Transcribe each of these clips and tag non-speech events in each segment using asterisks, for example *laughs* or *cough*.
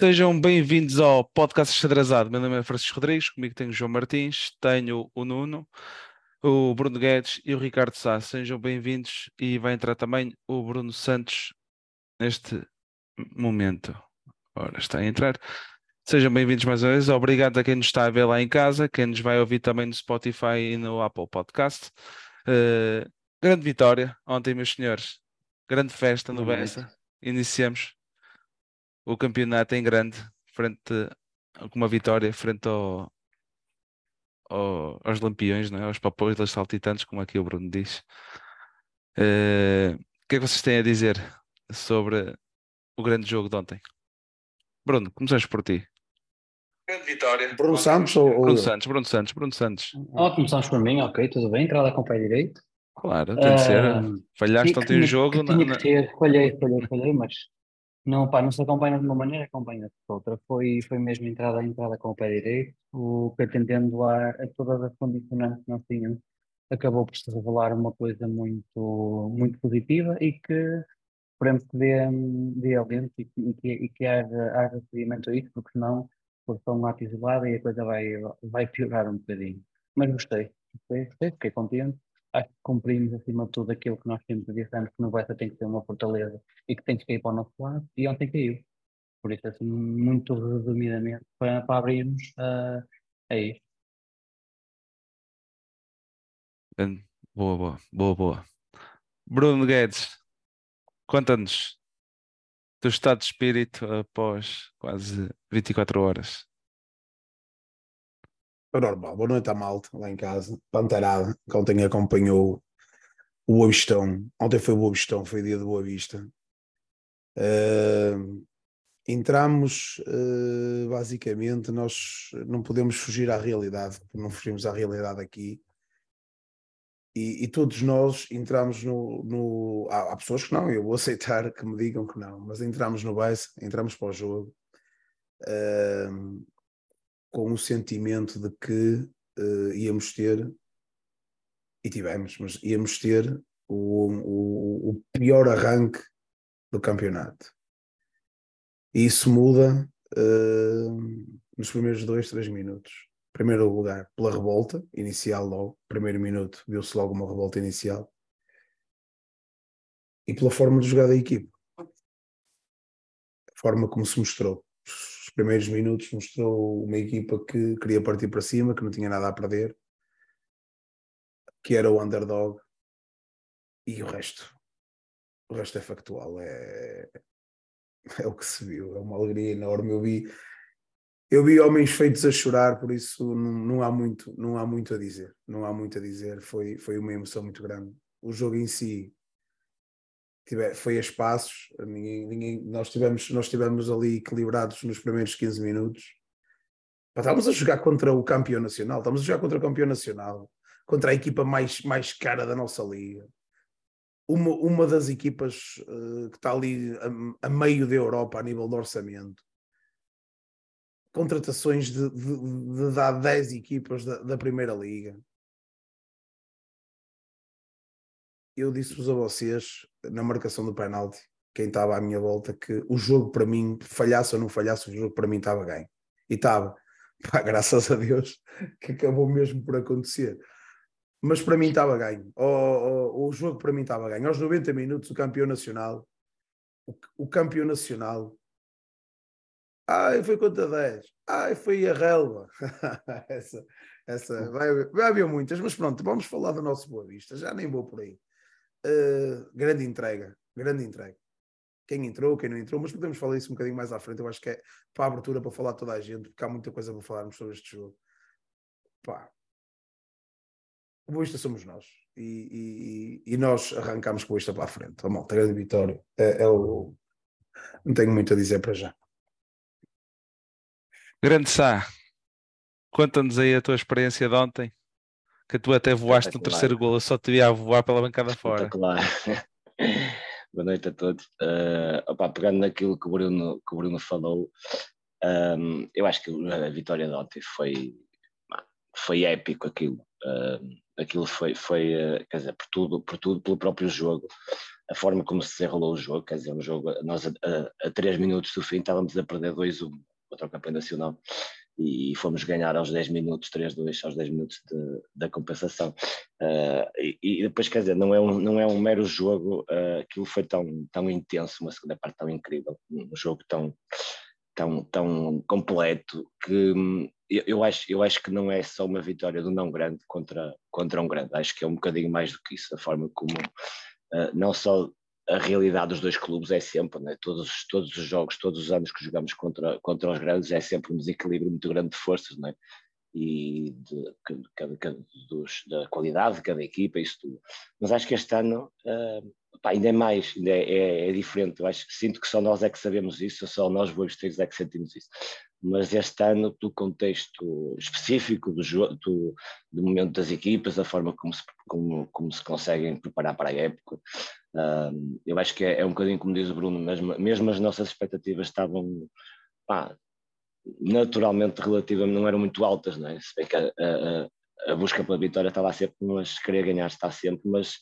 Sejam bem-vindos ao podcast Xadrezado. Meu nome é Francisco Rodrigues, comigo tenho o João Martins, tenho o Nuno, o Bruno Guedes e o Ricardo Sá. Sejam bem-vindos e vai entrar também o Bruno Santos neste momento. Ora, está a entrar. Sejam bem-vindos mais uma vez. Obrigado a quem nos está a ver lá em casa, quem nos vai ouvir também no Spotify e no Apple Podcast. Uh, grande vitória ontem, meus senhores. Grande festa no Bessa. Iniciamos o campeonato em grande, frente com uma vitória frente ao, ao, aos lampiões, não é? aos papões das saltitantes, como aqui o Bruno diz. Uh, o que é que vocês têm a dizer sobre o grande jogo de ontem? Bruno, começamos por ti. Grande vitória. Bruno Santos ou. Bruno Santos, Bruno Santos, Bruno Santos. Oh, começamos por mim, ok, tudo bem, entrada com o pé direito. Claro, tem de ser. Uh, Falhaste ontem o jogo. Tinha na, que ter, falhei, falhei, falhei, mas não, pá, não se acompanha de uma maneira, acompanha de outra. Foi, foi mesmo entrada a entrada com o pé direito, o que atendendo a, a todas as condicionantes que nós tínhamos, acabou por se revelar uma coisa muito, muito positiva e que esperemos que dê, dê alento e, e, que, e que haja, haja seguimento a isso, porque senão for só um ato isolado e a coisa vai, vai piorar um bocadinho. Mas gostei, gostei, gostei, fiquei contente acho que cumprimos acima de tudo aquilo que nós sempre dissemos que no Bessa tem que ser uma fortaleza e que tem que cair para o nosso lado e ontem caiu. Por isso, assim, muito resumidamente, para, para abrirmos uh, é isto. Boa, boa, boa, boa. Bruno Guedes, conta-nos do estado de espírito após quase 24 horas. É normal. Boa noite à malta lá em casa. Pantarada, que ontem acompanhou o Boa Vistão. Ontem foi o Boa Vistão, foi dia de Boa Vista. Uh, entramos, uh, basicamente, nós não podemos fugir à realidade, não fugimos à realidade aqui. E, e todos nós entramos no. no há, há, pessoas que não, eu vou aceitar que me digam que não, mas entramos no base, entramos para o jogo. Uh, com o sentimento de que uh, íamos ter, e tivemos, mas íamos ter o, o, o pior arranque do campeonato. E isso muda uh, nos primeiros dois, três minutos. Primeiro lugar, pela revolta inicial, logo, primeiro minuto, viu-se logo uma revolta inicial. E pela forma de jogar da equipe. A forma como se mostrou primeiros minutos mostrou uma equipa que queria partir para cima, que não tinha nada a perder, que era o underdog, e o resto, o resto é factual, é, é o que se viu, é uma alegria enorme. Eu vi, eu vi homens feitos a chorar, por isso não, não, há muito, não há muito a dizer, não há muito a dizer, foi, foi uma emoção muito grande. O jogo em si tiver, foi a espaços, ninguém, ninguém, nós, tivemos, nós tivemos ali equilibrados nos primeiros 15 minutos. estávamos a jogar contra o campeão nacional, estamos a jogar contra o campeão nacional, contra a equipa mais, mais cara da nossa liga. Uma, uma das equipas uh, que está ali a, a, meio da Europa a nível de orçamento. Contratações de, de, de dar 10 equipas da, da Primeira Liga eu disse-vos a vocês, na marcação do penalti, quem estava à minha volta, que o jogo para mim, falhasse ou não falhasse, o jogo para mim estava ganho. E estava. *laughs* Pá, graças a Deus que acabou mesmo por acontecer. Mas para mim estava ganho. O, o, o jogo para mim estava ganho. Aos 90 minutos, o campeão nacional, o, o campeão nacional, ai, foi contra 10, ai, foi a relva. *laughs* essa, essa, vai, vai haver muitas, mas pronto, vamos falar do nosso Boa Vista, já nem vou por aí. Uh, grande entrega, grande entrega. Quem entrou, quem não entrou, mas podemos falar isso um bocadinho mais à frente. Eu acho que é para a abertura para falar toda a gente, porque há muita coisa para falarmos sobre este jogo. Pá. O Boista somos nós. E, e, e, nós arrancamos com isto para a frente. A malta, grande vitória. É, é o... Não tenho muito a dizer para já. Grande Sá, conta-nos aí a tua experiência de ontem que tu até voaste no terceiro gol, eu só te ia voar pela bancada fora. Claro. *laughs* Boa noite a todos. Uh, opa, pegando naquilo que o Bruno, que o Bruno falou, um, eu acho que a vitória de ontem foi, foi épico aquilo. Aquilo foi, foi uh, quer dizer, por tudo, por tudo, pelo próprio jogo, a forma como se desenrolou o jogo, quer dizer, um jogo, nós a, a, a 3 minutos do fim estávamos a perder 2-1 contra o campeão nacional e fomos ganhar aos 10 minutos, 3-2, aos 10 minutos da compensação. Uh, e, e, depois, quer dizer, não é um, não é um mero jogo, uh, aquilo foi tão, tão intenso, uma segunda parte tão incrível, um jogo tão, tão, tão completo que hum, eu, eu, acho, eu acho que não é só uma vitória do não grande contra, contra um grande, acho que é um bocadinho mais do que isso, a forma como uh, não só a realidade dos dois clubes é sempre, né? todos, todos os jogos, todos os anos que jogamos contra, contra os grandes é sempre um desequilíbrio muito grande de forças né? e de, de, de, dos, da qualidade de cada equipa, isso tudo. Mas acho que este ano uh, pá, ainda é mais, ainda é, é, é, diferente. Eu acho sinto que só nós é que sabemos isso, só nós, boivesteiros, é que sentimos isso. Mas este ano, do contexto específico do, do, do momento das equipas, da forma como se, como, como se conseguem preparar para a época, Uh, eu acho que é, é, um bocadinho como diz o Bruno, mesmo, mesmo as nossas expectativas estavam pá, naturalmente relativamente não eram muito altas, não é? Se bem que a, a, a busca pela vitória estava sempre, mas querer ganhar está sempre, mas,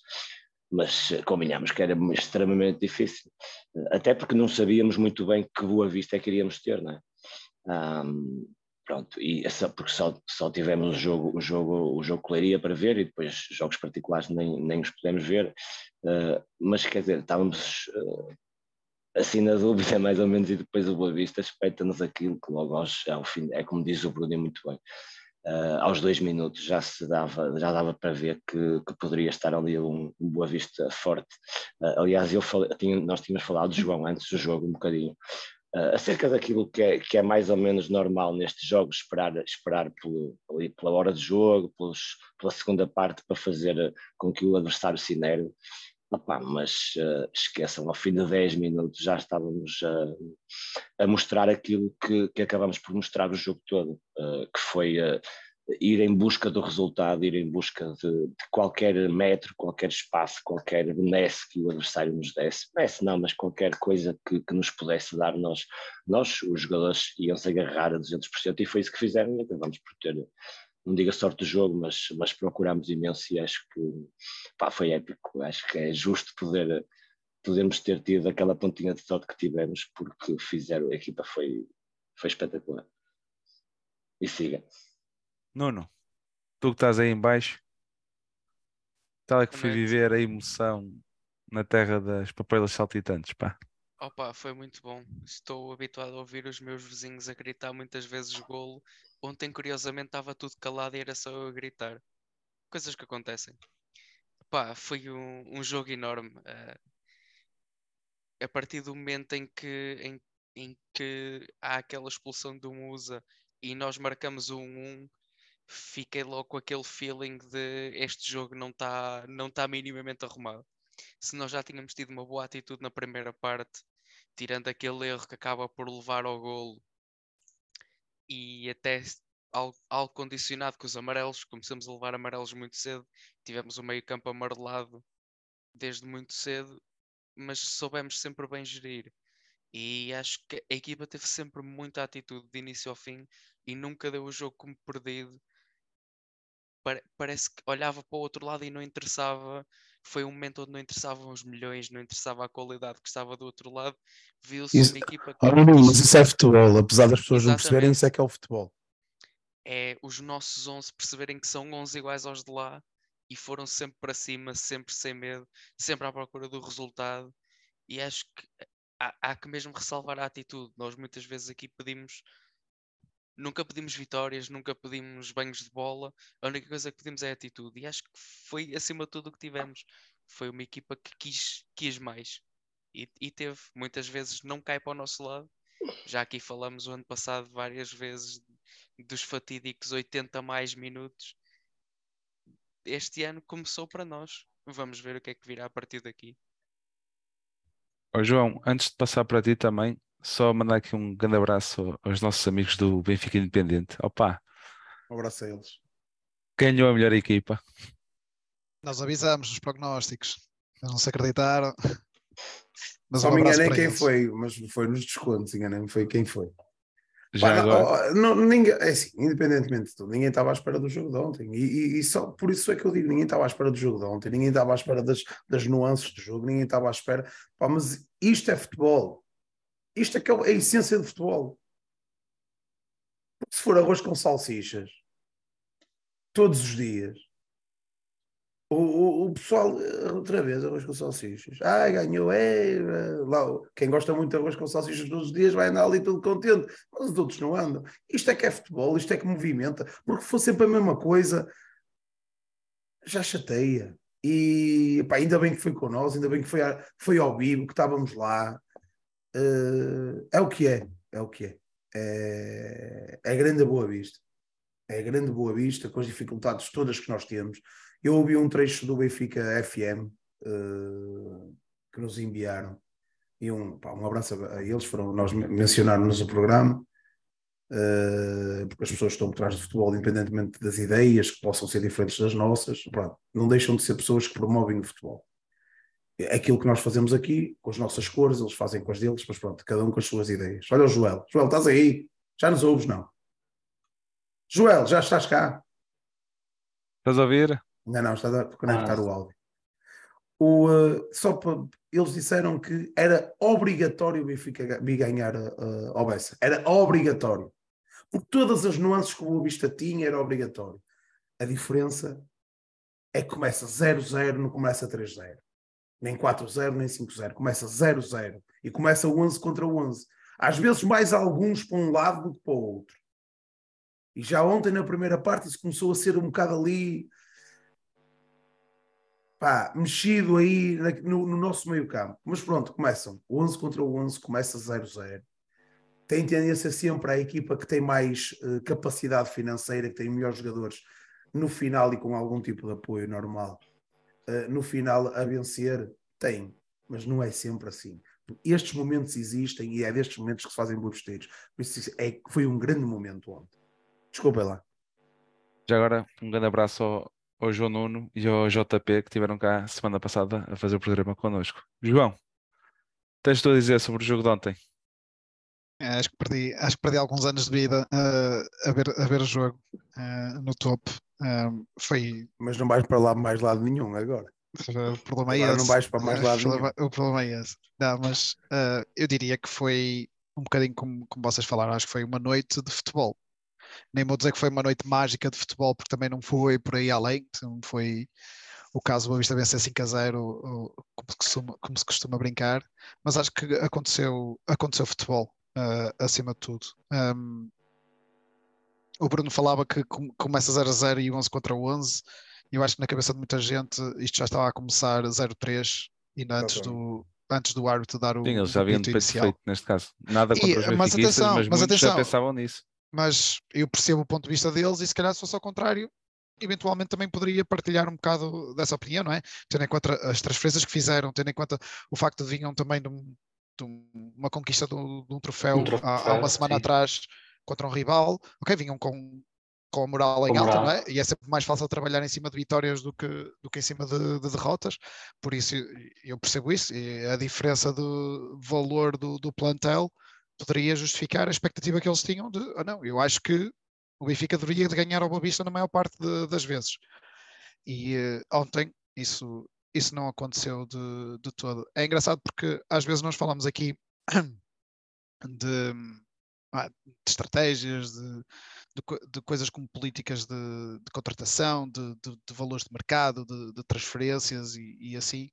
mas combinhámos que era extremamente difícil, até porque não sabíamos muito bem que boa vista é que iríamos ter, não é? Um, pronto, e essa, porque só, só tivemos o jogo, o jogo, o jogo Coleiria para ver e depois jogos particulares nem, nem os pudemos ver, uh, mas quer dizer, estávamos uh, assim na dúvida *laughs* mais ou menos e depois o Boa Vista espeta-nos aquilo que logo aos, ao fim, é como diz o Bruno muito bem, uh, aos dois minutos já se dava, já dava para ver que, que poderia estar ali um, um Boa Vista forte, aliás eu falei, tinha, nós tínhamos falado João antes do jogo um bocadinho, uh, acerca daquilo que é, que é mais ou menos normal nestes jogos, esperar, esperar pelo, ali, pela hora de jogo, pelos, pela segunda parte para fazer com que o adversário se inerve. Opa, mas uh, esqueçam, ao fim de 10 minutos já estávamos a, mostrar aquilo que, que acabamos por mostrar o jogo todo, uh, que foi ir em busca do resultado, ir em busca de, de, qualquer metro, qualquer espaço, qualquer benesse que o adversário nos desse. Benesse não, mas qualquer coisa que, que nos pudesse dar, nós, nós, os jogadores, iam-se agarrar a 200% e foi isso que fizeram e acabamos por ter, não digo a sorte do jogo, mas, mas procuramos imenso e acho que pá, foi épico. Acho que é justo poder podermos ter tido aquela pontinha de sorte que tivemos porque fizeram, a equipa foi, foi espetacular. E siga. Nuno, tu que estás aí em baixo, tal é que fui viver a emoção na terra das papelas saltitantes, pá. Opa, foi muito bom. Estou habituado a ouvir os meus vizinhos a gritar muitas vezes golo. Ontem, curiosamente, estava tudo calado e era só eu a gritar. Coisas que acontecem. Pá, foi um, um jogo enorme. Uh, a partir do momento em que, em, em que há aquela expulsão do Musa e nós marcamos o 1-1, fiquei logo com aquele feeling de este jogo não está não tá minimamente arrumado. Se nós já tínhamos tido uma boa atitude na primeira parte, tirando aquele erro que acaba por levar ao golo e até algo, algo condicionado com os amarelos, começamos a levar amarelos muito cedo, tivemos o meio campo amarelado desde muito cedo, mas soubemos sempre bem gerir. E acho que a equipa teve sempre muita atitude de início ao fim e nunca deu o jogo como perdido parece que olhava para o outro lado e não interessava. Foi um momento onde não interessavam os milhões, não interessava a qualidade que estava do outro lado. Viu-se uma equipa que. não, mas isso é futebol, apesar das pessoas Exatamente. não perceberem, isso é que é o futebol. É os nossos 11 perceberem que são 11 iguais aos de lá e foram sempre para cima, sempre sem medo, sempre à procura do resultado. E acho que há, há que mesmo ressalvar a atitude. Nós muitas vezes aqui pedimos nunca pedimos vitórias, nunca pedimos banhos de bola, a única coisa que pedimos é atitude. E acho que foi acima de tudo o que tivemos. Foi uma equipa que quis, quis mais e, e teve. Muitas vezes não cai para o nosso lado. Já aqui falamos o ano passado várias vezes dos fatídicos 80 mais minutos. Este ano começou para nós. Vamos ver o que é que virá a partir daqui. Oh, João, antes de passar para ti também, só mandar aqui um grande abraço aos nossos amigos do Benfica Independente. Opa! Um abraço a eles. Ganhou a melhor equipa. Nós avisamos os prognósticos. Eles não se acreditaram. Mas Só um me enganei quem eles. foi, mas foi nos descontos, enganei-me, foi quem foi. Já Pá, não, agora. ó, não, ninguém, é assim, independentemente de tudo, ninguém estava à espera do jogo de ontem. E, e- e só por isso é que eu digo: ninguém estava à espera do jogo de ontem, ninguém estava à espera das, das nuances do jogo, ninguém estava à espera. Pá, mas isto é futebol. Isto é que é a essência do futebol. Porque se for arroz com salsichas todos os dias, o, o, o pessoal, eh, outra vez, arroz com salsichas. Ai, ganhou, é. Lá, quem gosta muito de arroz com salsichas todos os dias vai andar ali todo contente, mas os outros não andam. Isto é que é futebol, isto é que movimenta, porque se for sempre a mesma coisa, já chateia. E pá, ainda bem que foi com nós, ainda bem que foi, foi ao vivo, que estávamos lá. Eh, é o que é, é o que é. É, é grande a boa vista. É grande boa vista, com as dificuldades todas que nós temos. Eu ouvi um trecho do Benfica FM eh, que nos enviaram. E um, pá, um abraço a eles, foram, nós mencionaram-nos o programa, eh, porque as pessoas estão por trás do futebol, independentemente das ideias que possam ser diferentes das nossas, pronto, não deixam de ser pessoas que promovem o futebol. Aquilo que nós fazemos aqui, com as nossas cores, eles fazem com as deles, mas pronto, cada um com as suas ideias. Olha o Joel. Joel, estás aí? Já nos ouves, não? Joel, já estás cá? Estás a ouvir? Ainda não, está a conectar Ah. o áudio. O, eh, só para, eles disseram que era obrigatório o Benfica ganhar uh, ao Bessa. Era obrigatório. Por todas as nuances que o Boa Vista tinha, era obrigatório. A diferença é que começa 0-0, não começa 3-0. Nem 4-0, nem 5-0. Começa 0-0. E começa 11 contra 11. Às vezes mais alguns para um lado do que para o outro. E já ontem, na primeira parte, isso começou a ser um bocado ali pá, mexido aí no, no nosso meio campo. Mas pronto, começam 11 contra 11, começa 0-0. Tem tendência sempre a equipa que tem mais eh, capacidade financeira, que tem melhores jogadores no final e com algum tipo de apoio normal, eh, no final a vencer, tem, mas não é sempre assim. Estes momentos existem e é destes momentos que se fazem bons festejos. Por isso é, foi um grande momento ontem. Desculpa lá. Já agora, um grande abraço ao, ao João Nuno e ao JP que estiveram cá semana passada a fazer o programa connosco. João, tens tu a dizer sobre o jogo de ontem? É, Acho que perdi, acho que perdi alguns anos de vida uh, a, ver, a ver o jogo uh, no topo. Um, foi Mas não vais para lá mais lado nenhum agora. o problema é Agora não esse. vais para mais O lado problema- O problema é esse. Não, mas uh, eu diria que foi um bocadinho como, como vocês falaram, acho que foi uma noite de futebol. Nem vou dizer que foi uma noite mágica de futebol, porque também não foi por aí além, não foi o caso do Boa Vista vencer 5 a 0, ou- como se costuma, como se costuma brincar, mas acho que aconteceu, aconteceu futebol uh, acima de tudo. Um, o Bruno falava que com- começa 0 a 0 e 11 contra 11. Eu acho que na cabeça de muita gente isto já estava a começar 0-3 e antes do, antes do árbitro dar o, Sim, eles já haviam feito neste caso. Nada E, contra os mas atenção, mas mas muitos já atenção. pensavam nisso. Mas eu percebo o ponto de vista deles e se calhar se fosse ao contrário, eventualmente também poderia partilhar um bocado dessa opinião, não é? Tendo em conta as transferências que fizeram, tendo em conta o facto de vinham também de, um- de um- uma conquista do- de um troféu, Um troféu, há, há uma semana sim. atrás contra um rival, ok, vinham com, com a moral em alta, não é? E é sempre mais fácil trabalhar em cima de vitórias do que, do que em cima de, de derrotas, por isso eu- percebo isso, e a diferença do valor do, do plantel poderia justificar a expectativa que eles tinham de, ah não, eu acho que o Benfica deveria de ganhar ao Boa Vista na maior parte de- das vezes. E eh, ontem isso, isso não aconteceu de, de todo. É engraçado porque às vezes nós falamos aqui *clears throat* de, ah, de estratégias, de, de, de coisas como políticas de, de contratação, de, valores de mercado, de, transferências e, e assim.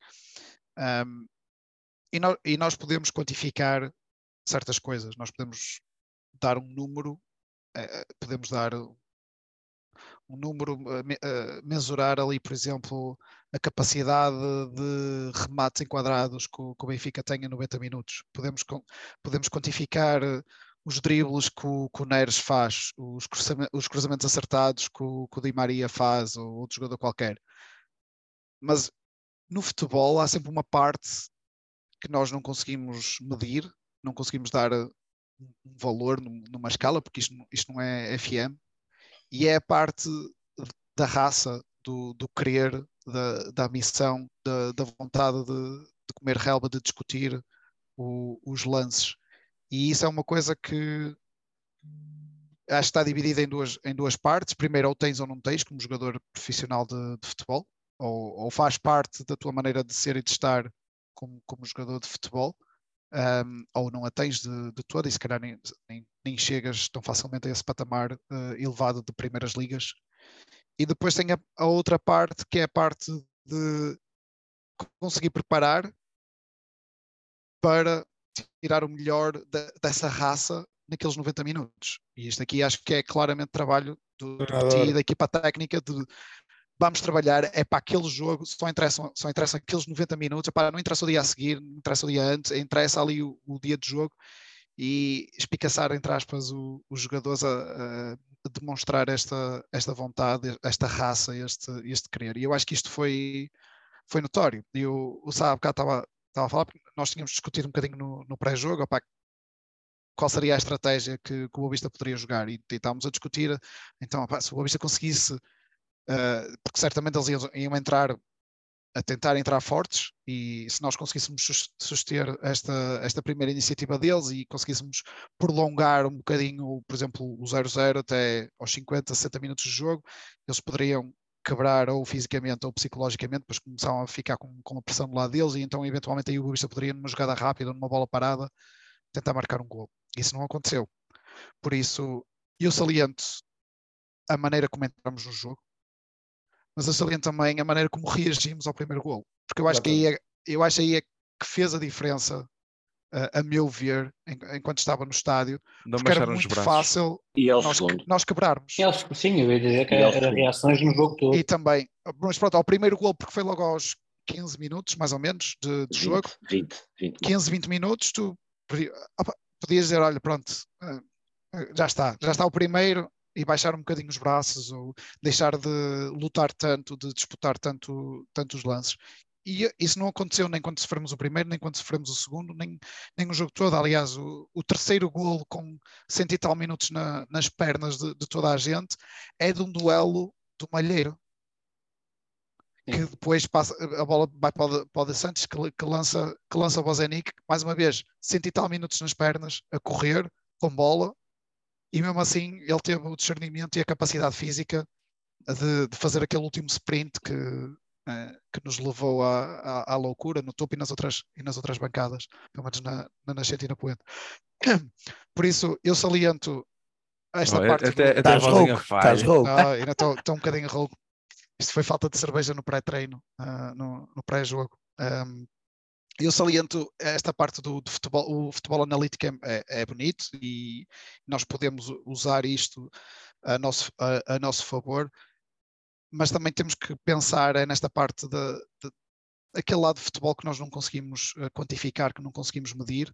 Ahm, e, nó- e nós podemos quantificar certas coisas, nós podemos dar um número, eh, podemos dar um número, eh, me- eh, mensurar ali, por exemplo, a capacidade de remates enquadrados que o, que o Benfica tem em 90 minutos. Podemos, podemos quantificar eh, os dribles que o, que o Neres faz, os, cruzame- os cruzamentos acertados que o, que o Di Maria faz, ou outro jogador qualquer. Mas no futebol há sempre uma parte que nós não conseguimos medir, não conseguimos dar eh, um valor num- numa escala, porque isto, isto não é FM, e é a parte da raça, do, do querer, da, da missão, da, da vontade de, de comer relva, de discutir o- os lances. E isso é uma coisa que acho que está dividida em duas, em duas partes. Primeiro, ou tens ou não tens, como jogador profissional de, de futebol, ou, ou faz parte da tua maneira de ser e de estar como, como jogador de futebol, um, ou não a tens de, de toda, e se calhar nem, nem, nem chegas tão facilmente a esse patamar uh, elevado de primeiras ligas. E depois tem a, a outra parte, que é a parte de conseguir preparar para tirar o melhor de, dessa raça naqueles 90 minutos. E isto aqui acho que é claramente trabalho do, do ti, da equipa técnica de vamos trabalhar, é para aquele jogo, só interessam, só interessam aqueles 90 minutos, epá, não interessa o dia a seguir, não interessa o dia antes, interessa ali o, o dia de jogo e espicaçar, entre aspas, o, os jogadores a, a, demonstrar esta, esta vontade, esta raça, este, este querer. E eu acho que isto foi, foi notório. E o, o Sá estava, estava a falar, porque nós tínhamos discutido um bocadinho no, no pré-jogo, opá, qual seria a estratégia que, que o Boavista poderia jogar e, e estávamos a discutir, então opá, se o Boavista conseguisse Uh, porque certamente eles iam, iam, entrar a tentar entrar fortes e se nós conseguíssemos suster esta, esta primeira iniciativa deles e conseguíssemos prolongar um bocadinho, por exemplo, o 0-0 até aos 50, 60 minutos de jogo, eles poderiam quebrar ou fisicamente ou psicologicamente, depois começavam a ficar com, com a pressão do lado deles e então eventualmente aí o Boavista poderia numa jogada rápida, numa bola parada, tentar marcar um gol. Isso não aconteceu. Por isso, eu saliento a maneira como entramos no jogo, mas eu saliento também a maneira como reagimos ao primeiro gol. Porque eu acho que aí é, eu acho aí é que fez a diferença, uh, a meu ver, em, enquanto estava no estádio, Não porque era muito braços. fácil E nós, nós quebrarmos. Eles, sim, eu ia dizer que era reações no jogo todo. E também, mas pronto, ao primeiro gol, porque foi logo aos 15 minutos, mais ou menos, de, de 20, jogo, 20, 20. 15, 20 minutos, tu opa, podias dizer, olha, pronto, eh, já está, já está o primeiro e baixar um bocadinho os braços ou deixar de lutar tanto, de disputar tanto, tanto os lances. E isso não aconteceu nem quando sofremos o primeiro, nem quando sofremos o segundo, nem, nem o jogo todo. Aliás, o, o terceiro golo com cento e tal minutos na- nas pernas de, de toda a gente é de um duelo do Malheiro. Que depois passa, a bola vai para o, de- para o de Santos, que, que lança, que lança o Bozenic, mais uma vez, cento e tal minutos nas pernas, a correr, com bola, e mesmo assim ele teve o discernimento e a capacidade física de, de fazer aquele último sprint que, eh, que nos levou à, à, à loucura no topo e nas outras, e nas outras bancadas, pelo menos na, na Nascente e na Poente. *clears throat* Por isso, eu saliento esta Oh, parte. até, Estás rouco, estás rouco. ah, ainda estou um bocadinho rouco. Isto foi falta de cerveja no pré-treino, ah, no, no pré-jogo. Um, eu saliento esta parte do, do futebol, o futebol analítico é, é- é bonito e nós podemos usar isto a nosso, a, a nosso favor, mas também temos que pensar é nesta parte de, de- aquele lado de futebol que nós não conseguimos eh, quantificar, que não conseguimos medir,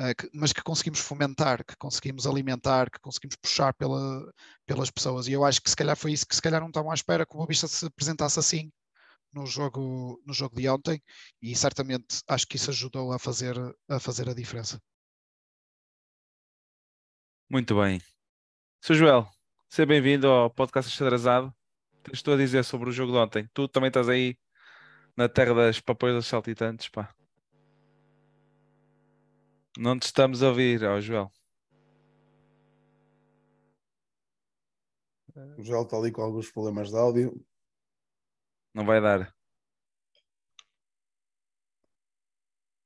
eh, mas que conseguimos fomentar, que conseguimos alimentar, que conseguimos puxar pela, pelas pessoas. E eu acho que se calhar foi isso que se calhar não estavam à espera que o Boavista se apresentasse assim no jogo, no jogo de ontem e certamente acho que isso ajudou a fazer, a fazer a diferença. Muito bem. Sr. Joel, seja bem-vindo ao podcast Xadrezado. Tens tu a dizer sobre o jogo de ontem. Tu também estás aí na terra das papoilas saltitantes, pá. Não te estamos a ouvir, ó Joel. O Joel está ali com alguns problemas de áudio. Não vai dar.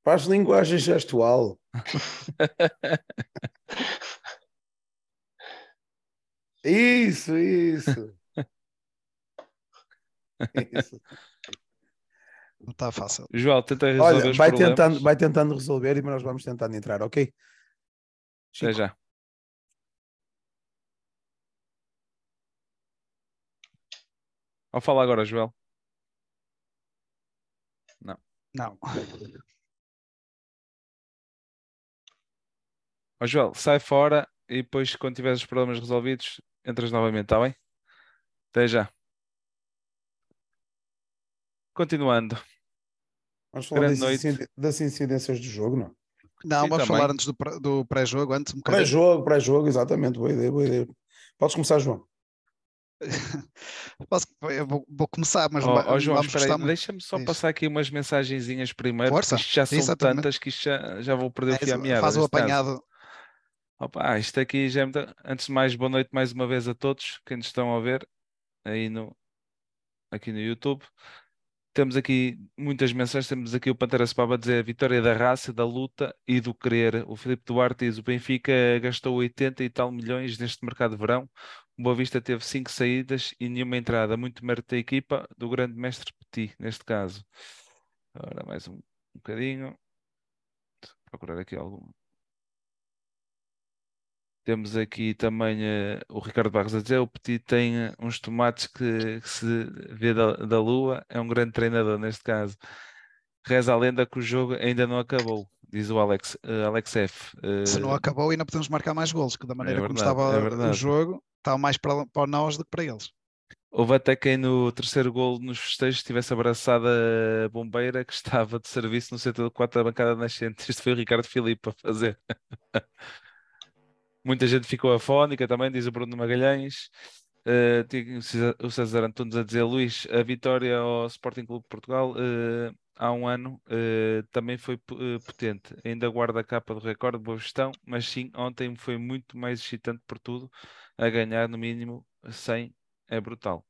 Faz linguagem gestual. *laughs* Isso, isso. Isso. Não está fácil. Joel, tenta resolver Olha, vai problemas. tentando, vai tentando resolver e nós vamos tentando entrar, ok? Até Chico, já. Ou fala agora, Joel. Não. Ó Joel, sai fora e depois, quando tiveres os problemas resolvidos, entras novamente, está bem? Até já. Continuando. Vamos falar grande das, noite. inciden- das incidências do jogo, não? Não, Sim, vamos também. falar antes do, do pré-jogo, antes um bocadinho. Pré-jogo, pré-jogo, exatamente. Boa ideia, boa ideia. Podes começar, João. *laughs* Posso, eu vou, vou começar, mas va- ó, João, deixa-me só passar aqui umas mensagenzinhas primeiro, porque Força, isto já são exatamente. tantas que isto já, já vou perder É fio à isso, meada. Faz o caso. apanhado. Opa, isto aqui já é. Antes de mais, boa noite mais uma vez a todos que nos estão a ver aí no, aqui no YouTube. Temos aqui muitas mensagens. Temos aqui o Pantera Spaba a dizer vitória da raça, da luta e do querer. O Filipe Duarte diz: o Benfica gastou 80 e tal milhões neste mercado de verão. O Boa Vista teve cinco saídas e nenhuma entrada. Muito mérito da equipa do grande mestre Petit, neste caso. Agora mais um, um bocadinho. Vou procurar aqui algum. Temos aqui também eh, o Ricardo Barros a dizer: o Petit tem eh, uns tomates que, que se vê da, da lua, é um grande treinador neste caso. Reza a lenda que o jogo ainda não acabou, diz o Alex, eh, Alex F. Se não acabou, ainda podemos marcar mais golos, que da maneira como verdade, é estava o verdade. jogo, estava mais para, para nós do que para eles. Houve até quem no terceiro gol nos festejos tivesse abraçado a bombeira que estava de serviço no setor do 4 da bancada nascente. Isto foi o Ricardo Filipe a fazer. *laughs* Muita gente ficou afónica também, diz o Bruno Magalhães. Tinha o César- Antunes a dizer, Luís, a vitória ao Sporting Clube de Portugal eh, há um ano eh, também foi po- potente. Ainda guarda a capa do recorde de boa gestão, mas sim, ontem foi muito mais excitante por tudo. A ganhar no mínimo 100 é brutal.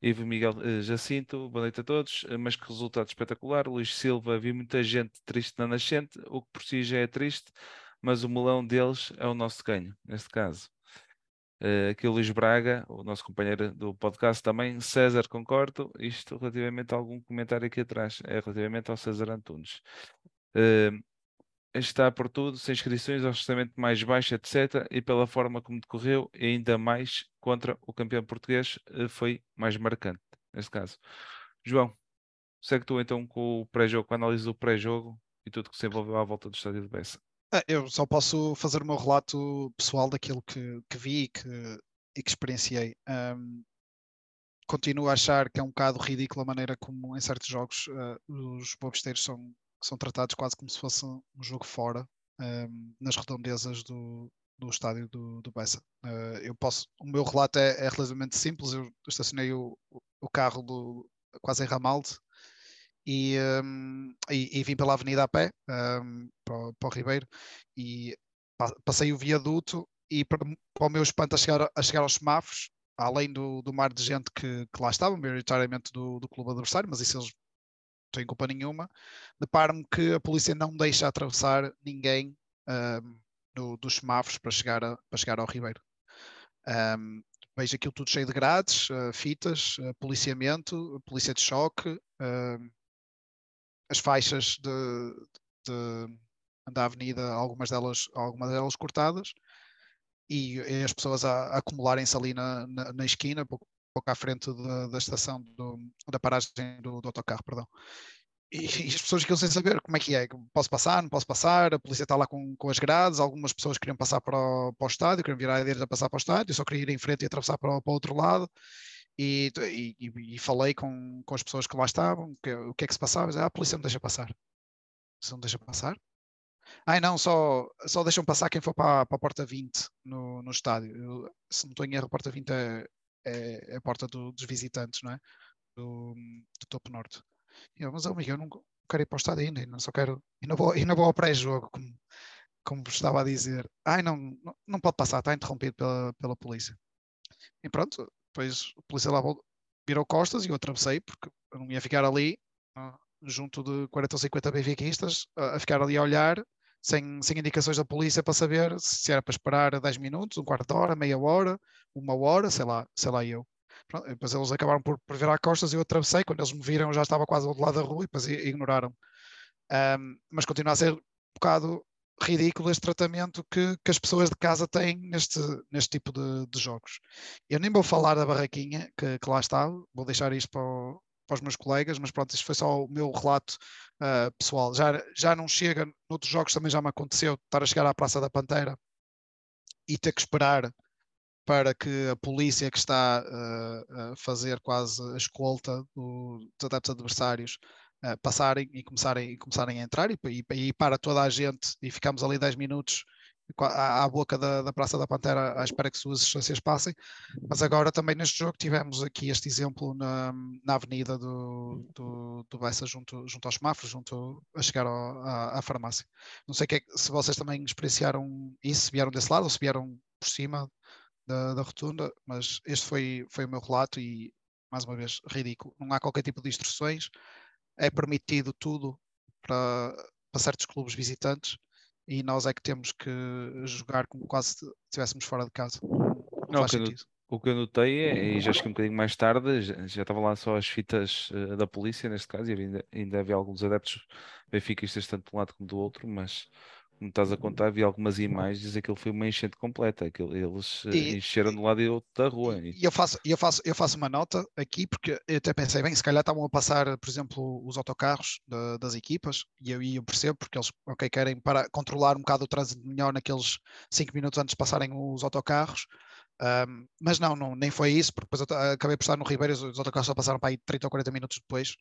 Ivo Miguel Jacinto, boa noite a todos. Mas que resultado espetacular. Luís Silva, vi muita gente triste na nascente, o que por si já é triste, mas o melão deles é o nosso ganho, neste caso. Eh, aqui o Luís Braga, o nosso companheiro do podcast também. César, concordo. Isto relativamente a algum comentário aqui atrás, é relativamente ao César Antunes. Eh, está por tudo, sem inscrições, orçamento mais baixo, etc. E pela forma como decorreu, ainda mais contra o campeão português, eh, foi mais marcante, neste caso. João, segue tu então com o pré-jogo, com a análise do pré-jogo e tudo que se envolveu à volta do estádio de Bessa. Ah, Eu só posso fazer o meu relato pessoal daquilo que, que vi e que, e que experienciei. Ahm, continuo a achar que é um bocado ridículo a maneira como em certos jogos ah, os bobesteiros são, são tratados quase como se fosse um jogo fora, ahm, nas redondezas do, do estádio do, do Bessa. Ah, eu posso, o meu relato é, é relativamente simples. Eu estacionei o, o carro do, quase em Ramalde e, hum, e, e vim pela avenida a pé hum, para, o- para o Ribeiro e pa- passei o viaduto e para, para o meu espanto a chegar, a chegar aos semáforos, além do, do mar de gente que, que lá estava, maioritariamente do, do clube adversário, mas isso eles não têm culpa nenhuma, deparo-me que a polícia não deixa atravessar ninguém hum, do- dos semáforos para chegar, a- para chegar ao Ribeiro. Hum, vejo aquilo tudo cheio de grades, eh, fitas, eh, policiamento, polícia de choque, hum, as faixas de, de- da avenida, algumas delas, algumas delas cortadas, e, e as pessoas a, a acumularem-se ali na, na, na esquina, pouco, pouco à frente da, da estação, do- da paragem do, do autocarro, perdão. E, e as pessoas ficam sem saber como é que é, posso passar, não posso passar, a polícia está lá com, com as grades, algumas pessoas queriam passar para o, para o estádio, queriam virar a direita passar para o estádio, eu só queria ir em frente e atravessar para para o outro lado, e, e, e- falei com, com as pessoas que lá estavam, que, o que é que se passava, ah, a polícia não deixa passar. Se não deixa passar? Ai não, só, só deixam passar quem for para, para a porta 20 no, no estádio. Eu, se não estou em erro, a porta 20 é, é, é a porta do- dos visitantes, não é? Do, do topo norte. E eu, mas oh, amigo, eu não quero ir para o estádio ainda, ainda só quero. Ainda vou, ainda vou ao pré-jogo, como, como estava a dizer. Ai não, não, não pode passar, está interrompido pela, pela polícia. E pronto, depois o polícia lá virou costas e eu atravessei, porque eu não ia ficar ali, ah, junto de 40 ou 50 benfiquistas, a, a ficar ali a olhar, sem, sem indicações da polícia para saber se era para esperar 10 minutos, um quarto de hora, meia hora, uma hora, sei lá, sei lá eu. Pronto, depois eles acabaram por, por virar costas e eu atravessei, quando eles me viram eu já estava quase outro lado da rua e depois ignoraram. Ahm, mas continua a ser um bocado ridículo este tratamento que, que as pessoas de casa têm neste, neste tipo de, de jogos. Eu nem vou falar da barraquinha que, que lá está, vou deixar isto para, o- para os meus colegas, mas pronto, isto foi só o meu relato ah, pessoal. Já, já não chega, noutros jogos também já me aconteceu, estar a chegar à Praça da Pantera e ter que esperar para que a polícia que está ah, a fazer quase a escolta do- dos adeptos adversários ah, passarem e começarem, e começarem a entrar e, e, e para toda a gente e ficamos ali 10 minutos à, boca da, da Praça da Pantera à espera que suas instâncias passem. Mas agora também neste jogo tivemos aqui este exemplo na, na avenida do, do, do Bessa junto, junto aos semáforos, junto a chegar ao- à, à farmácia. Não sei que é se vocês também experienciaram isso, se vieram desse lado ou se vieram por cima da, da rotunda, mas este foi, foi o meu relato e, mais uma vez, ridículo. Não há qualquer tipo de instruções, é permitido tudo para, para certos clubes visitantes e nós é que temos que jogar como quase se estivéssemos fora de casa. Não, faz sentido. O que eu notei, é, e já cheguei um bocadinho mais tarde, já, já estava lá só as fitas eh, da polícia, neste caso, e ainda, ainda havia alguns adeptos benfiquistas, tanto de um lado como do outro, mas como estás a contar, havia algumas imagens aquilo foi uma enchente completa. Aquilo, eles eh, E- encheram de um lado e outro da rua. E eu faço, eu, faço, eu faço uma nota aqui, porque eu até pensei, bem, se calhar estavam a passar, por exemplo, os autocarros da- das equipas, e eu, e eu percebo, porque eles ok, querem para controlar um bocado o trânsito melhor naqueles 5 minutos antes de passarem os autocarros. ahm, mas não, não, nem foi isso, porque depois eu acabei por estar no Ribeiro, os os autocarros só passaram para aí 30 ou 40 minutos depois.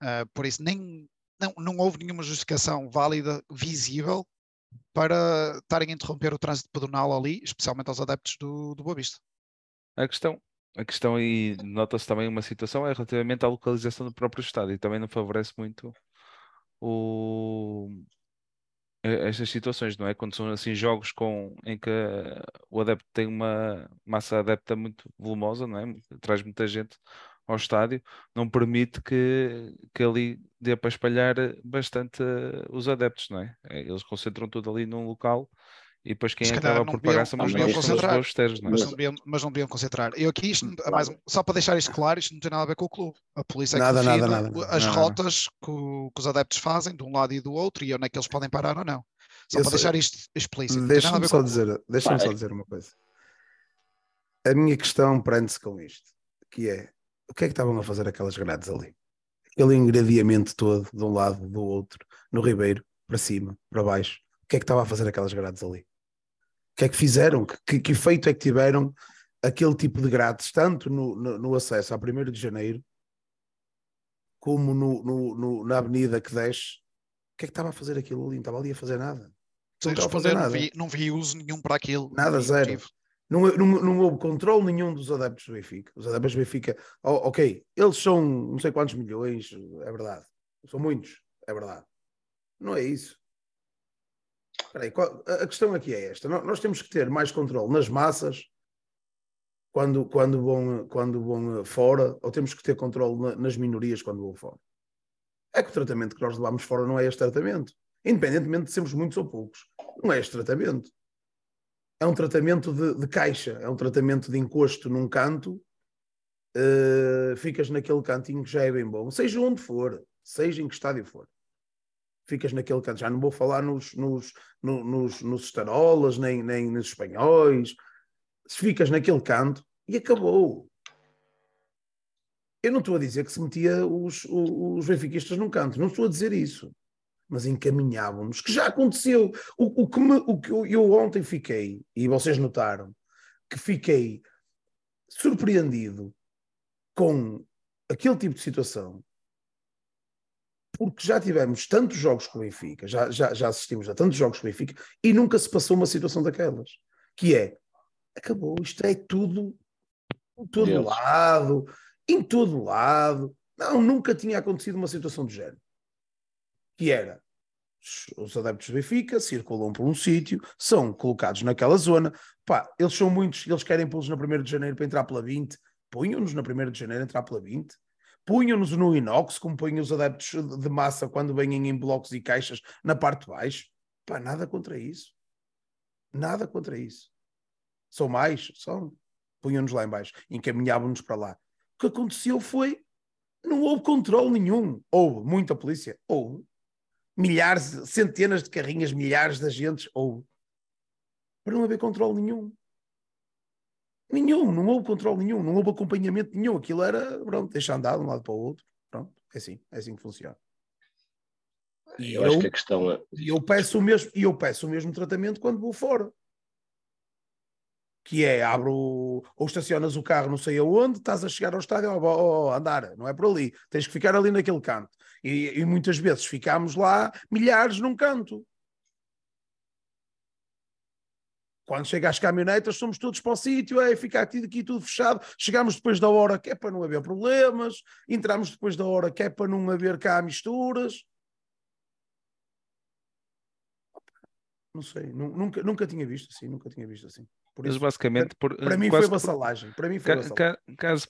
Ah, por isso, nem, não, não houve nenhuma justificação válida, visível, para estarem a interromper o trânsito pedonal ali, especialmente aos adeptos do, do Boa Vista. A questão, a questão aí, nota-se também uma situação, é relativamente à localização do próprio estádio, e também não favorece muito o, estas situações, não é? Quando são assim jogos com, em que eh, o adepto tem uma massa adepta muito volumosa, não é? Traz muita gente ao estádio, não permite que, que ali dê para espalhar bastante eh, os adeptos, não é? Eh, Eles concentram tudo ali num local e depois quem acaba não por pagar são não os deviam são os concentrar. bosteiros, não é? mas, não deviam, mas não deviam concentrar. Eu aqui, isto, não- mais só para deixar isto claro, isto não tem nada a ver com o clube. A polícia é que Nada, nada, define nada, nada. as não. rotas que, que os adeptos fazem de um lado e do outro e onde é que eles podem parar ou não. Só Eu para sei- deixar isto explícito. nada Deixa-me só dizer, deixa-me Pá, só dizer uma coisa. A minha questão prende-se com isto, que é o que é que estavam a fazer aquelas grades ali? Aquele ingrediamento todo, de um lado, do outro, no Ribeiro, para cima, para baixo. O que é que estava a fazer aquelas grades ali? O que é que fizeram? Que, que, efeito é que tiveram aquele tipo de grades, tanto no, no, no acesso a 1 de janeiro, como no, no, na avenida que desce? O que é que estava a fazer aquilo ali? Não estava ali a fazer nada. Não a fazer responder, não nada. vi, não vi uso nenhum para aquilo. Nada, zero. motivo. Não, não, não houve controle nenhum dos adeptos do Benfica. Os adeptos do Benfica, oh, ok, eles são não sei quantos milhões, é verdade. São muitos, é verdade. Não é isso. Espera aí, qual- a questão aqui é esta: Nó- nós temos que ter mais controle nas massas quando, quando, vão, quando vão eh, fora, ou temos que ter controle na- nas minorias quando vão fora. É que o tratamento que nós levamos fora não é este tratamento, independentemente de sermos muitos ou poucos. Não é este tratamento é um tratamento de, de caixa, é um tratamento de encosto num canto, eh, ficas naquele cantinho que já é bem bom, seja onde for, seja em que estádio for. Ficas naquele canto, já não vou falar nos, nos, no- nos, nos estarolas, nem, nem nos espanhóis, se ficas naquele canto e acabou. Eu não estou a dizer que se metia os, os, os benfiquistas num canto, não estou a dizer isso mas encaminhavam-nos, que já aconteceu. O, o que, me- o que eu, eu ontem fiquei, e vocês notaram, que fiquei surpreendido com aquele tipo de situação, porque já tivemos tantos jogos com o Benfica, já, já, já assistimos a tantos jogos com o Benfica, e nunca se passou uma situação daquelas, que é, acabou, isto é tudo, em todo Deles. lado, em todo lado, não, nunca tinha acontecido uma situação do género que era os- os adeptos do Benfica circulam por um sítio, são colocados naquela zona, pá, eles são muitos, eles querem pô-los na 1 de janeiro para entrar pela 20, punham-nos na 1 de janeiro entrar pela 20, punham-nos no inox, como põem os adeptos de- de massa quando vêm em blocos e caixas na parte de baixo, pá, nada contra isso, nada contra isso. São mais, são, punham-nos lá em baixo, encaminhavam-nos para lá. O que aconteceu foi, não houve controle nenhum, houve muita polícia, houve, milhares, centenas de carrinhas, milhares de agentes, ou para não haver controle nenhum. Nenhum, não houve controle nenhum, não houve acompanhamento nenhum. Aquilo era, pronto, deixa andar de um lado para o outro. Pronto, é assim, é assim que funciona. E Eu acho eu, que a questão é. eu peço o mesmo, e eu peço o mesmo tratamento quando vou fora. Que é, abro ou estacionas o carro não sei aonde, estás a chegar ao estádio, ó, ó, andar, não é por ali, tens que ficar ali naquele canto. E, e muitas vezes ficámos lá milhares num canto. Quando chega às caminhonetas, somos todos para o sítio, é ficar aqui, aqui tudo fechado. Chegamos depois da hora que é para não haver problemas, entramos depois da hora que é para não haver cá misturas. Não sei, nu- nunca, nunca tinha visto assim, nunca tinha visto assim. Por Mas isso, basicamente, por, para mim foi vassalagem. Para mim foi ca- vassalagem. ca- caso,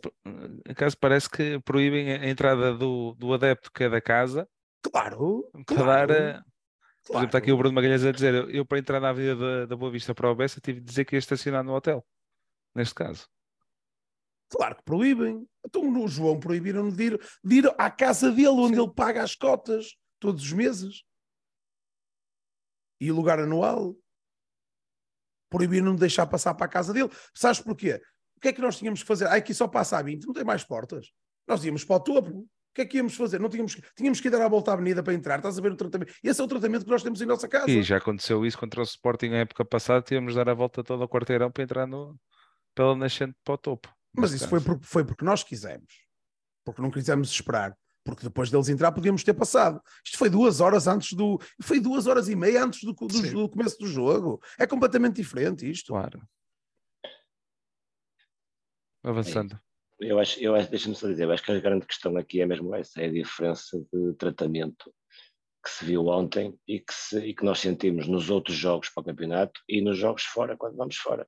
caso parece que proíbem a entrada do, do adepto que é da casa Claro, para claro, dar. eh, Por exemplo, está aqui o claro. Bruno Magalhães a dizer: eu, para entrar na Avenida da, da Boa Vista para o Bessa tive de dizer que ia estacionar no hotel. Neste caso. Claro que proíbem. Então no João proibiram de ir, de ir à casa dele, onde Sim. ele paga as cotas todos os meses. E o lugar anual. Proibiram de deixar passar para a casa dele. Sabes porquê? O que é que nós tínhamos que fazer? Ah, aqui só passa a 20, não tem mais portas. Nós íamos para o topo. O que é que íamos fazer? Não tínhamos, que- tínhamos que dar a volta à avenida para entrar. Estás a ver o tratamento? Esse é o tratamento que nós temos em nossa casa. E já aconteceu isso contra o Sporting na época passada, tínhamos de dar a volta toda ao quarteirão para entrar no, pela nascente para o topo. Mas isso foi porque, foi porque nós quisemos. Porque não quisemos esperar. Porque depois deles entrar podíamos ter passado. Isto foi duas horas antes do. Foi duas horas e meia antes do, do- do começo do jogo. É completamente diferente isto. Claro. Avançando. Eu acho, eu acho deixa-me só dizer, eu acho que a grande questão aqui é mesmo essa, é a diferença de tratamento que se viu ontem e que, se, e que nós sentimos nos outros jogos para o campeonato e nos jogos fora, quando vamos fora.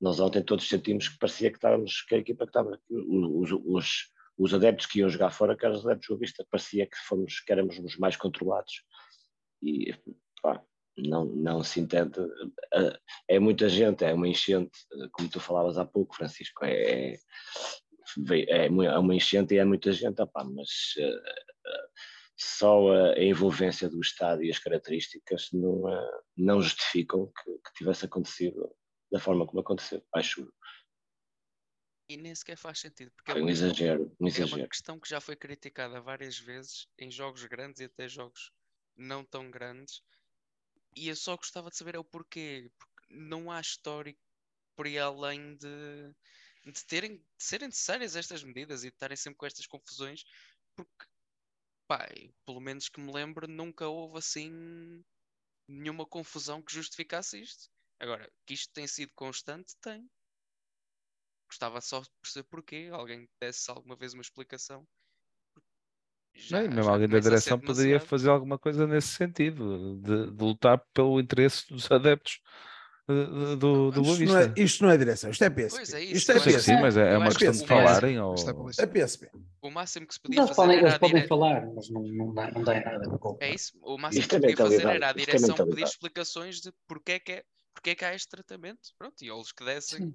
Nós ontem todos sentimos que parecia que estávamos, que a equipa que estava, os, os, os adeptos que iam jogar fora, que eram os adeptos do Vista, parecia que, fomos, que éramos os mais controlados. E pá, não, não se entende. eh, É muita gente, é uma enchente, eh, como tu falavas há pouco, Francisco, é, é, é uma enchente e é muita gente, opá, mas eh, eh, só a, envolvência do Estado e as características não, eh, não justificam que, que tivesse acontecido da forma como aconteceu. Acho E nem sequer faz sentido, porque é um uma questão- exagero, um É uma exagero. questão que já foi criticada várias vezes em jogos grandes e até jogos não tão grandes. E eu só gostava de saber é o porquê. Porque não há histórico por aí além de, de, terem, de serem necessárias estas medidas e de estarem sempre com estas confusões. Porque, pá, pelo menos que me lembro, nunca houve assim nenhuma confusão que justificasse isto. Agora, que isto tem sido constante, tem. Gostava só de perceber porquê. Alguém desse alguma vez uma explicação. Já, Não, mesmo alguém da direção poderia fazer alguma coisa nesse sentido, de, de lutar pelo interesse dos adeptos eh, do, do Boa Isto não, é, isto não é direção, isto é PSP. Pois é isso, isto é que acho sim, PSP. mas é, é uma questão de falarem. Ou... É isso. É PSP. O máximo que se podia Eles fazer podem, era eles podem dire... falar, mas não, não, dá, não dá em nada. É isso. O máximo Isto que é podia fazer era a isto é direção pedir explicações de porque é que, é, porque é que há este tratamento. Pronto, e eles que dessem Sim.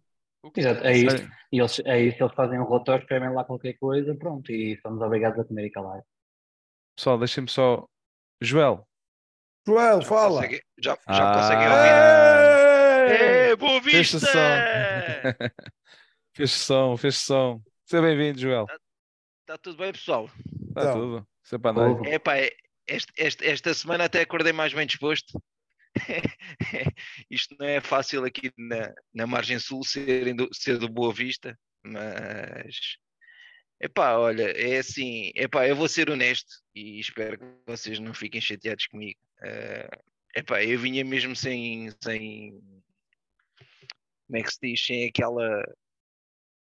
Exato, é isso. E eles, é isso, eles fazem um relatório, escrevem lá qualquer coisa, pronto, e somos obrigados a comer e calar. Pessoal, deixem-me só. Joel. Joel, Já fala. consegui- já, já Ah. conseguem ouvir. É, boa Fecha vista! som. *laughs* fez som, fez som. Seja bem-vindo, Joel. Está Tá tudo bem, pessoal? Está Então. tudo. Sempre a andar. Ouve. Epá, é- este, este- esta semana até acordei mais bem disposto. *laughs* Isto não é fácil aqui na, na margem sul ser ser do Boa Vista, mas epá, olha, é assim, epá, eu vou ser honesto e espero que vocês não fiquem chateados comigo. Eh, epá, eu vinha mesmo sem, sem como é que se diz, sem aquela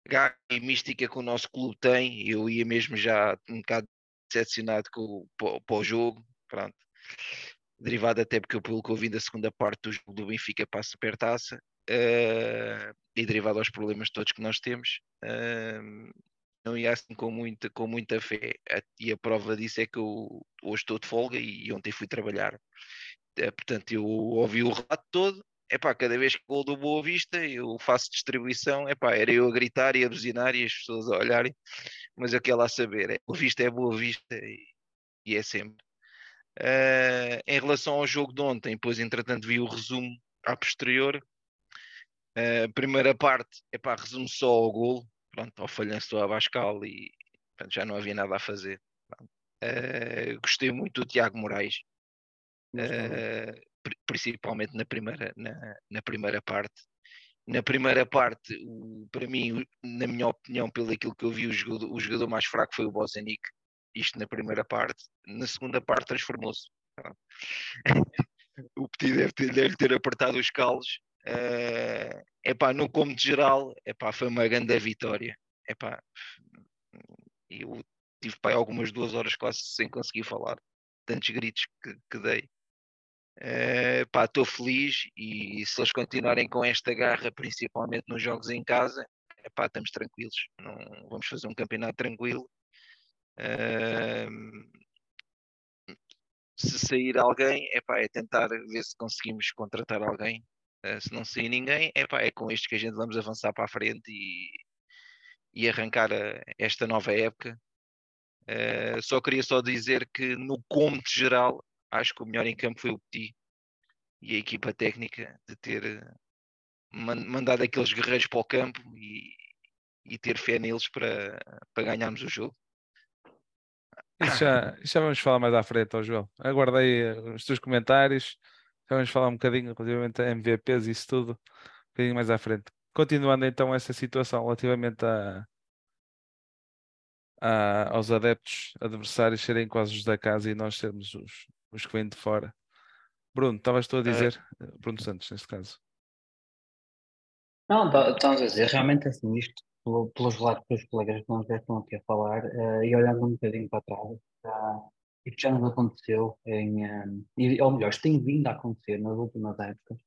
garra e mística que o nosso clube tem, eu ia mesmo já um bocado decepcionado com, para, para o jogo, pronto. Derivado até porque pelo que eu vim da segunda parte do jogo do Benfica para a Supertaça, eh, e derivado aos problemas todos que nós temos, eh, não ia assim com muita, com muita fé. E a prova disso é que eu hoje estou de folga e ontem fui trabalhar. Eh, portanto, eu ouvi o relato todo. Epá, cada vez que gol do Boa Vista, eu faço distribuição. Epá, era eu a gritar e a buzinar e as pessoas a olharem, mas eu quero lá saber. É, Boa Vista é Boa Vista e, e é sempre. Eh, em relação ao jogo de ontem, depois entretanto vi o resumo a posterior. Eh, primeira parte, epá, resumo só ao gol, pronto, ao falhanço do Abascal e pronto, já não havia nada a fazer. Eh, gostei muito do Tiago Moraes, pri- principalmente na primeira, na, na primeira parte. Na primeira parte, o- para mim, na minha opinião, pelo aquilo que eu vi, o jogador, o jogador mais fraco foi o Bozanic. Isto na primeira parte. Na segunda parte, transformou-se. *laughs* o Petit deve ter, deve ter apertado os calos. Uh, epá, no cômodo geral, epá, foi uma grande vitória. Epá, eu tive pá, algumas duas horas quase sem conseguir falar, tantos gritos que, que dei. Estou uh, feliz e se eles continuarem com esta garra, principalmente nos jogos em casa, epá, estamos tranquilos. Não, vamos fazer um campeonato tranquilo. Se sair alguém, epá, é tentar ver se conseguimos contratar alguém. Uh, se não sair ninguém, epá, é com isto que a gente vamos avançar para a frente e, e arrancar a, esta nova época. Uh, só queria só dizer que no cômodo geral, acho que o melhor em campo foi o Petit e a equipa técnica de ter eh, mandado aqueles guerreiros para o campo e, e ter fé neles para, para ganharmos o jogo. Isso já, já vamos falar mais à frente, ó João. Aguardei eh, os teus comentários. Já vamos falar um bocadinho relativamente a MVPs e isso tudo, um bocadinho mais à frente. Continuando então essa situação relativamente a, a, aos adeptos adversários serem quase os da casa e nós sermos os, os que vêm de fora. Bruno, estavas tu a dizer, uh, Bruno Santos, neste caso. Não, tá, estamos a dizer, realmente assim, isto pelos relatos dos colegas que já estão aqui a falar, uh, e olhando um bocadinho para trás, já, isto já nos aconteceu, em, um, e, ou melhor, isto tem vindo a acontecer nas últimas épocas,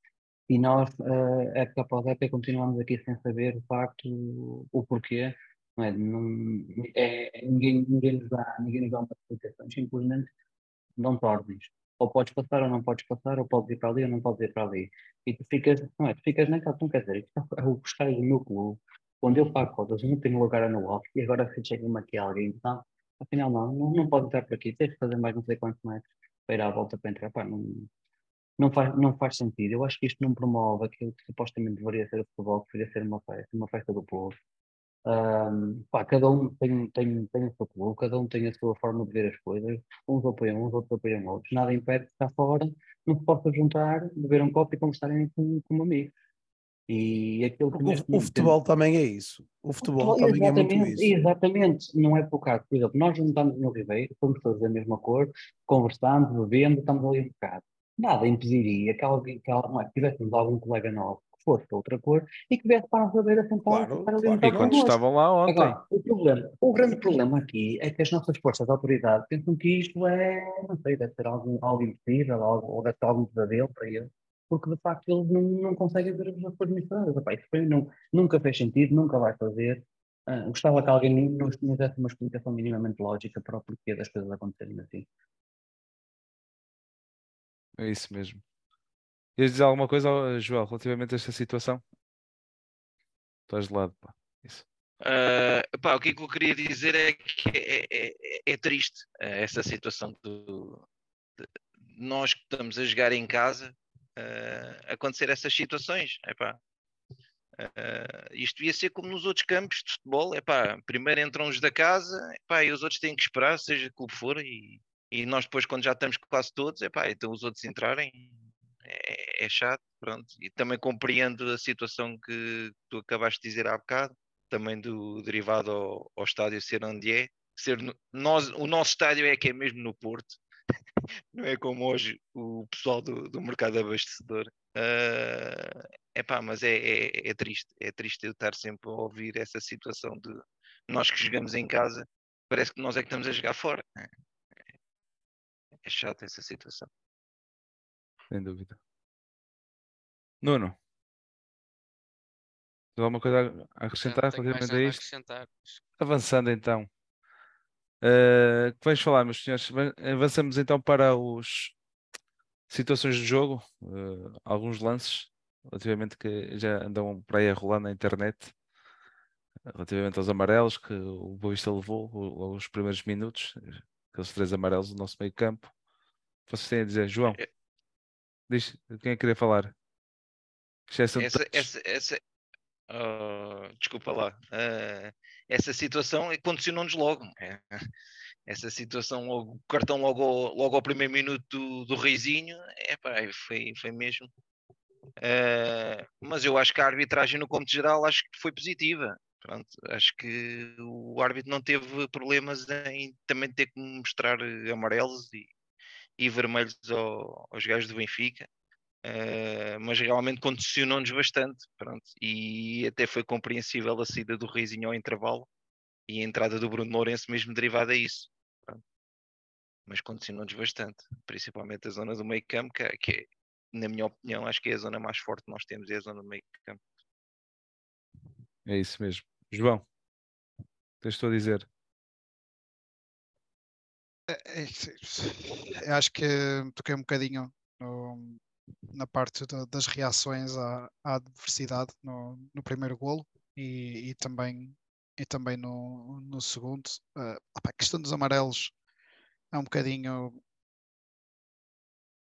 e nós, uh, época após época, continuamos aqui sem saber de facto o, porquê, não é? Não, é, ninguém, ninguém, nos dá, ninguém nos dá uma explicação, simplesmente dão ordens. Ou podes passar ou não podes passar, ou podes ir para ali ou não podes ir para ali. E tu ficas, não é? Tu ficas naquela, não quer dizer, é o estádio do meu clube, onde eu pago cotas, não tenho lugar anual, e agora chega-me aqui alguém, então, afinal não, não, não pode entrar por aqui, tens de fazer mais não sei quantos metros para ir à volta para entrar, pá, não, não faz, não faz sentido. Eu acho que isto não promove aquilo que supostamente deveria ser o futebol, que deveria ser uma festa, uma festa do povo. Um, pá, cada um tem, tem, tem o seu clube, cada um tem a sua forma de ver as coisas, uns apoiam uns, outros apoiam outros. Nada impede que cá fora não se possa juntar, beber um copo e conversarem como, como amigos. E aquilo que o, o futebol tem... também é isso. O futebol, o futebol também é muito isso. Exatamente, não é por causa. Por exemplo, nós juntamos no Ribeiro, somos todos da mesma cor, conversamos, bebendo, estamos ali um bocado. Nada impediria que, alguém, que, é, que tivéssemos algum colega novo que fosse de outra cor e que viesse para a Ribeira sentar claro, para ali claro. E quando estavam lá ontem. Agora, o, problema, o grande problema aqui é que as nossas forças de autoridade pensam que isto é, não sei, deve ser algo, algo impossível, algo, ou deve ser algum pesadelo para eles porque de facto eles não, não conseguem ver as coisas misturadas. Epá, isso para mim não, nunca fez sentido, nunca vai fazer. Uh, gostava que alguém nos, nos desse uma explicação minimamente lógica para o porquê das coisas acontecerem assim. É isso mesmo. Queres dizer alguma coisa, Joel, relativamente a esta situação? Estás de lado, pá. Isso. Uh, pá, o que eu queria dizer é que é, é, é triste uh, essa situação do, de, nós que estamos a jogar em casa uh, acontecer essas situações. Epá, uh, isto devia ser como nos outros campos de futebol. Epá, primeiro entram os da casa epá, e os outros têm que esperar, seja clube for, e, e nós depois, quando já estamos quase todos, epá, então os outros entrarem. É, é chato, pronto. E também compreendo a situação que tu acabaste de dizer há bocado, também do derivado ao, ao estádio ser onde é. Ser, nós, o nosso estádio é que é mesmo no Porto, *laughs* não é como hoje o pessoal do, do mercado abastecedor. Uh, epá, mas é, é, é, triste, é triste eu estar sempre a ouvir essa situação de nós que jogamos em casa, parece que nós é que estamos a jogar fora. É, chato essa situação. Sem dúvida. Nuno, alguma coisa a acrescentar relativamente a isto? Avançando então. Uh, que vamos falar, meus senhores? Avançamos então para os situações do jogo, uh, alguns lances, relativamente que já andam para aí a rolar na internet, relativamente aos amarelos que o Boavista levou logo os primeiros minutos, aqueles três amarelos do nosso meio campo. Vocês têm a dizer, João? É. Diz, quem é que queria falar? Essa, essa, essa, uh, desculpa lá. Uh, essa situação condicionou-nos logo. É. Essa situação, o cartão logo, logo ao primeiro minuto do, do Reizinho, é, pá, foi, foi mesmo. Uh, mas eu acho que a arbitragem no conto geral acho que foi positiva. Pronto, acho que o árbitro não teve problemas em também ter que mostrar amarelos e, e vermelhos ao, aos gajos do Benfica. Uh, mas realmente condicionou-nos bastante, pronto, e até foi compreensível a saída do Reizinho ao intervalo e a entrada do Bruno Lourenço mesmo derivada a isso, pronto. mas condicionou-nos bastante, principalmente a zona do meio campo, que, é, que é, na minha opinião, acho que é a zona mais forte que nós temos, é a zona do meio campo. É isso mesmo. João, tens tu a dizer? É, é, acho que toquei um bocadinho no, na parte da, das reações à, à adversidade no, no, primeiro golo e, e, também, e também no, no segundo. Uh, a questão dos amarelos é um bocadinho.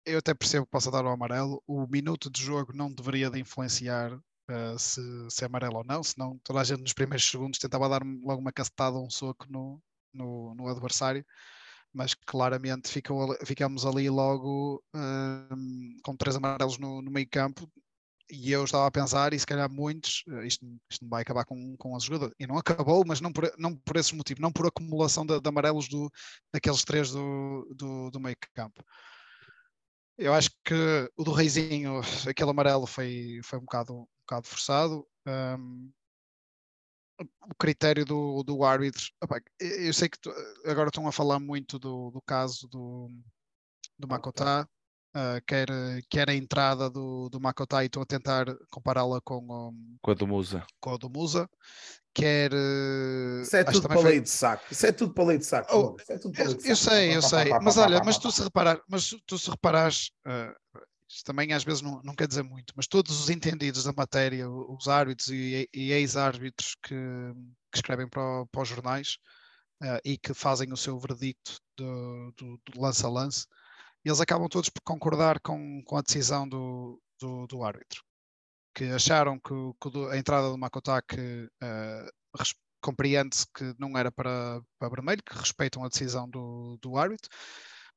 Eu até percebo que possa dar o amarelo. O minuto de jogo não deveria de influenciar uh, se, se é amarelo ou não, senão toda a gente nos primeiros segundos tentava dar logo uma cacetada um soco no, no, no adversário mas claramente ficou, ficamos ali logo um, com três amarelos no, no, meio campo e eu estava a pensar, e se calhar muitos, eh, isto, isto não vai acabar com, com as jogadores, e não acabou, mas não por, não por esse motivo, não por acumulação de, de amarelos do, daqueles três do, do, do meio campo. Eu acho que o do Reizinho, aquele amarelo foi, foi um, bocado, um bocado forçado. Um, o critério do, do árbitro. eu sei que tu, agora estão a falar muito do, do caso do, do Makota, uh, quer, quer a entrada do, do Makota e estão a tentar compará-la com, um, com a do Musa. Com a do Musa. Quer. Isso é tudo para foi... de saco. Isso é tudo para lei de saco. Oh, é tudo eu, eu sei, eu sei. Mas olha, mas tu se reparar, mas tu se reparares, uh, isto também às vezes não, não quer dizer muito, mas todos os entendidos da matéria, os árbitros e, e ex-árbitros que, que, escrevem para, para os jornais uh, e que fazem o seu verdicto do, do, do lance a lance, eles acabam todos por concordar com, com a decisão do, do, do árbitro, que acharam que, que, a entrada do Makotak uh, compreende-se que não era para, para vermelho, que respeitam a decisão do, do árbitro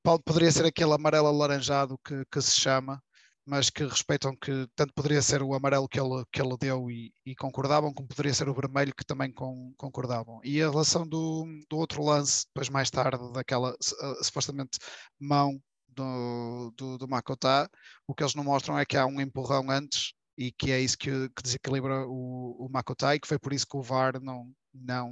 poderia ser aquele amarelo alaranjado que, que, se chama, mas que respeitam que tanto poderia ser o amarelo que ele, que ele deu e, e concordavam, como poderia ser o vermelho que também com, concordavam. E a relação do, do outro lance, depois mais tarde, daquela uh, supostamente mão do, do, do Makota, o que eles não mostram é que há um empurrão antes e que é isso que, que desequilibra o, o Makota e que foi por isso que o VAR não, não,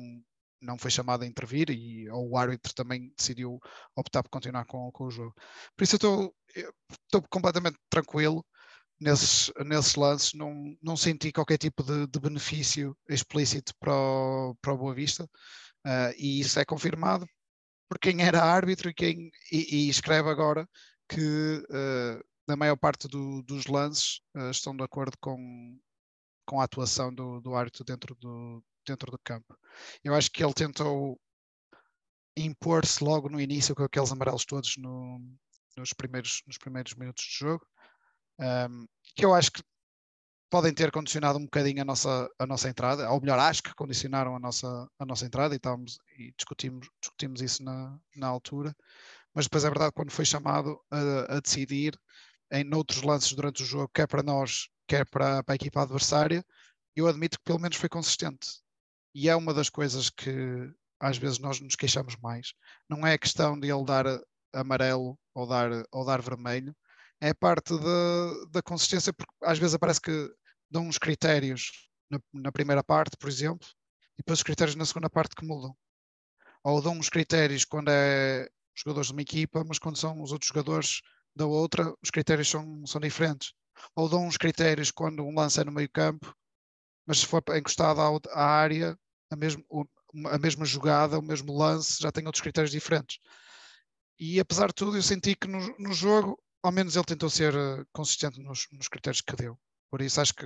não foi chamado a intervir e o árbitro também decidiu optar por continuar com, com o jogo. Por isso eu estou completamente tranquilo nesses, nesses lances, não, não senti qualquer tipo de, de benefício explícito para o, para o Boa Vista uh, e isso é confirmado por quem era árbitro e quem e, e escreve agora que uh, na maior parte do, dos lances uh, estão de acordo com, com a atuação do, do árbitro dentro do, dentro do campo. Eu acho que ele tentou impor-se logo no início com aqueles amarelos todos no, nos, primeiros, nos primeiros minutos de jogo, um, que eu acho que podem ter condicionado um bocadinho a nossa, a nossa entrada, ou melhor, acho que condicionaram a nossa, a nossa entrada e, estávamos, e discutimos, discutimos isso na, na altura, mas depois é verdade quando foi chamado a, a decidir em outros lances durante o jogo, quer para nós, quer para, para a equipa adversária, eu admito que pelo menos foi consistente e é uma das coisas que às vezes nós nos queixamos mais. Não é a questão de ele dar amarelo ou dar, ou dar vermelho, é parte da, da consistência, porque às vezes parece que dão uns critérios na, na, primeira parte, por exemplo, e depois os critérios na segunda parte que mudam. Ou dão uns critérios quando é jogadores de uma equipa, mas quando são os outros jogadores da outra, os critérios são, são diferentes. Ou dão uns critérios quando um lance é no meio campo mas se for encostado à, área, a, mesmo, a mesma jogada, o mesmo lance, já tem outros critérios diferentes. E apesar de tudo, eu senti que no, no jogo, ao menos ele tentou ser uh, consistente nos, nos, critérios que deu. Por isso acho que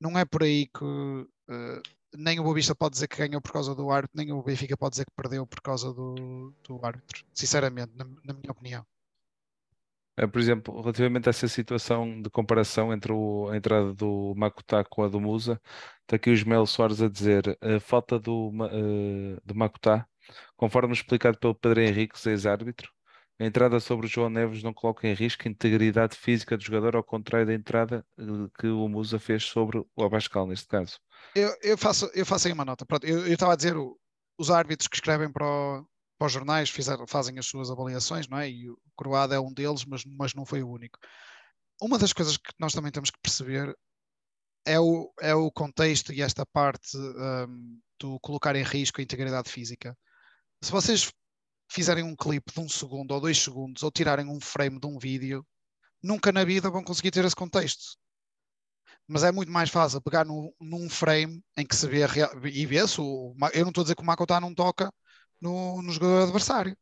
não é por aí que uh, nem o Boavista pode dizer que ganhou por causa do árbitro, nem o Benfica pode dizer que perdeu por causa do, do árbitro. Sinceramente, na, na minha opinião. Eh, por exemplo, relativamente a essa situação de comparação entre o- a entrada do Makutá com a do Musa, está aqui o Ismael Soares a dizer a falta do, Makutá, conforme explicado pelo Pedro Henrique, ex-árbitro, a entrada sobre o João Neves não coloca em risco a integridade física do jogador, ao contrário da entrada eh, que o Musa fez sobre o Abascal, neste caso. Eu, eu faço, eu faço aí uma nota. Pronto, eu estava a dizer o- os árbitros que escrevem para o, para os jornais fazem as suas avaliações, não é? E o Croada é um deles, mas, mas não foi o único. uma das coisas que nós também temos que perceber é o, é o contexto e esta parte um, do colocar em risco a integridade física. Se vocês fizerem um clipe de um segundo ou dois segundos ou tirarem um frame de um vídeo, nunca na vida vão conseguir ter esse contexto. Mas é muito mais fácil pegar no, num frame em que se vê e vê-se. Eu não estou a dizer que o Makota não toca no, no jogador adversário.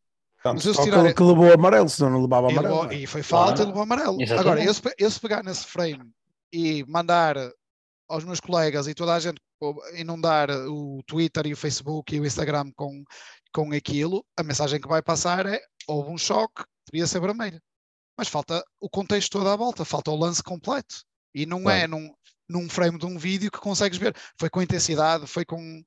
Mas eu se tirar... que levou amarelo, senão não levava amarelo. E, levou, e foi falta e levou amarelo. Exatamente. Agora, eu se, eu se pegar nesse frame e mandar aos meus colegas e toda a gente inundar o Twitter e o Facebook e o Instagram com, com aquilo, a mensagem que vai passar é houve um choque, devia ser vermelho. Mas falta o contexto todo à volta, falta o lance completo. E não é claro. é num, num frame de um vídeo que consegues ver. Foi com intensidade, foi com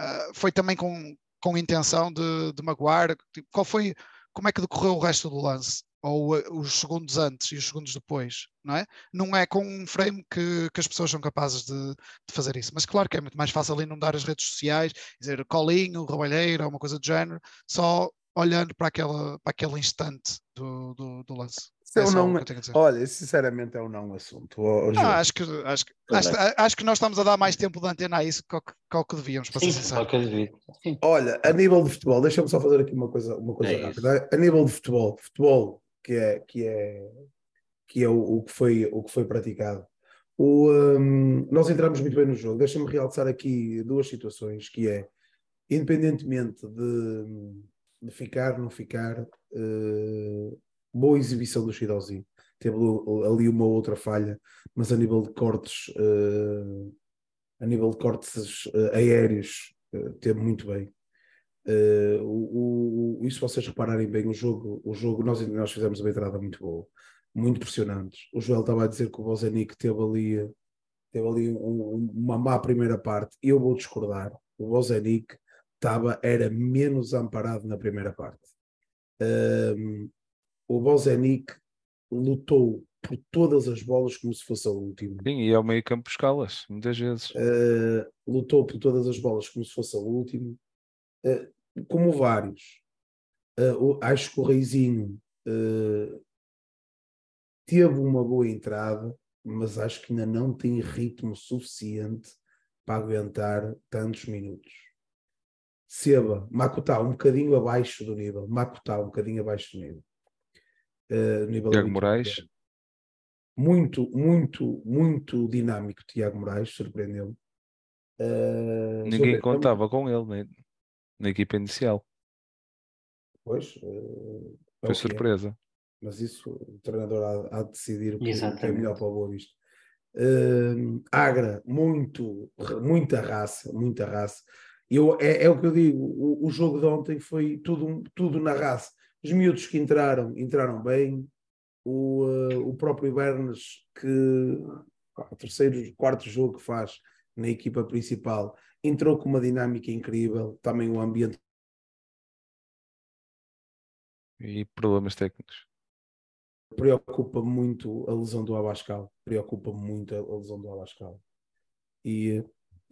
uh, foi também com, com intenção de, de magoar. Tipo, qual foi, como é que decorreu o resto do lance? Ou os segundos antes e os segundos depois, não é? Não é com um frame que, que as pessoas são capazes de, de, fazer isso. Mas claro que é muito mais fácil inundar as redes sociais, dizer colinho, roubalheira, uma coisa do género, só olhando para, aquela, para aquele instante do, do, do lance. É não, olha, sinceramente é um não assunto. Ah, acho, que, acho, que, acho, acho, que nós estamos a dar mais tempo de antena a isso que, que, que devíamos, para Sim, ser sincero. Olha, a nível de futebol, deixa-me só fazer aqui uma coisa, uma coisa é rápida. A nível de futebol, futebol que é, que é, que é o, o que foi, o que foi praticado. O, um, nós entramos muito bem no jogo. Deixa-me realçar aqui duas situações, que é, independentemente de, de ficar, não ficar, uh, boa exibição do Shidozi. Teve ali uma outra falha, mas a nível de cortes, uh, a nível de cortes uh, aéreos, teve muito bem. Uh, o, o, isso vocês repararem bem, o jogo, o jogo nós, nós fizemos uma entrada muito boa, muito pressionantes. O Joel estava a dizer que o Bozenic teve ali, teve ali um, uma má primeira parte. Eu vou discordar. O Bozenic estava, era menos amparado na primeira parte. Um, o Bozenic lutou por todas as bolas como se fosse a última. Sim, e ao meio campo escalas, muitas vezes. Uh, lutou por todas as bolas como se fosse a última. Uh, como vários. Uh, acho que o Reizinho uh, teve uma boa entrada, mas acho que ainda não tem ritmo suficiente para aguentar tantos minutos. Seba, Makuta um bocadinho abaixo do nível. Makuta um bocadinho abaixo do nível. Uh, nível Tiago Moraes. Muito, muito, muito dinâmico, Tiago Moraes, surpreendeu-me. Uh, Ninguém contava com ele, né? Na equipa inicial. Pois, uh, foi é. surpresa. É. Mas isso o treinador há, há de decidir o que, que, é melhor para o Boa Vista. Uh, Agra, muito, muita raça, muita raça. Eu, é, é o que eu digo, o, o, jogo de ontem foi tudo, tudo na raça. Os miúdos que entraram, entraram bem. O, uh, o próprio Bernes, que o terceiro, quarto jogo que faz na equipa principal, entrou com uma dinâmica incrível, também o ambiente. E problemas técnicos. Preocupa muito a lesão do Abascal. Preocupa muito a lesão do Abascal. E,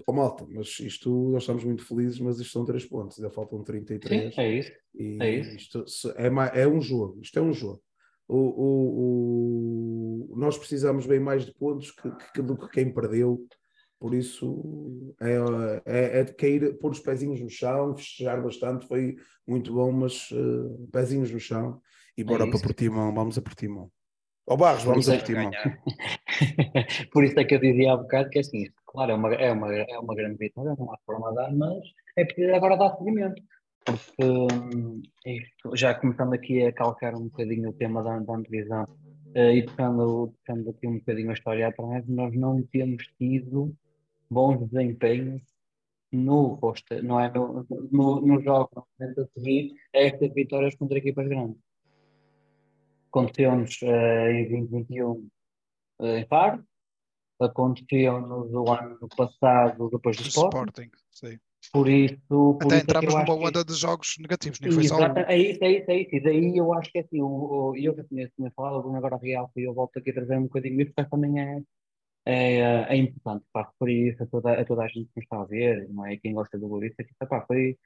oh malta, mas isto, nós estamos muito felizes, mas isto são três pontos, ainda faltam 33. Sim, é isso. E é, isso. Isto é, é um jogo, isto é um jogo. O, o, o, nós precisamos bem mais de pontos que, que, do que quem perdeu por isso é, é, é de cair, pôr os pezinhos no chão, festejar bastante, foi muito bom, mas uh, pezinhos no chão e bora é para Portimão, vamos a Portimão. Ó oh, Barros, vamos a é Portimão. *laughs* por isso é que eu dizia há bocado que é assim, claro, é uma, é uma, é uma grande vitória, não há forma de dar, mas é porque agora dá seguimento. Porque hum, isto, já começando aqui a calcar um bocadinho o tema da, da antevisão uh, e tocando, tocando aqui um bocadinho a história atrás, nós não temos tido bons desempenhos no roster, não é? No, no, no jogo a seguir a estas vitórias contra equipas grandes. Aconteceu-nos uh, em 2021 uh, eh, em Faro, aconteceu-nos o ano passado depois do Sporting. Sporting por isso. Por Até isso entramos é numa onda de jogos negativos, nem foi só. É isso, é isso, é isso. E daí eu acho que é assim, o, eu que tinha, tinha falado, o Bruno agora real, e eu volto aqui a trazer um bocadinho isso, porque também é, é, é importante para referir isso a toda, a toda a gente que nos está a ver, não é? Quem gosta do Borussia, que pá, foi,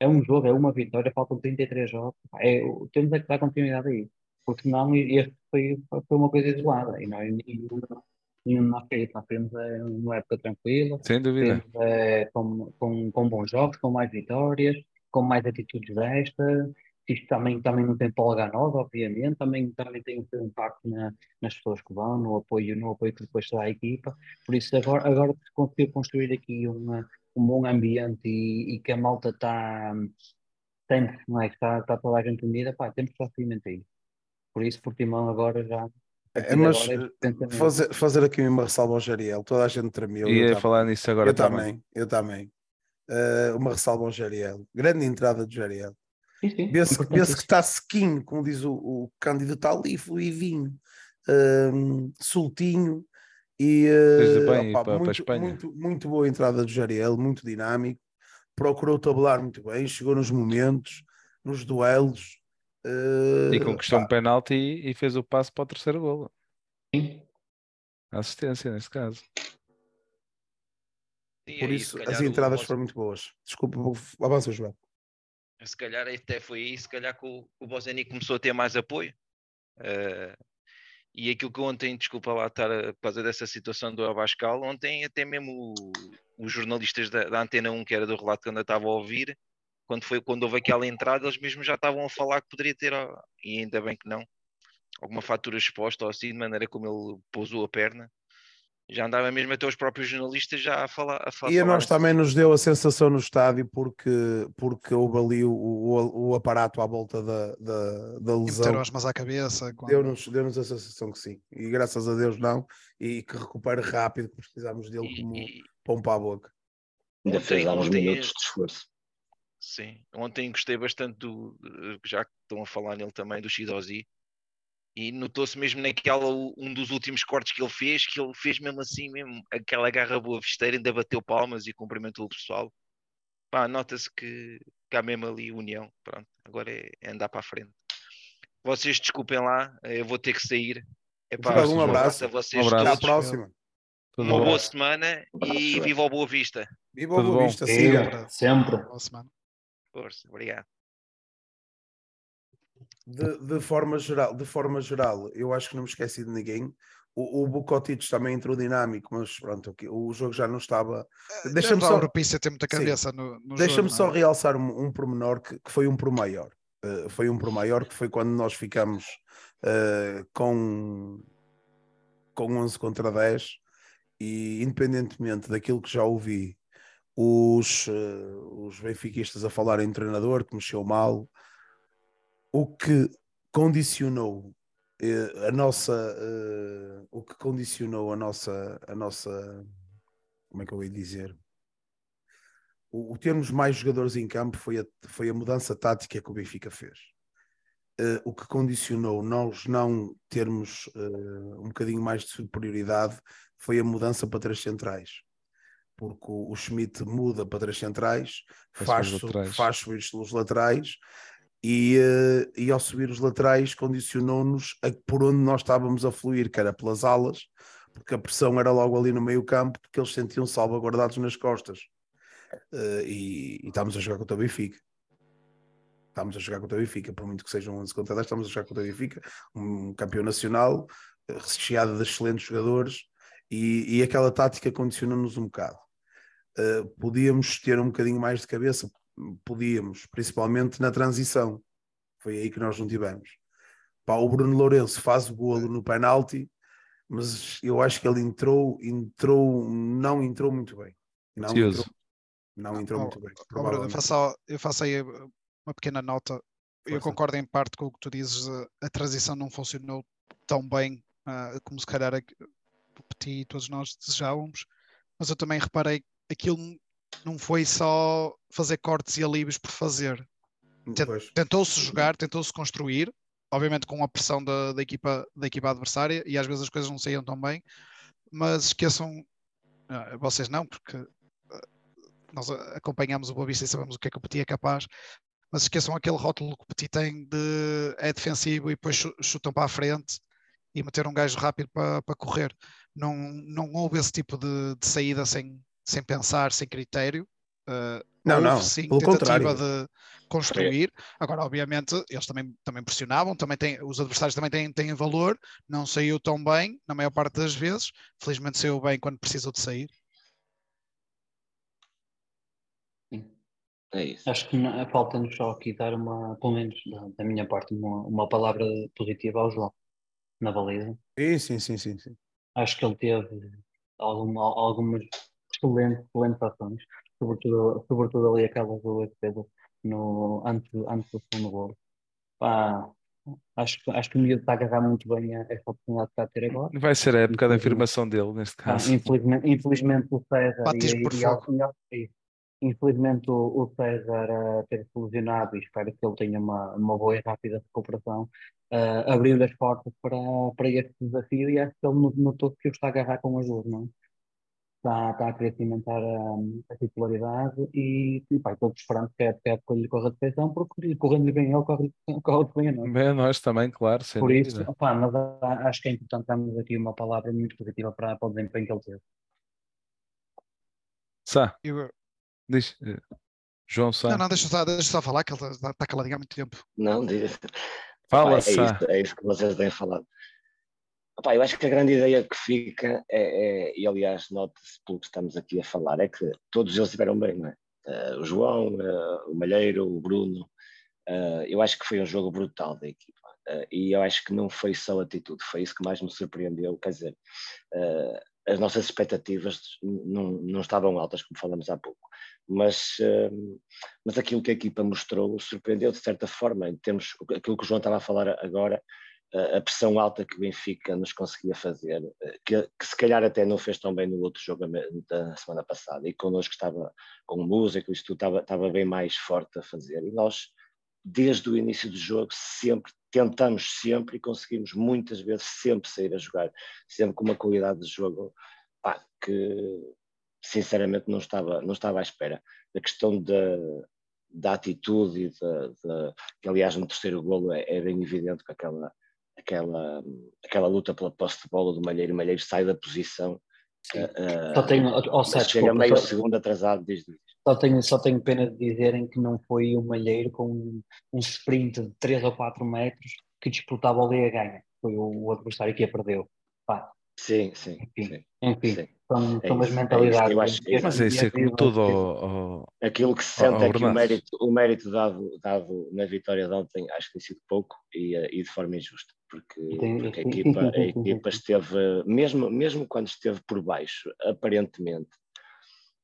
é um jogo, é uma vitória, faltam 33 jogos, é, temos é que dar continuidade aí. porque senão este foi, foi uma coisa isolada e nós, e, e nós, nós queremos é, uma época tranquila, Sem dúvida. queremos é, com, com, com bons jogos, com mais vitórias, com mais atitudes desta. Isto também, também não tem polga a nós, obviamente, também, também tem o seu impacto na, nas pessoas que vão, no apoio, no apoio que depois se dá à equipa. Por isso, agora, agora se conseguir construir aqui uma, um bom ambiente e, e que a malta está tem, não é? Está, está toda a gente unida, pá, temos que dar seguimento a isso. Por isso, Portimão agora já. É, mas agora é pensamento. fazer, fazer aqui uma ressalva ao Jariel, toda a gente tremeu. eu Ia também. falar nisso agora eu também. também, eu também. Eh, uma ressalva ao Jariel. Grande entrada de Jariel. Vê-se que está sequinho, como diz o, o Cândido, está ali fluidinho, hum, soltinho. E eh, bem opá, para- para a muito, Espanha. muito, muito boa entrada de Jariel, muito dinâmico. Procurou tabular muito bem, chegou nos momentos, nos duelos. E eh, conquistou pá, um penalti e, e fez o passo para o terceiro golo. Sim. A assistência, neste caso. E por aí, isso, as entradas foram muito boas. Desculpa, avança, João. Se calhar até foi aí, se calhar que o, o começou a ter mais apoio. Eh, e aquilo que ontem, desculpa lá estar a fazer dessa situação do Abascal, ontem até mesmo os jornalistas da, da Antena 1, que era do relato que ainda estava a ouvir, quando, foi, quando houve aquela entrada, eles mesmos já estavam a falar que poderia ter, e ainda bem que não, alguma fatura exposta ou assim, de maneira como ele pousou a perna. Já andava mesmo até os próprios jornalistas já a falar. A fa- E a falar nós também nos deu a sensação no estádio porque, porque houve ali o, o, o aparato à volta da, da, da E lesão. meteram as mãos à cabeça. quando- Deu-nos deu a sensação que sim. E graças a Deus não. E que recupere rápido, que precisamos dele E- como e- pão para a boca. Ainda fez alguns ontem- minutos de esforço. Sim, ontem gostei bastante do, eh, já que estão a falar nele também, do Shidozi. E notou-se mesmo naquela, um dos últimos cortes que ele fez, que ele fez mesmo assim, mesmo aquela garra boa visteira, ainda bateu palmas e cumprimentou o pessoal. Pá, nota-se que, que há mesmo ali união. Pronto, agora é, é andar para a frente. Vocês desculpem lá, eh, eu vou ter que sair. Epá, Fica, um um abraço. a vocês Um abraço. Até à todos. próxima. Tudo Uma bom? boa semana e viva o Boa Vista. Viva o Boa bom. Vista, siga. sempre. Boa semana. Força, obrigado. De, de forma geral, de forma geral, eu acho que não me esqueci de ninguém. O, o Bucotites também entrou dinâmico, mas pronto, o jogo já não estava. Deixa-me Já só- Europícia tem muita Sim. cabeça no, no Deixa-me só é? realçar um, um pormenor que, que foi um por maior. Uh, foi um por maior que foi quando nós ficamos uh, com, com 11 contra 10 e independentemente daquilo que já ouvi os, uh, os benfiquistas a falar em treinador que mexeu mal, o que condicionou eh, a nossa eh, o que condicionou a nossa a nossa como é que eu ia dizer? O, o termos mais jogadores em campo foi a, foi a mudança tática que o Benfica fez. Eh, o que condicionou nós não termos eh, um bocadinho mais de superioridade foi a mudança para três centrais. Porque o, o Schmidt muda para três centrais Faz faz, faz os laterais e, eh, e ao subir os laterais condicionou-nos a por onde nós estávamos a fluir, que era pelas alas, porque a pressão era logo ali no meio campo, porque eles sentiam salvaguardados nas costas. Eh, e, e estamos a jogar contra o Benfica. Estamos a jogar contra o Benfica, por muito que sejam 11 contra 10, estamos a jogar contra o Benfica, um campeão nacional, eh, recheado de excelentes jogadores, e, e aquela tática condicionou-nos um bocado. Eh, podíamos ter um bocadinho mais de cabeça, podíamos, principalmente na transição. Foi aí que nós não tivemos. Pá, o Bruno Lourenço faz o golo no penalti, mas eu acho que ele entrou, entrou, não entrou muito bem. Não Ansioso. entrou, não entrou Oh, muito bem. Ó, Bruno, eu faço, eu faço aí uma pequena nota. Eu Força. concordo em parte com o que tu dizes. eh, A transição não funcionou tão bem ah, como se calhar a- o Petit e todos nós desejávamos. Mas eu também reparei aquilo não foi só fazer cortes e alívios por fazer. Tentou-se jogar, tentou-se construir, obviamente com a pressão da, da equipa, da equipa adversária, e às vezes as coisas não saíam tão bem, mas esqueçam, vocês não, porque ah, nós acompanhamos o Boa Vista e sabemos o que é que o Petit é capaz, mas esqueçam aquele rótulo que o Petit tem de é defensivo e depois chu- chutam para a frente e meter um gajo rápido para, para correr. Não, não houve esse tipo de, de saída sem, sem pensar, sem critério. Ah, Não, houve não, sim pelo tentativa contrário. de construir. Agora, obviamente, eles também, também pressionavam, também têm, os adversários também têm, têm valor, não saiu tão bem na maior parte das vezes, felizmente saiu bem quando precisou de sair. É isso. Acho que falta-nos só aqui dar uma, pelo menos da, da minha parte, uma, uma palavra positiva ao João na baliza. Sim, sim, sim, sim. sim. Acho que ele teve alguma, algumas excelentes, excelentes ações, sobretudo, sobretudo ali aquela do Esteban no, antes, antes do segundo gol. Pá, acho, que- acho que o miúdo está a agarrar muito bem a esta oportunidade que está a ter agora. Vai ser a época da afirmação dele, neste Ah, caso. infelizmente, infelizmente o César Batismo por e, e, fogo. e- e- infelizmente o, o César uh, ter se lesionado e espero que ele tenha uma, uma boa e rápida recuperação uh, abriu-lhe as portas para, para este desafio e acho que ele no- notou que o está a agarrar com as duas, não é? Está, está a querer cimentar a, a titularidade e, e pá, estou esperando que a época, lhe corra de feição porque correndo-lhe bem ele, corre, *laughs* corre bem a nós. Bem, nós também, claro, sem Por isso, opá, mas acho que é importante darmos aqui uma palavra muito positiva para, para o desempenho que ele teve. Sá, Eu- diz. eh, João Sá. não, não, deixa só, deixa só falar, que ele está, está caladinho há muito tempo. Não, diz. Fala, é, Sá. isso, é isso que vocês têm falado. Eu acho que a grande ideia que fica, é, é- e aliás, note-se pelo que estamos aqui a falar, é que todos eles estiveram bem, não é? Eh, o João, eh, o Malheiro, o Bruno. eh, eu acho que foi um jogo brutal da equipa. E eu acho que não foi só atitude, foi isso que mais me surpreendeu. Quer dizer, as nossas expectativas não, não estavam altas, como falamos há pouco. Mas, mas aquilo que a equipa mostrou surpreendeu de certa forma, em termos, aquilo que o João estava a falar agora, a pressão alta que o Benfica nos conseguia fazer, eh, que, que se calhar até não fez tão bem no outro jogo da semana passada, e connosco estava com música, isto estava, estava bem mais forte a fazer, e nós, desde o início do jogo, sempre tentamos sempre e conseguimos muitas vezes sempre sair a jogar, sempre com uma qualidade de jogo pá, que sinceramente não estava, não estava à espera. A questão da, da atitude e da, que aliás no terceiro golo é, é bem evidente que aquela, aquela, aquela luta pela posse de bola do Malheiro, o Malheiro sai da posição, eh, Só tenho, oh, chega desculpa, meio só- segundo atrasado desde Só tenho, só tenho pena de dizerem que não foi o Malheiro com um, um sprint de 3 ou 4 metros que disputava ali a ganha. Foi o, o adversário que a perdeu. Pá, Sim, sim, Enfim. sim. enfim, Sim. são, É são as é mentalidades. acho- Mas é isso, é como tudo. ao- ao- Aquilo que se sente ó, é que o mérito, o mérito dado, dado na vitória de ontem acho que tem sido pouco e, eh, e de forma injusta, porque, porque a equipa, a equipa esteve, mesmo, mesmo quando esteve por baixo, aparentemente,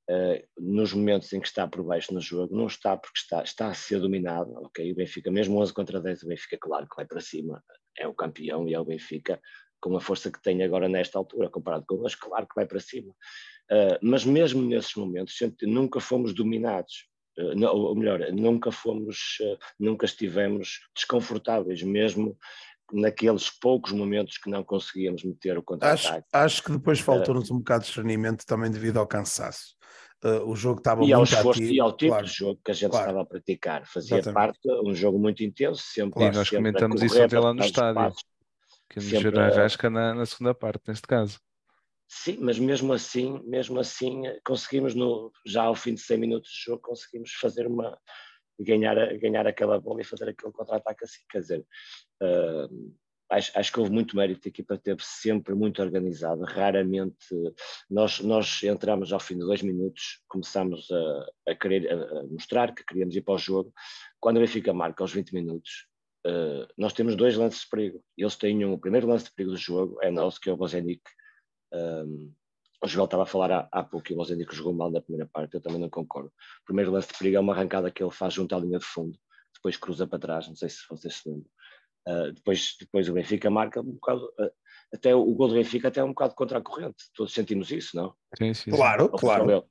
eh, nos momentos em que está por baixo no jogo, não está porque está, está a ser dominado, ok? O Benfica, mesmo 11 contra 10, o Benfica, claro que vai para cima, é o campeão e é o Benfica, com a força que tem agora nesta altura, comparado com nós, claro que vai para cima. Uh, mas mesmo nesses momentos, sempre- nunca fomos dominados. Uh, não- ou melhor, nunca fomos, uh, nunca estivemos desconfortáveis, mesmo naqueles poucos momentos que não conseguíamos meter o Acho, contra-ataque. acho que depois faltou-nos um bocado de discernimento também devido ao cansaço. Uh, o jogo estava E ao muito esforço ativo. e ao tipo claro. de jogo que a gente claro. estava a praticar. Fazia Exatamente. parte, um jogo muito intenso, sempre, E nós sempre a comentamos isso ontem lá no estádio. passos. Que nos Sempre gerou a rasca na, na segunda parte, neste caso. Sim, mas mesmo assim, mesmo assim, conseguimos no, já ao fim de 100 minutos de jogo, conseguimos fazer uma ganhar, ganhar aquela bola e fazer aquele contra-ataque assim. Quer dizer, ah, acho, acho que houve muito mérito, a equipa esteve sempre muito organizada, raramente nós, nós entramos ao fim de dois minutos, começámos a, a querer a- mostrar que queríamos ir para o jogo. Quando o Benfica marca aos 20 minutos, ah, nós temos dois lances de perigo. Eles têm um, o primeiro lance de perigo do jogo, é nosso, que é o Bozenic, um, o Joel estava a falar há, há pouco e o Mozambique jogou mal na primeira parte, eu também não concordo. O primeiro lance de perigo é uma arrancada que ele faz junto à linha de fundo, depois cruza para trás, não sei se vocês se lembram. Uh, depois, depois o Benfica marca um bocado, uh, até o, o gol do Benfica até é um bocado contra a corrente, todos sentimos isso, não? Sim, sim. Claro, Ou claro.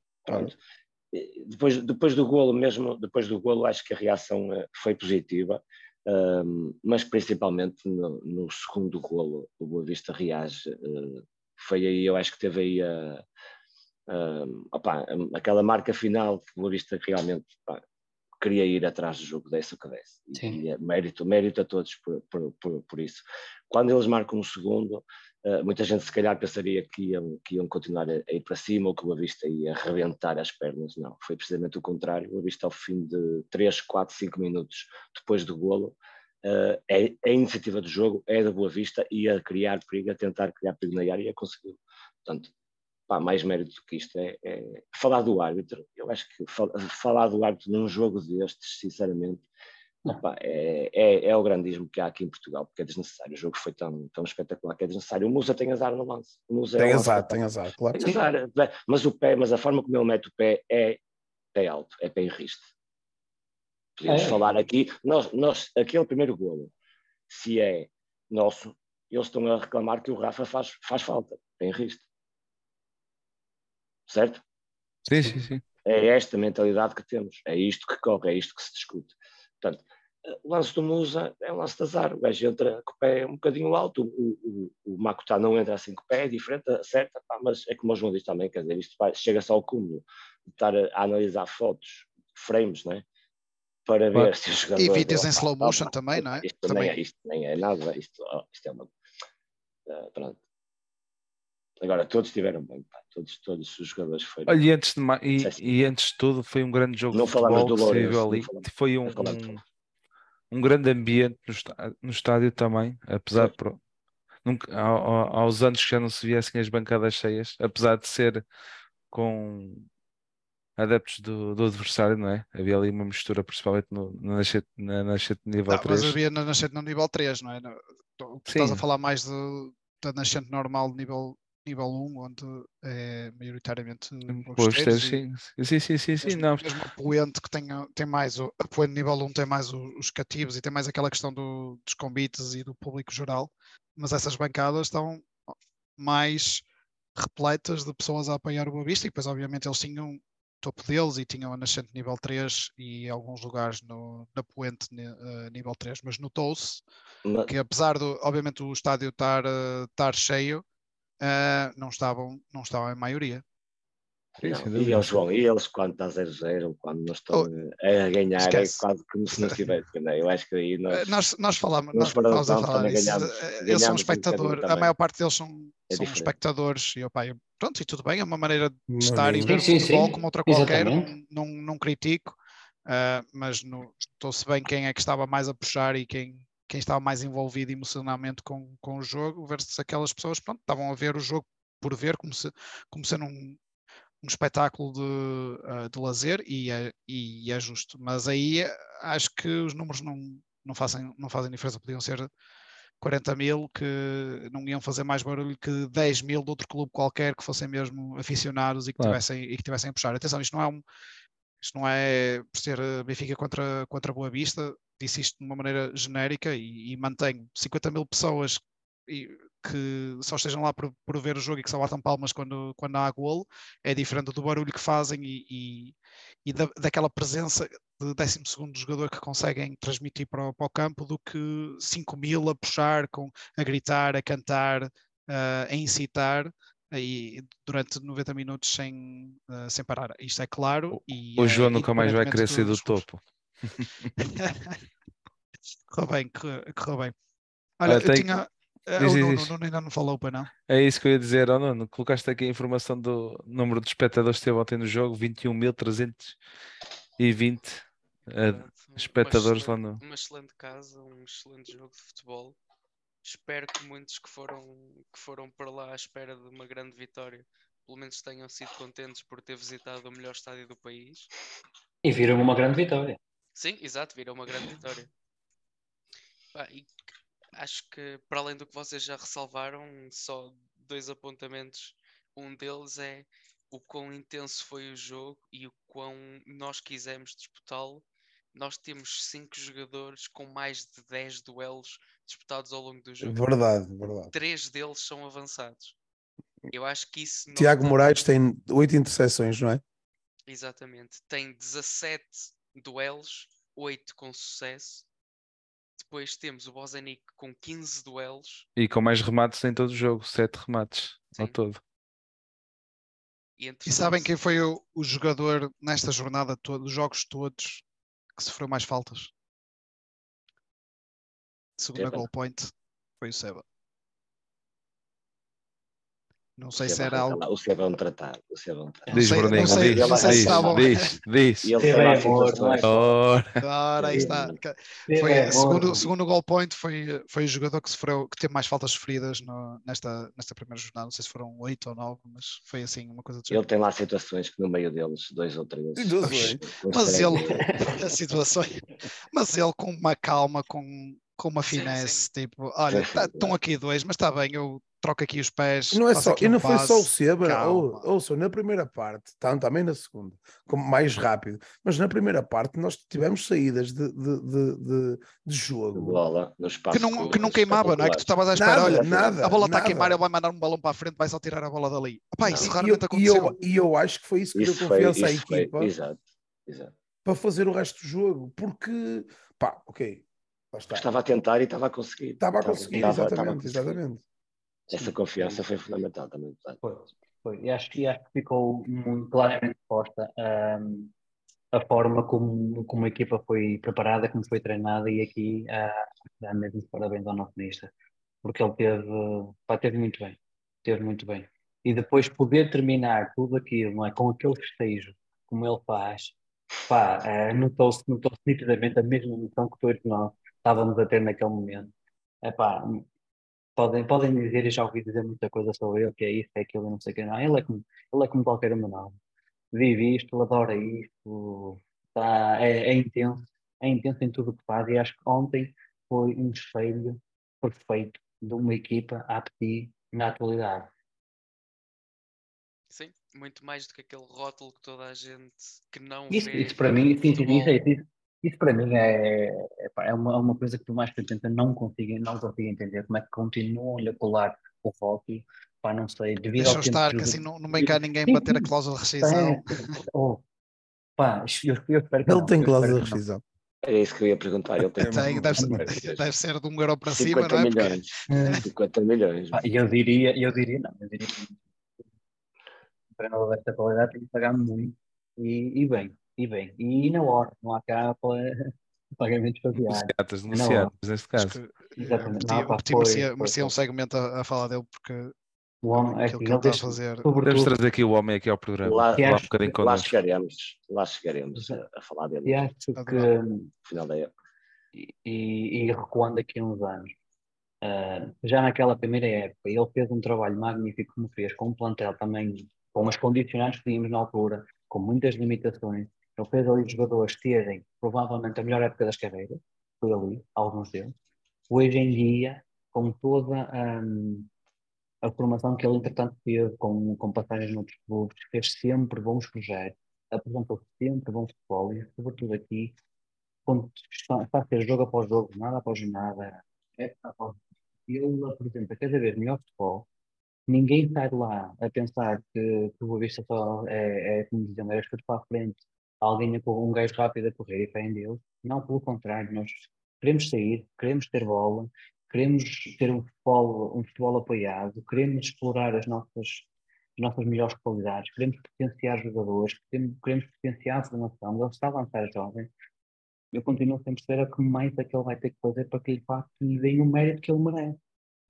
Depois, depois do golo mesmo, depois do golo acho que a reação eh, foi positiva, um, mas principalmente no, no segundo golo o Boa Vista reage, eh, foi aí, eu acho que teve aí a, a- opá, aquela marca final que o Boa Vista realmente pá, queria ir atrás do jogo, desse o que desse. Sim. E, é mérito, mérito a todos por, por, por, por isso. Quando eles marcam o segundo, Uh, muita gente se calhar pensaria que iam, que iam continuar a, a, ir para cima ou que o Avista ia arrebentar as pernas. Não, foi precisamente o contrário. O Avista ao fim de 3, 4, 5 minutos depois do golo, uh, é, é, a iniciativa do jogo, é da Boa Vista, ia criar perigo, a tentar criar perigo na área e conseguiu. Portanto, pá, mais mérito do que isto é, é, falar do árbitro. Eu acho que falar do árbitro num jogo destes, sinceramente, Opa, é, é, é, o grandismo que há aqui em Portugal, porque é desnecessário. O jogo foi tão, tão espetacular que é desnecessário. O Musa tem azar no lance. Musa tem é azar, tem azar, claro. Tem azar, mas o pé, mas a forma como ele mete o pé é pé alto, é pé em riste. Podemos é. falar aqui, nós, nós, aquele primeiro golo, se é nosso, eles estão a reclamar que o Rafa faz, faz falta, pé em riste. Certo? Sim, sim, sim. É esta mentalidade que temos, é isto que corre, é isto que se discute. Portanto, o lance do Musa é um lance de azar. O gajo entra com o pé um bocadinho alto, o, o, o Makutá não entra assim com o pé, é diferente, acerta, pá, mas é como o João diz também, quer dizer, isto vai, chega só ao cúmulo de estar a, a analisar fotos, frames, né? Para ver se o jogador. E vídeos em slow motion pá, também, não é? Isto também, é, isto nem é nada, isto, oh, isto é uma. Uh, pronto. Agora, todos estiveram bem, pá. Todos, todos os jogadores foram. Olha, e antes, de, e, e, antes de tudo, foi um grande jogo não de futebol do Lourenço, ali. Foi um, um, um, grande ambiente no, estádio, no estádio também, apesar de, nunca, aos anos que já não se viessem as bancadas cheias, apesar de ser com adeptos do, do adversário, não é? Havia ali uma mistura, principalmente no, na, nascente, na nascente nível não, 3. Mas havia na nascente no nível 3, não é? Tu estás a falar mais de, da nascente normal nível nível 1, onde é maioritariamente posteiros. Sim. sim, sim, sim, sim, mesmo, não. mesmo a poente que tem, tem mais, o poente nível 1 tem mais os cativos e tem mais aquela questão do, dos convites e do público geral, mas essas bancadas estão mais repletas de pessoas a apoiar o Boa Vista e depois obviamente eles tinham topo deles e tinham a nascente nível 3 e alguns lugares no, na poente uh, nível 3, mas notou-se que apesar do, obviamente o estádio estar, uh, estar cheio, uh, não, estavam, não estavam em maioria. Não, e eles vão, e eles quando está 0-0, quando não estão oh, a ganhar, é esquece. é quase como se não *laughs* estivesse. Eu acho que aí nós, eh, nós, nós falamos, nós, nós a falar isso. Ganhamos, eh, eles são um espectador, a maior parte deles são, é são espectadores e opa, pronto, e tudo bem, é uma maneira de estar e ver sim, futebol sim. como outra qualquer, não, não, não, critico, uh, mas estou-se bem quem é que estava mais a puxar e quem, quem estava mais envolvido emocionalmente com, com o jogo versus aquelas pessoas pronto, estavam a ver o jogo por ver, como, se, como sendo um, um espetáculo de, uh, de lazer e é, e é justo. Mas aí acho que os números não, não, fazem, não fazem diferença, podiam ser 40 mil que não iam fazer mais barulho que 10 mil de outro clube qualquer que fossem mesmo aficionados e que, claro. tivessem, e que tivessem a puxar. Atenção, isto não é um, isto não é por ser Benfica contra, contra Boa Vista, disse isto de uma maneira genérica e, e mantenho 50 mil pessoas e, que só estejam lá por, por, ver o jogo e que só batam palmas quando, quando há golo, é diferente do barulho que fazem e, e, e da, daquela presença de 12 jogador que conseguem transmitir para o, para o, campo do que 5 mil a puxar, com, a gritar, a cantar, uh, a incitar. E durante 90 minutos sem, uh, sem parar. Isto é claro. E, o João uh, nunca mais vai querer sair do topo. *laughs* correu bem, correu bem. Olha, eu tinha. Eh, diz, o Nuno, Nuno ainda não falou para não. É isso que eu ia dizer, oh, Nuno. Colocaste aqui a informação do número de espectadores que teve ontem no jogo: 21.320 uh, espectadores uma lá no. Uma excelente casa, um excelente jogo de futebol. Espero que muitos que foram, que foram para lá à espera de uma grande vitória, pelo menos tenham sido contentes por ter visitado o melhor estádio do país. E viram uma grande vitória. Sim, exato, viram uma grande vitória. e acho que, para além do que vocês já ressalvaram, só dois apontamentos. Um deles é o quão intenso foi o jogo e o quão nós quisemos disputá-lo. Nós temos cinco jogadores com mais de 10 duelos disputados ao longo do jogo. Verdade, verdade. Três deles são avançados. Eu acho que isso. Tiago Moraes tem oito interseções, não é? Exatamente. Tem 17 duelos, 8 com sucesso. Depois temos o Bozanic com 15 duelos. E com mais remates em todo o jogo, 7 remates Sim. ao todo. E, e sabem quem foi o, o jogador nesta jornada toda, dos jogos todos, que sofreu mais faltas? Segunda goal point foi o Seba. Não sei se era algo. O Seba é um tratado. O é um tratado. Não Diz, sei- Bruninho, diz, se diz, diz. E ele lá é amor, é? Ora, aí está. Foi, É, segundo, segundo o goal point, foi, foi o jogador que sofreu, que teve mais faltas sofridas no- nesta, nesta primeira jornada. Não sei se foram oito ou nove, mas foi assim uma coisa do Ele tem lá situações que no meio deles, dois ou três. Situações. Mas ele, *laughs* as situações, mas ele com uma calma, com, com uma Sim, finesse, sim. tipo, olha, Sim, tá- sim, estão aqui dois, mas está bem, eu troco aqui os pés. Não é só, e um não foi só o Seba, ou, ouçam, na primeira parte, tá, também na segunda, como mais rápido, mas na primeira parte nós tivemos saídas de, de, de, de, de jogo. bola no espaço. que não, que não queimava, não é? Que tu estavas à espera, Nada, olha, nada, a bola está a queimar, ele vai mandar um balão para a frente, vai só tirar a bola dali. Epá, isso E eu, raramente e, aconteceu. eu, e eu acho que foi isso que Isso deu foi, confiança à isso foi, equipa exato, exato. para fazer o resto do jogo, porque, pá, ok. Estava a tentar e estava a conseguir. Estava a conseguir, estava- estava a exatamente, conseguir. exatamente. Essa confiança foi fundamental também. Foi, foi. E acho, que- acho que ficou muito claramente posta ahm, a forma como, como a equipa foi preparada, como foi treinada, e aqui ah, dá mesmo parabéns ao nosso ministro, porque ele teve, pá, teve muito bem, teve muito bem. E depois poder terminar tudo aquilo, não é? Com aquele festejo, como ele faz, pá, ah, notou-se notou nitidamente a mesma emoção que todos nós estávamos a ter naquele momento. Epá, Podem, podem dizer, e já ouvi dizer muita coisa sobre ele, que é isso, é aquilo, e não sei o que. Não, ele é como, ele é como qualquer um nós. Vive isto, ele adora isto, tá, é, é intenso, é intenso em tudo o que faz. E acho que ontem foi um espelho perfeito de uma equipa a pedir na atualidade. Sim, muito mais do que aquele rótulo que toda a gente que não Isso, vê isso para mim, isso, é- isso, isso para mim é, é, é uma, é uma coisa que por mais que eu tente não consigo, não consigo entender como é que continuam-lhe a colar o rótulo, pá, não sei, devido Deixa ao eu tempo estar, que assim não, não vem cá ninguém Sim, bater a cláusula de rescisão. É, oh, pá, eu, eu espero que Ele não, tem cláusula de rescisão. Era isso que eu ia perguntar. Ele tem, Tem, deve, ser, *laughs* deve ser de um euro para cima, 50 não é? Porque milhões. É. 50 milhões. Pá, E eu diria, eu diria não, eu diria que um treinador desta qualidade tem que pagar muito e, e bem, e bem, e na hora, não há cá *laughs* para pagamentos faseados. negociatas, Não. negociatas, neste caso. Exatamente. o Petit, merecia, merecia um segmento a, a falar dele, porque O homem, é que ele ele está a deixa, fazer. Podemos trazer aqui o homem aqui ao programa. Lá- um acho Lá connosco. chegaremos, lá chegaremos a, a falar dele e acho que, no final da época. e, e recuando aqui uns anos, ah, já naquela primeira época, ele fez um trabalho magnífico como fez, com um plantel também, com as condicionantes que tínhamos na altura, com muitas limitações. Ele fez ali os jogadores terem provavelmente a melhor época das carreiras, foi ali, alguns deles. Hoje em dia, com toda hum, a formação que ele entretanto teve, com, com passagens noutros clubes, fez sempre bons projetos, apresentou sempre bons futebol e sobretudo aqui está, a ser jogo após jogo, nada após nada, é, após- ele apresenta cada vez melhor futebol. Ninguém sai de lá a pensar que, que o Boa Vista só é, é como dizendo, é para a frente, alguém, a cor- um gajo rápido a correr e em Deus. Não, pelo contrário, nós queremos sair, queremos ter bola, queremos ter um futebol, um futebol apoiado, queremos explorar as nossas, as nossas melhores qualidades, queremos potenciar jogadores, queremos, queremos potenciar a formação. Ele está a lançar jovens eu continuo sem perceber a que mais é que ele vai ter que fazer para que lhe faça lhe deem o mérito que ele merece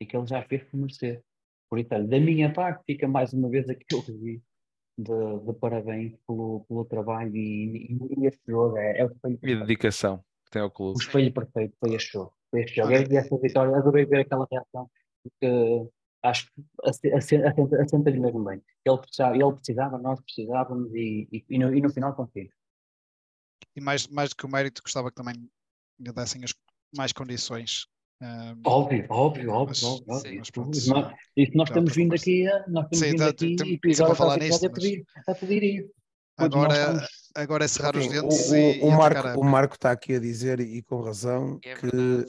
e que ele já fez por merecer. Por isso, da minha parte, fica mais uma vez aquele registro de, de parabéns pelo, pelo trabalho e, e, e este jogo é, é o, espelho, E dedicação que tem ao o clube. espelho perfeito foi este jogo. Foi este jogo. E esta vitória, adorei ver aquela reação, porque acho que asse- asse- assenta- assenta-lhe mesmo bem. Ele precisava, ele precisava, nós precisávamos e, e, e, no, e no final conseguimos. E mais, mais do que o mérito, gostava que também lhe dessem as mais condições. Ah, Óbvio, óbvio, óbvio, Mas- óbvio, óbvio. sim, mas pronto, isso nós, isso outra vindo aqui, a, nós temos Sim, vindo tá, aqui tem- e agora a falar nisso, a mas- pedir, a pedir isso. Agora, estamos- agora é cerrar os dentes o, e, o- o e a Marco, o. Marco está aqui a dizer, e com razão, É que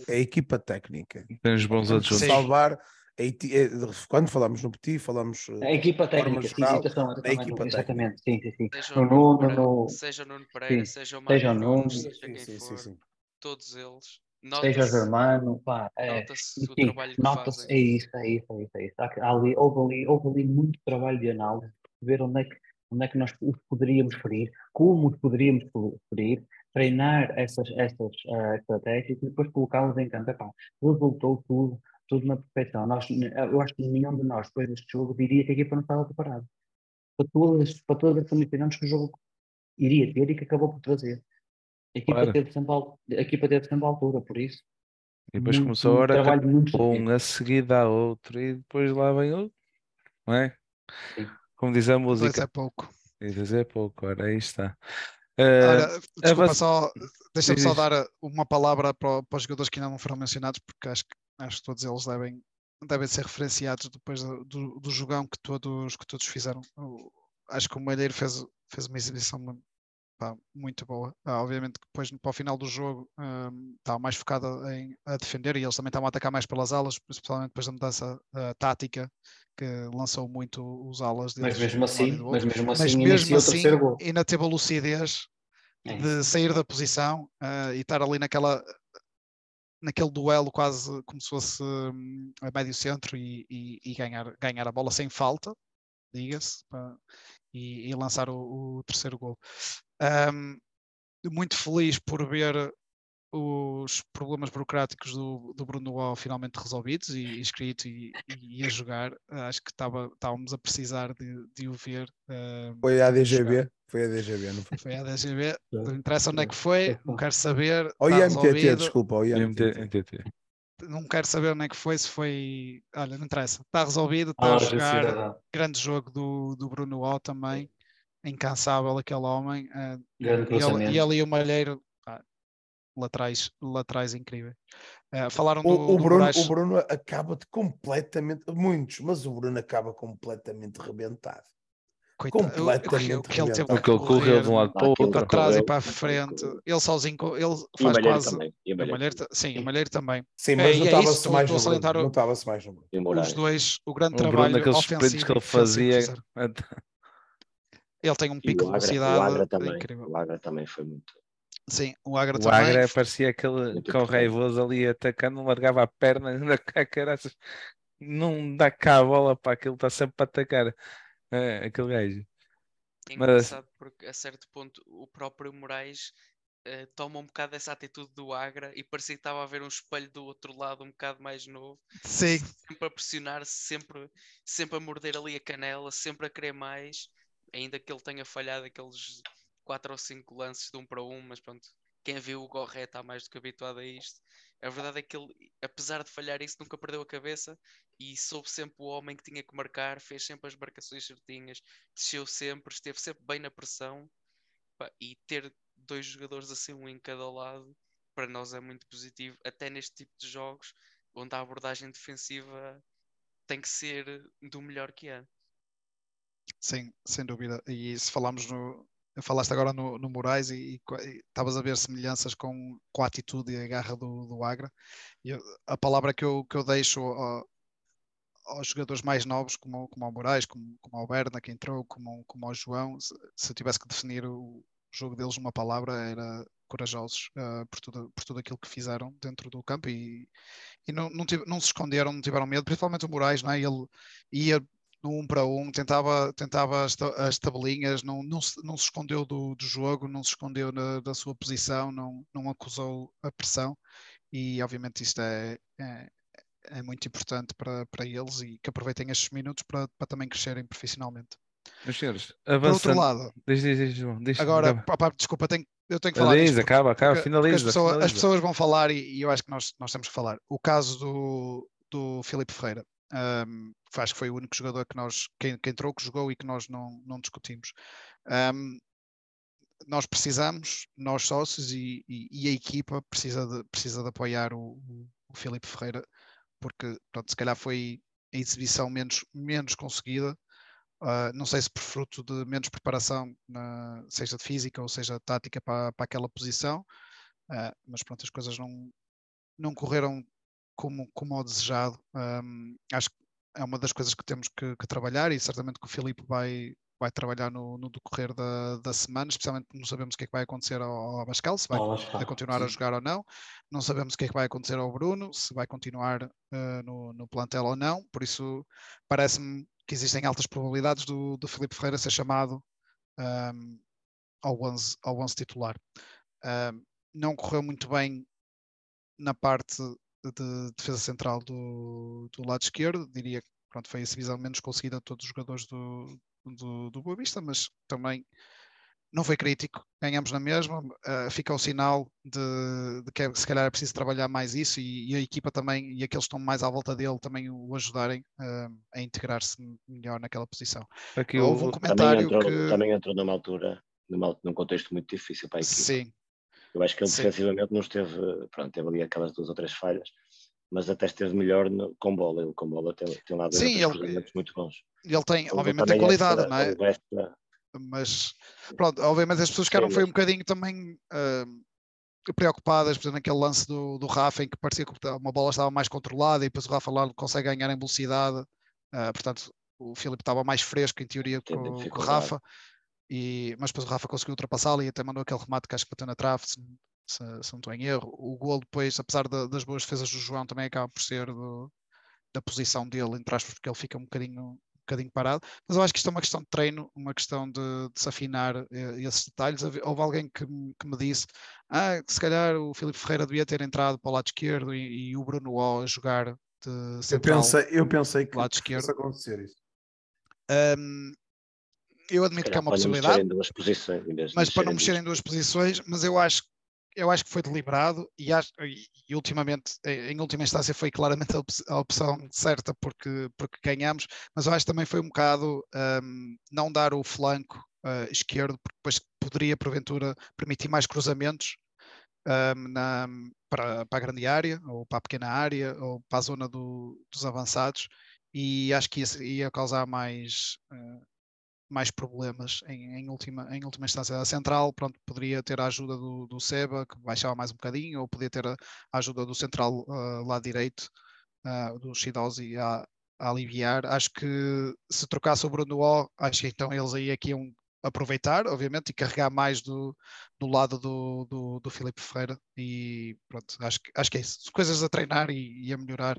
é a equipa técnica. Tem os bons adjuntos. Salvar. a eti- eh, Quando falamos no Petit, falamos. A equipa técnica, sim, geral, sim, da equipa exatamente, sim, sim, sim. Seja No o Nuno Nuno, Pereira, no, seja o Nuno Pereira, sim, seja o seja Mário seja quem sim, for, sim. todos eles. Seja Nota-se Germano, pá, é, nota-se o trabalho que é isso, é isso, é isso, é isso. Há, ali, houve, ali, houve ali muito trabalho de análise, ver onde é que, onde é que nós os poderíamos ferir, como os poderíamos ferir, treinar essas, essas ah, estratégias e depois colocá-las em campo. Epá, resultou tudo tudo na perfeição. Nós, eu acho que nenhum de nós, depois deste jogo, diria que a equipa não estava preparada para todas, para todas as condicionantes que o jogo iria ter e que acabou por trazer. A equipa, Claro. teve, sempre, a equipa teve sempre altura, por isso. E depois muito- começou a um hora trabalho muito um a seguir dá outro e depois lá vem outro, não é? Sim. Como diz a música, é pouco. e dois é pouco, ora aí está. Eh, Ora, desculpa, só, deixa-me só dar uma palavra para, para os jogadores que ainda não foram mencionados, porque acho que, acho que todos eles devem, devem ser referenciados depois do, do, do jogão que todos, que todos fizeram. O- acho que o Malheiro fez, fez uma exibição pá, muito boa. Ah, obviamente que depois para o final do jogo hum, estava mais focado em a defender e eles também estavam a atacar mais pelas alas, especialmente depois da mudança ah, tática que lançou muito os alas deles. Mas mesmo um assim, mas mesmo Mas assim, mesmo iniciou o assim, ainda teve a lucidez É de sair da posição ah, e estar ali naquela naquele duelo quase como se fosse hum, a médio centro e, e- e ganhar, ganhar a bola sem falta, diga-se, e, e lançar o, o terceiro gol. Ahm, muito feliz por ver os problemas burocráticos do, do Bruno Wall finalmente resolvidos e inscrito e, e a jogar. Acho que estava, estávamos a precisar de, de o ver. Foi a jogar. DGB, foi a DGB, não foi? Foi a DGB, não interessa onde é que foi, não quero saber. Ou está IMTT, resolvido. desculpa, ou MT, IMTT. MTT. não quero saber onde é que foi, se foi. Olha, não interessa. Está resolvido, está a Loja jogar. Grande jogo do, do Bruno Wall também. Incansável aquele homem. Grande e, ele, e ele e o Malheiro, pá, laterais, laterais incríveis. Eh, falaram do, O, o do Bruno, Moraes. o Bruno acaba de completamente, muitos, mas o Bruno acaba completamente rebentado. coitado, o- o que- completamente o que ele teve que ele correu de um lado para o outro. para trás e para a frente. Ele sozinho, ele E o faz Malheiro quase. também. E o o Malheiro Malheiro, também. ta- sim, o Malheiro também. Sim, É, mas e é isso, notava-se estou- mais no Bruno. o- Notava-se mais no Bruno. E o Os dois, o grande O Bruno, trabalho aqueles sprints ofensivo que ele e fazia. *laughs* Ele tem um pico o de Agra, o velocidade Agra também. incrível. O Agra também foi muito. Sim, o Agra O também. Agra parecia aquele cão raivoso ali atacando, não largava a perna, *laughs* ainda cá, caraças, não dá cá a bola para aquilo, está sempre para atacar. É, aquele gajo. É Mas- engraçado porque a certo ponto o próprio Moraes eh, toma um bocado dessa atitude do Agra e parecia que estava a ver um espelho do outro lado um bocado mais novo, Sim, sempre a pressionar, sempre, sempre a morder ali a canela, sempre a querer mais, ainda que ele tenha falhado aqueles 4 ou 5 lances de um para um, mas pronto, quem viu o Gorré está mais do que habituado a isto. A verdade é que ele, apesar de falhar isso, nunca perdeu a cabeça e soube sempre o homem que tinha que marcar, fez sempre as marcações certinhas, desceu sempre, esteve sempre bem na pressão e ter dois jogadores assim, um em cada lado, para nós é muito positivo, até neste tipo de jogos onde a abordagem defensiva tem que ser do melhor que é. Sim, sem dúvida. E se falamos no. Falaste agora no, no Moraes e estavas a ver semelhanças com, com a atitude e a garra do, do Agra. Eu- a palavra que eu, que eu deixo ao- aos jogadores mais novos, como, como ao Moraes, como, como ao Berna, que entrou, como, como ao João, se, se eu tivesse que definir o jogo deles numa palavra, era corajosos ah, por, tudo, por tudo aquilo que fizeram dentro do campo e, e não, não, tive- não se esconderam, não tiveram medo, principalmente o Moraes, não é? ele ia no um para um, tentava, tentava as, as tabelinhas, não, não, se, não se escondeu do, do jogo, não se escondeu na- da sua posição, não, não acusou a pressão e obviamente isto é, é, é muito importante para, para eles e que aproveitem estes minutos para, para também crescerem profissionalmente. Meus senhores, Por outro avançando. lado, Diz, diz, diz, João, diz, agora, acaba. pá, pá, desculpa, tenho, eu tenho que falar disto porque- acaba, acaba, porque- porque as, finaliza, as finaliza. pessoas vão falar e, e eu acho que nós, nós temos que falar. O caso do, do Filipe Ferreira, um, acho que foi o único jogador que nós, que, que entrou, que jogou e que nós não, não discutimos. Um, nós precisamos, nós sócios e, e- e a equipa precisa de, precisa de apoiar o, o, Filipe Ferreira, porque pronto, se calhar foi a exibição menos, menos conseguida. Uh, não sei se por fruto de menos preparação, na- seja de física ou seja tática para, para aquela posição, uh, mas pronto, as coisas não, não correram como, como ao desejado. Um, acho que é uma das coisas que temos que, que trabalhar e certamente que o Filipe vai, vai trabalhar no, no decorrer da, da semana, especialmente não sabemos o que é que vai acontecer ao, ao Abascal, se vai continuar a Sim. jogar ou não. Não sabemos o que é que vai acontecer ao Bruno, se vai continuar eh, no, no plantel ou não. Por isso, parece-me que existem altas probabilidades do, do Filipe Ferreira ser chamado ahm, ao 11, ao 11 titular. Ahm, não correu muito bem na parte de defesa central do, do lado esquerdo. Diria que pronto, foi a divisão menos conseguida de todos os jogadores do, do, do Boa Vista, mas também não foi crítico, ganhamos na mesma, uh, fica o sinal de, de, que é, se calhar é preciso trabalhar mais isso e, e, a equipa também, e aqueles que estão mais à volta dele também o ajudarem uh, a integrar-se melhor naquela posição. Aqui Houve um comentário também entrou, que... Também entrou numa altura, numa, num contexto muito difícil para a equipa. Sim. Eu acho que ele Sim. defensivamente não esteve, pronto, teve ali aquelas duas ou três falhas, mas até esteve melhor no, com bola. Ele com bola tem, tem lá Sim, ele, muito bons. Ele tem, ele obviamente, tem qualidade, não é? mas pronto, obviamente as pessoas ficaram foi um bocadinho também uh, preocupadas, por exemplo, naquele lance do, do Rafa em que parecia que uma bola estava mais controlada e depois o Rafa lá consegue ganhar em velocidade, uh, portanto o Filipe estava mais fresco em teoria com, com o Rafa, e, mas depois o Rafa conseguiu ultrapassá-lo e até mandou aquele remate que acho que bateu na trave, se, se, se não estou em erro. O gol depois, apesar das boas defesas do João, também acaba por ser do, da posição dele, entre aspas, porque ele fica um bocadinho bocadinho parado, mas eu acho que isto é uma questão de treino, uma questão de, de se afinar eh, esses detalhes. Houve alguém que, que, me disse: ah, se calhar o Filipe Ferreira devia ter entrado para o lado esquerdo e, e o Bruno O a jogar de central. Eu pensei, eu pensei que lado esquerdo. acontecer isso. Um, eu admito que é uma possibilidade, mas para não mexer em duas posições, mas eu acho eu acho que foi deliberado e, acho, e, ultimamente, em última instância, foi claramente a opção certa porque, porque ganhamos, mas eu acho que também foi um bocado um, não dar o flanco uh, esquerdo, porque depois poderia, porventura, permitir mais cruzamentos um, na, para, para a grande área, ou para a pequena área, ou para a zona do, dos avançados, e acho que ia, ia causar mais. Uh, mais problemas em, em, última, em última instância. A central, pronto, poderia ter a ajuda do, do Seba, que baixava mais um bocadinho, ou podia ter a, ajuda do central uh, lá direito, uh, do Shidozi a, a, aliviar. Acho que se trocasse o Bruno O, acho que então eles aí aqui iam aproveitar, obviamente, e carregar mais do, do lado do, do, do Filipe Ferreira. E pronto, acho, acho que é isso. Coisas a treinar e, e a melhorar.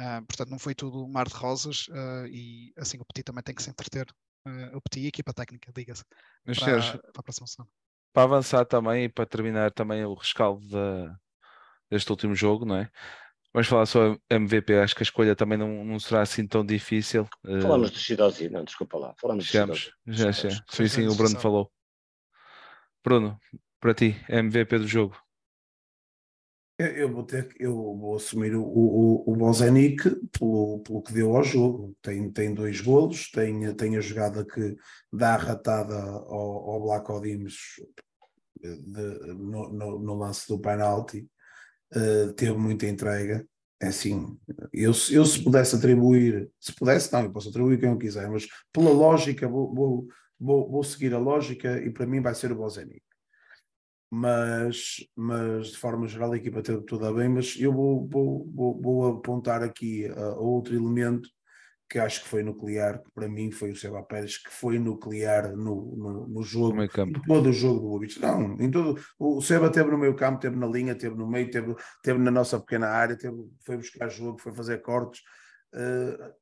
Uh, portanto, não foi tudo um mar de rosas uh, e assim o Petit também tem que se entreter uh, o Petit e a equipa técnica, diga-se, para, para, a próxima semana. Para avançar também e para terminar também o rescaldo da, deste último jogo, não é? Vamos falar sobre MVP, acho que a escolha também não, não será assim tão difícil. Falamos uh, de Shidozi, não, desculpa lá. Falamos chegamos, de já, já. Foi sim, o Bruno falou. Bruno, para ti, MVP do jogo. Eu vou ter eu vou assumir o, o, o Bozenic pelo, pelo que deu ao jogo. Tem, tem dois golos, tem, tem a jogada que dá a ratada ao, ao Black Odimes no, no, no, lance do penalti. Uh, teve muita entrega. É assim, eu, eu se pudesse atribuir, se pudesse, não, eu posso atribuir quem eu quiser, mas pela lógica, vou, vou, vou, vou seguir a lógica e para mim vai ser o Bozenic mas, mas de forma geral a equipa teve tudo a bem, mas eu vou, vou, vou, vou apontar aqui a, outro elemento que acho que foi nuclear, que para mim foi o Seba Pérez, que foi nuclear no, no, no jogo, no em todo o jogo do Boa Não, em todo, o Seba teve no meio campo, teve na linha, teve no meio, teve, teve na nossa pequena área, teve, foi buscar jogo, foi fazer cortes. Uh,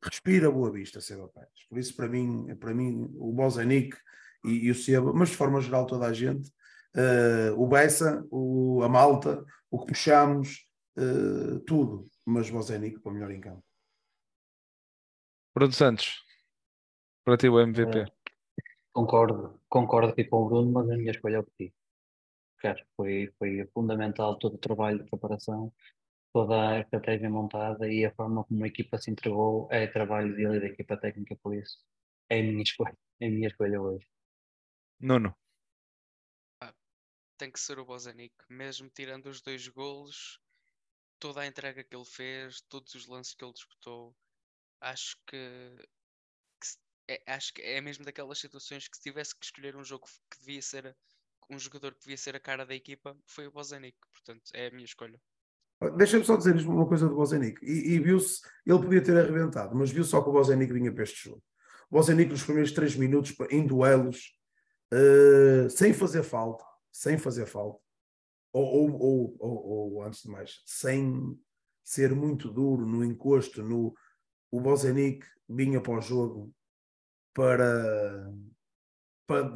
respira Boa Vista, Seba Pérez. Por isso, para mim, para mim o Bozanic e, e o Seba, mas de forma geral toda a gente, uh, o Bessa, o, a Malta, o que puxamos, uh, tudo. Mas Bozenic para o melhor em campo. Bruno Santos, para ti o MVP. Uh, concordo, concordo aqui com o Bruno, mas a minha escolha é o Petit. Claro, foi, foi fundamental todo o trabalho de preparação, toda a estratégia montada e a forma como a equipa se entregou é trabalho dele e da equipa técnica, por isso é a minha *laughs* escolha, é a minha escolha hoje. Nuno tem que ser o Bozanic, mesmo tirando os dois golos, toda a entrega que ele fez, todos os lances que ele disputou, acho que, que é, acho que é mesmo daquelas situações que se tivesse que escolher um jogo que devia ser um jogador que devia ser a cara da equipa, foi o Bozanic, portanto é a minha escolha. Deixa-me só dizer uma coisa do Bozanic. E, e viu-se, ele podia ter arrebentado, mas viu só que o Bozanic vinha para este jogo. O Bozanic nos primeiros três minutos em duelos, uh, sem fazer falta, sem fazer falta, ou, ou, ou, ou, antes de mais, sem ser muito duro no encosto, no, o Bozenic vinha para o jogo para, para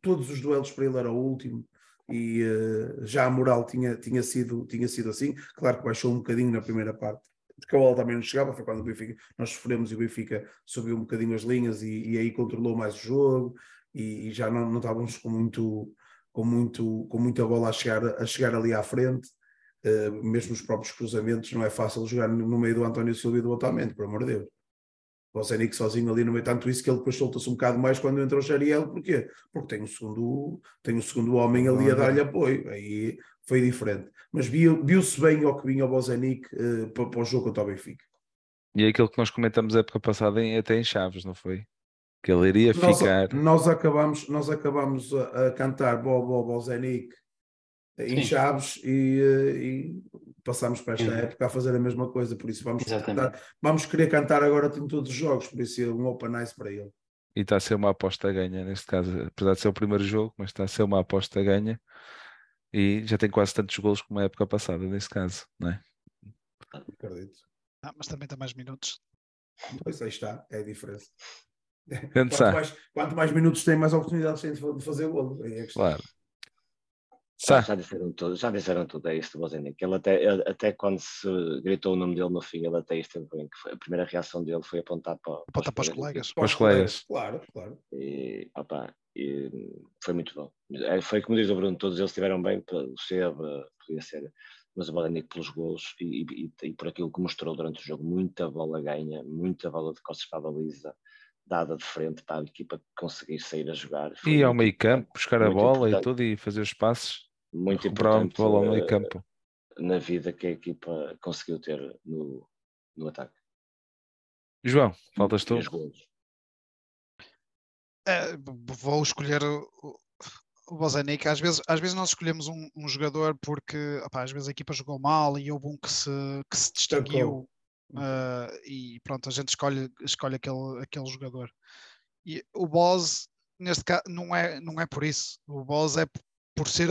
todos os duelos para ele era o último, e uh, já a moral tinha, tinha, sido, tinha sido assim. Claro que baixou um bocadinho na primeira parte, porque a bola também não chegava, foi quando o Benfica, nós sofremos e o Benfica subiu um bocadinho as linhas e, e aí controlou mais o jogo e, e, já não, não estávamos com muito com muito com muita bola a chegar a chegar ali à frente uh, mesmo os próprios cruzamentos não é fácil jogar no meio do António Silva e do Otamendi, por amor de Deus o Zenic sozinho ali no meio, tanto isso que ele depois solta-se um bocado mais quando entra o Xariel, porquê? Porque tem um segundo, tem um segundo homem ali a dar-lhe apoio, aí foi diferente. Mas viu-se bem ao que vinha o Bozenic uh, para, para, o jogo contra o Benfica. E é aquilo que nós comentamos a época passada em, até em Chaves, não foi? Que ele iria nós, ficar. Nós acabamos, nós acabamos a, a cantar Bobo Bozenic em Chaves e, eh, e passámos para esta época a fazer a mesma coisa, por isso vamos, cantar, vamos querer cantar agora em todos os jogos, por isso é um open ice para ele. E está a ser uma aposta ganha, neste caso, apesar de ser o primeiro jogo, mas está a ser uma aposta ganha e já tem quase tantos golos como a época passada, nesse caso, não é? Acredito. Ah, mas também tem mais minutos. Pois aí está, é a diferença. Quanto mais, quanto mais minutos tem, mais oportunidades tem de fazer golo. É claro. Já, já disseram tudo, já disseram tudo, é isto, Bozenic. Ele até, ele, até quando se gritou o nome dele no fim, ele até esteve bem, que foi, a primeira reação dele foi apontar para, para, para os colegas. Para os colegas. Claro, claro. E, opa, e foi muito bom. É, foi como diz o Bruno, todos eles estiveram bem, o Seba, podia ser, mas o Bozenic pelos golos e, e, e, por aquilo que mostrou durante o jogo, muita bola ganha, muita bola de costas para a baliza dada de frente para a equipa conseguir sair a jogar. Foi e ao meio campo, buscar a bola importante. e tudo e fazer os passos muito importante bola ao meio campo. na vida que a equipa conseguiu ter no, no ataque. João, faltas tu? É, vou escolher o, o Bozenic. Às vezes, às vezes nós escolhemos um, um jogador porque opa, às vezes a equipa jogou mal e houve um que se, que se distinguiu uh, e pronto, a gente escolhe, escolhe aquele, aquele jogador. E o Boz, neste caso, não é, não é por isso. O Boz é por ser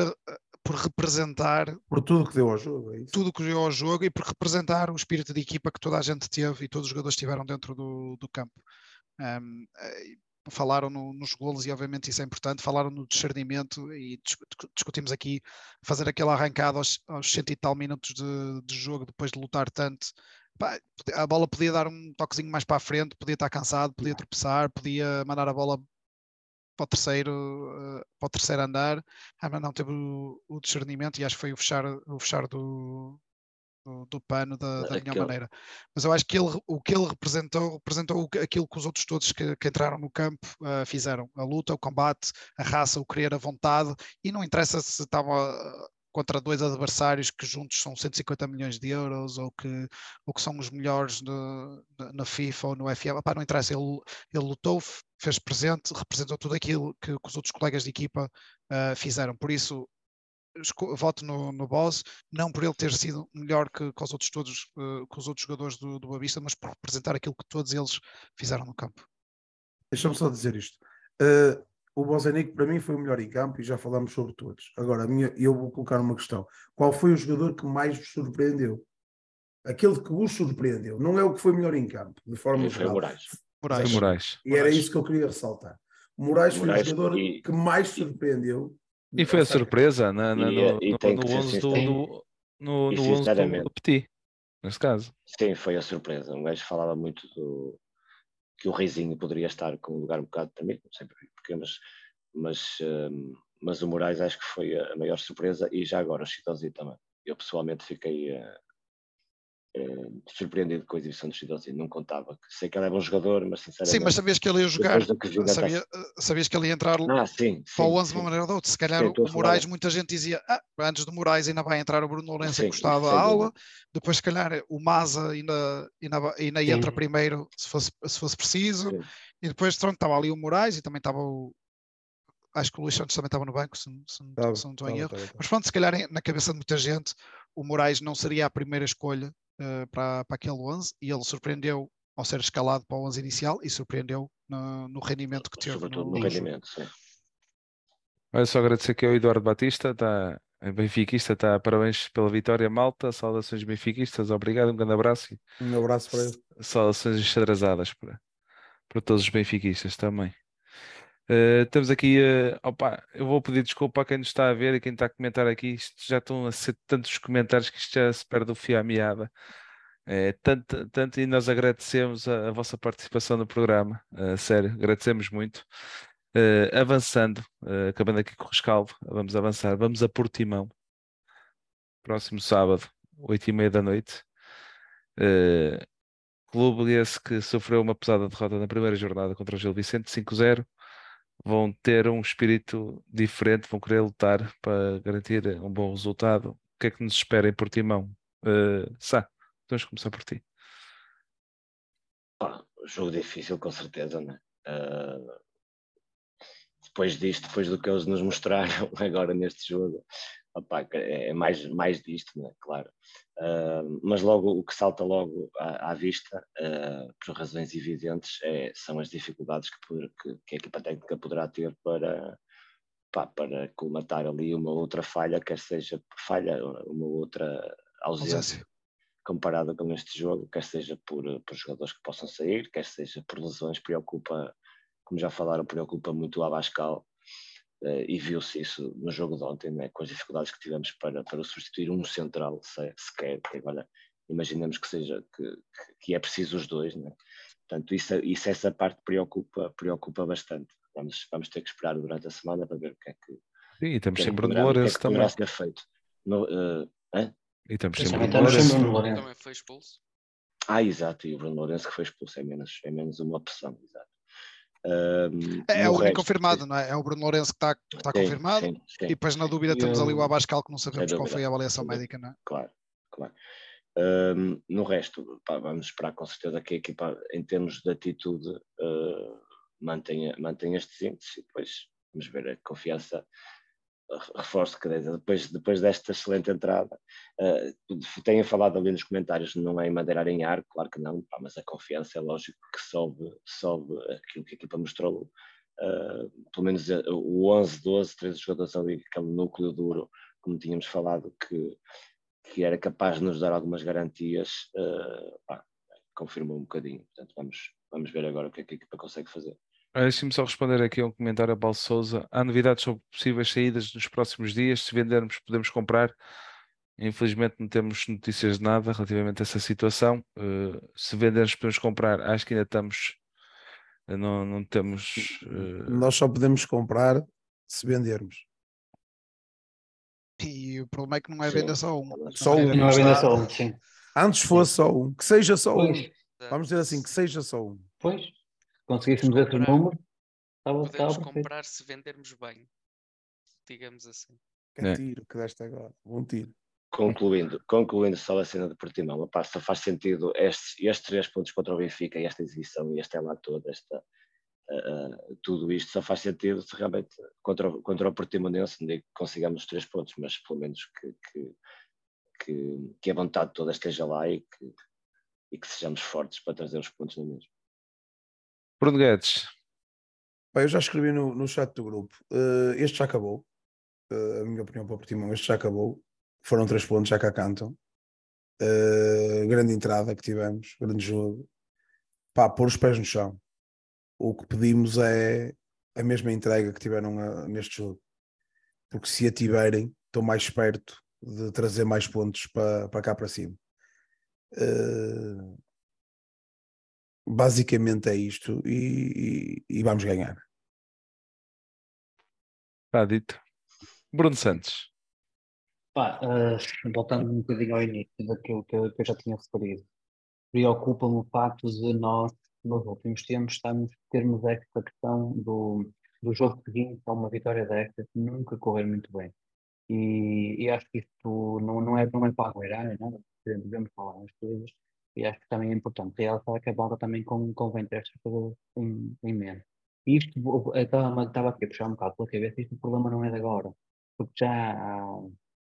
por representar por tudo que deu ao jogo, é tudo que deu ao jogo e por representar o espírito de equipa que toda a gente teve e todos os jogadores tiveram dentro do, do campo. Um, eh, falaram no, nos golos e obviamente isso é importante, falaram no discernimento e discutimos aqui fazer aquela arrancada aos, aos cento e tal minutos de, de jogo depois de lutar tanto. A bola podia dar um toquezinho mais para a frente, podia estar cansado, podia tropeçar, podia mandar a bola para o terceiro, uh, para o terceiro andar, ah, mas não teve o, o, discernimento e acho que foi o fechar, o fechar do, do, do pano da, da melhor maneira. Mas eu acho que ele, o que ele representou, representou aquilo que os outros todos que, que entraram no campo uh, fizeram: a luta, o combate, a raça, o querer, a vontade, e não interessa se estava contra dois adversários que juntos são 150 milhões de euros ou que, ou que são os melhores na FIFA ou no FM, Epá, não interessa, ele, ele lutou, fez presente, representou tudo aquilo que, que os outros colegas de equipa uh, fizeram, por isso voto no, no Boss, não por ele ter sido melhor que, que os outros todos, uh, que os outros jogadores do, do Boa mas por representar aquilo que todos eles fizeram no campo. Deixa-me só dizer isto. Uh, o Bozenic para mim foi o melhor em campo e já falamos sobre todos. Agora, a minha, eu vou colocar uma questão. Qual foi o jogador que mais vos surpreendeu? Aquele que vos surpreendeu. Não é o que foi melhor em campo, de forma geral. Foi Moraes. Moraes. Foi Moraes. E era isso que eu queria ressaltar. Moraes, Moraes foi o jogador e... que mais surpreendeu. E foi a surpresa na, na, no, e, no, no 11 do, do, no, no 11 do, do Petit, nesse caso. Sim, foi a surpresa. Um gajo falava muito do, que o Reizinho poderia estar com um lugar um bocado também, não sei porquê, mas, mas, um, mas o Moraes acho que foi a maior surpresa e já agora o Chitãozinho também. Eu pessoalmente fiquei uh, uh, surpreendido com a exibição do Chitãozinho, não contava. Sei que ele é bom jogador, mas sinceramente. Sim, mas sabias que ele ia jogar, que sabia, tá... sabias que ele ia entrar ah, sim, para o 11 de uma maneira ou de outra. Se calhar sim, o Moraes, muita gente dizia, ah, antes do Moraes ainda vai entrar o Bruno Lourenço encostado à aula, depois se calhar o Maza ainda, ainda, ainda entra primeiro se fosse, se fosse preciso, sim. E depois pronto, estava ali o Moraes e também estava o, acho que o Luís Santos também estava no banco, se, se, se não estou em erro. Mas pronto, se calhar na cabeça de muita gente, o Moraes não seria a primeira escolha uh, para, para aquele 11 e ele surpreendeu ao ser escalado para o 11 inicial e surpreendeu no, no rendimento que teve. Sobretudo no, no rendimento, sim. Olha só agradecer aqui ao Eduardo Batista, está benfiquista, está parabéns pela vitória, malta, saudações benfiquistas, obrigado, um grande abraço. Um abraço para ele. Saudações enxadrazadas para, para todos os benfiquistas também. Uh, temos aqui, uh, opa, eu vou pedir desculpa a quem nos está a ver e quem está a comentar aqui. Isto já estão a ser tantos comentários que isto já se perde o fio à meada. É, tanto, tanto e nós agradecemos a, a vossa participação no programa, uh, sério, agradecemos muito. Uh, avançando, uh, acabando aqui com o rescaldo, vamos avançar, vamos a Portimão, próximo sábado, 8 e meia da noite. Clube esse que sofreu uma pesada derrota na primeira jornada contra o Gil Vicente 5-0 vão ter um espírito diferente, vão querer lutar para garantir um bom resultado. O que é que nos espera em Portimão? Uh, Sá, vamos começar por ti. Jogo difícil, com certeza, né? Uh, depois disto, depois do que eles nos mostraram *laughs* agora neste jogo, opa, é mais, mais disto, né? claro. Uh, mas logo o que salta logo à, à vista, uh, por razões evidentes, é, são as dificuldades que, que, que, a equipa técnica poderá ter para, pá, para colmatar ali uma outra falha, quer seja falha, uma outra ausência. ausência. Comparada com este jogo, quer seja por, por jogadores que possam sair, quer seja por lesões, preocupa, como já falaram, preocupa muito o Abascal, e viu-se isso no jogo de ontem, né, com as dificuldades que tivemos para, para substituir um central se, sequer. Agora, imaginemos que seja que, que é preciso os dois, né? Portanto, isso, isso essa parte preocupa, preocupa bastante. Vamos, vamos ter que esperar durante a semana para ver o que é que. Sim, e temos sempre Bruno Lourenço também. Poderá ser feito. No, uh, e temos sempre Bruno Lourenço. Também foi expulso. Ah, exato, e o Bruno Lourenço que foi expulso é menos, é menos uma opção, exato. Um, é, é o único confirmado, não é? É o Bruno Lourenço que está, que está sim, confirmado. Sim, sim. E depois na dúvida temos ali o Abascal que não sabemos qual foi a avaliação médica, não é? Claro, claro. Um, no resto, pá, vamos esperar com certeza que a equipa, em termos de atitude, uh, mantenha, mantenha estes índices e depois vamos ver a confiança reforço que depois, depois desta excelente entrada, uh, tenha falado ali nos comentários, não é em madeirar em ar, claro que não, pá, mas a confiança é lógico que sobe, sobe aquilo que a equipa mostrou, uh, pelo menos eh, o 11, 12, 13 jogadores ali, aquele núcleo duro, como tínhamos falado, que, que era capaz de nos dar algumas garantias, uh, pá, confirmou um bocadinho, portanto vamos, vamos ver agora o que, é que a equipa consegue fazer. Deixe-me só responder aqui a um comentário a Paulo Souza. Há novidades sobre possíveis saídas nos próximos dias. Se vendermos, podemos comprar. Infelizmente não temos notícias de nada relativamente a essa situação. Uh, se vendermos, podemos comprar. Acho que ainda estamos. Uh, não, não temos. Uh... Nós só podemos comprar se vendermos. E o problema é que não é venda só um. Só um. Não é venda só um, sim. Antes fosse só um. Que seja só pois. um. Vamos dizer assim, que seja só um. Pois conseguíssemos esses números, estava, podemos estava comprar se vendermos bem, digamos assim. Que é. tiro que deste agora, bom tiro. Concluindo, concluindo só a cena de Portimão, opa, só faz sentido estes, estes três pontos contra o Benfica e esta exibição e esta lá toda, esta, uh, tudo isto só faz sentido se realmente contra, contra o Portimonense, que consigamos os três pontos, mas pelo menos que, que, que, que a vontade toda esteja lá e que, e que sejamos fortes para trazer os pontos no mesmo. Bruno Guedes. Bem, eu já escrevi no, no chat do grupo. Uh, este já acabou. Uh, a minha opinião para o Portimão, este já acabou. Foram três pontos, já cá cantam. Uh, grande entrada que tivemos, grande jogo. Pá, pôr os pés no chão. O que pedimos é a mesma entrega que tiveram a, neste jogo. Porque se a tiverem, estão mais perto de trazer mais pontos para, para cá para cima. Uh, basicamente é isto e, e, e vamos ganhar. Está dito. Bruno Santos. Pá, uh, voltando um bocadinho ao início daquilo que eu, que eu já tinha referido, preocupa-me o facto de nós, nos últimos tempos, estamos, termos esta questão do, do jogo seguinte a uma vitória desta nunca correr muito bem. E, e acho que isto não, não, é, não é para aguardar, não é? Devemos falar nas coisas, e acho que também é importante realçar que a bola também convém ter estas coisas em, em mente. E isto, estava, estava aqui a puxar um bocado pela cabeça, isto o problema não é de agora, porque já há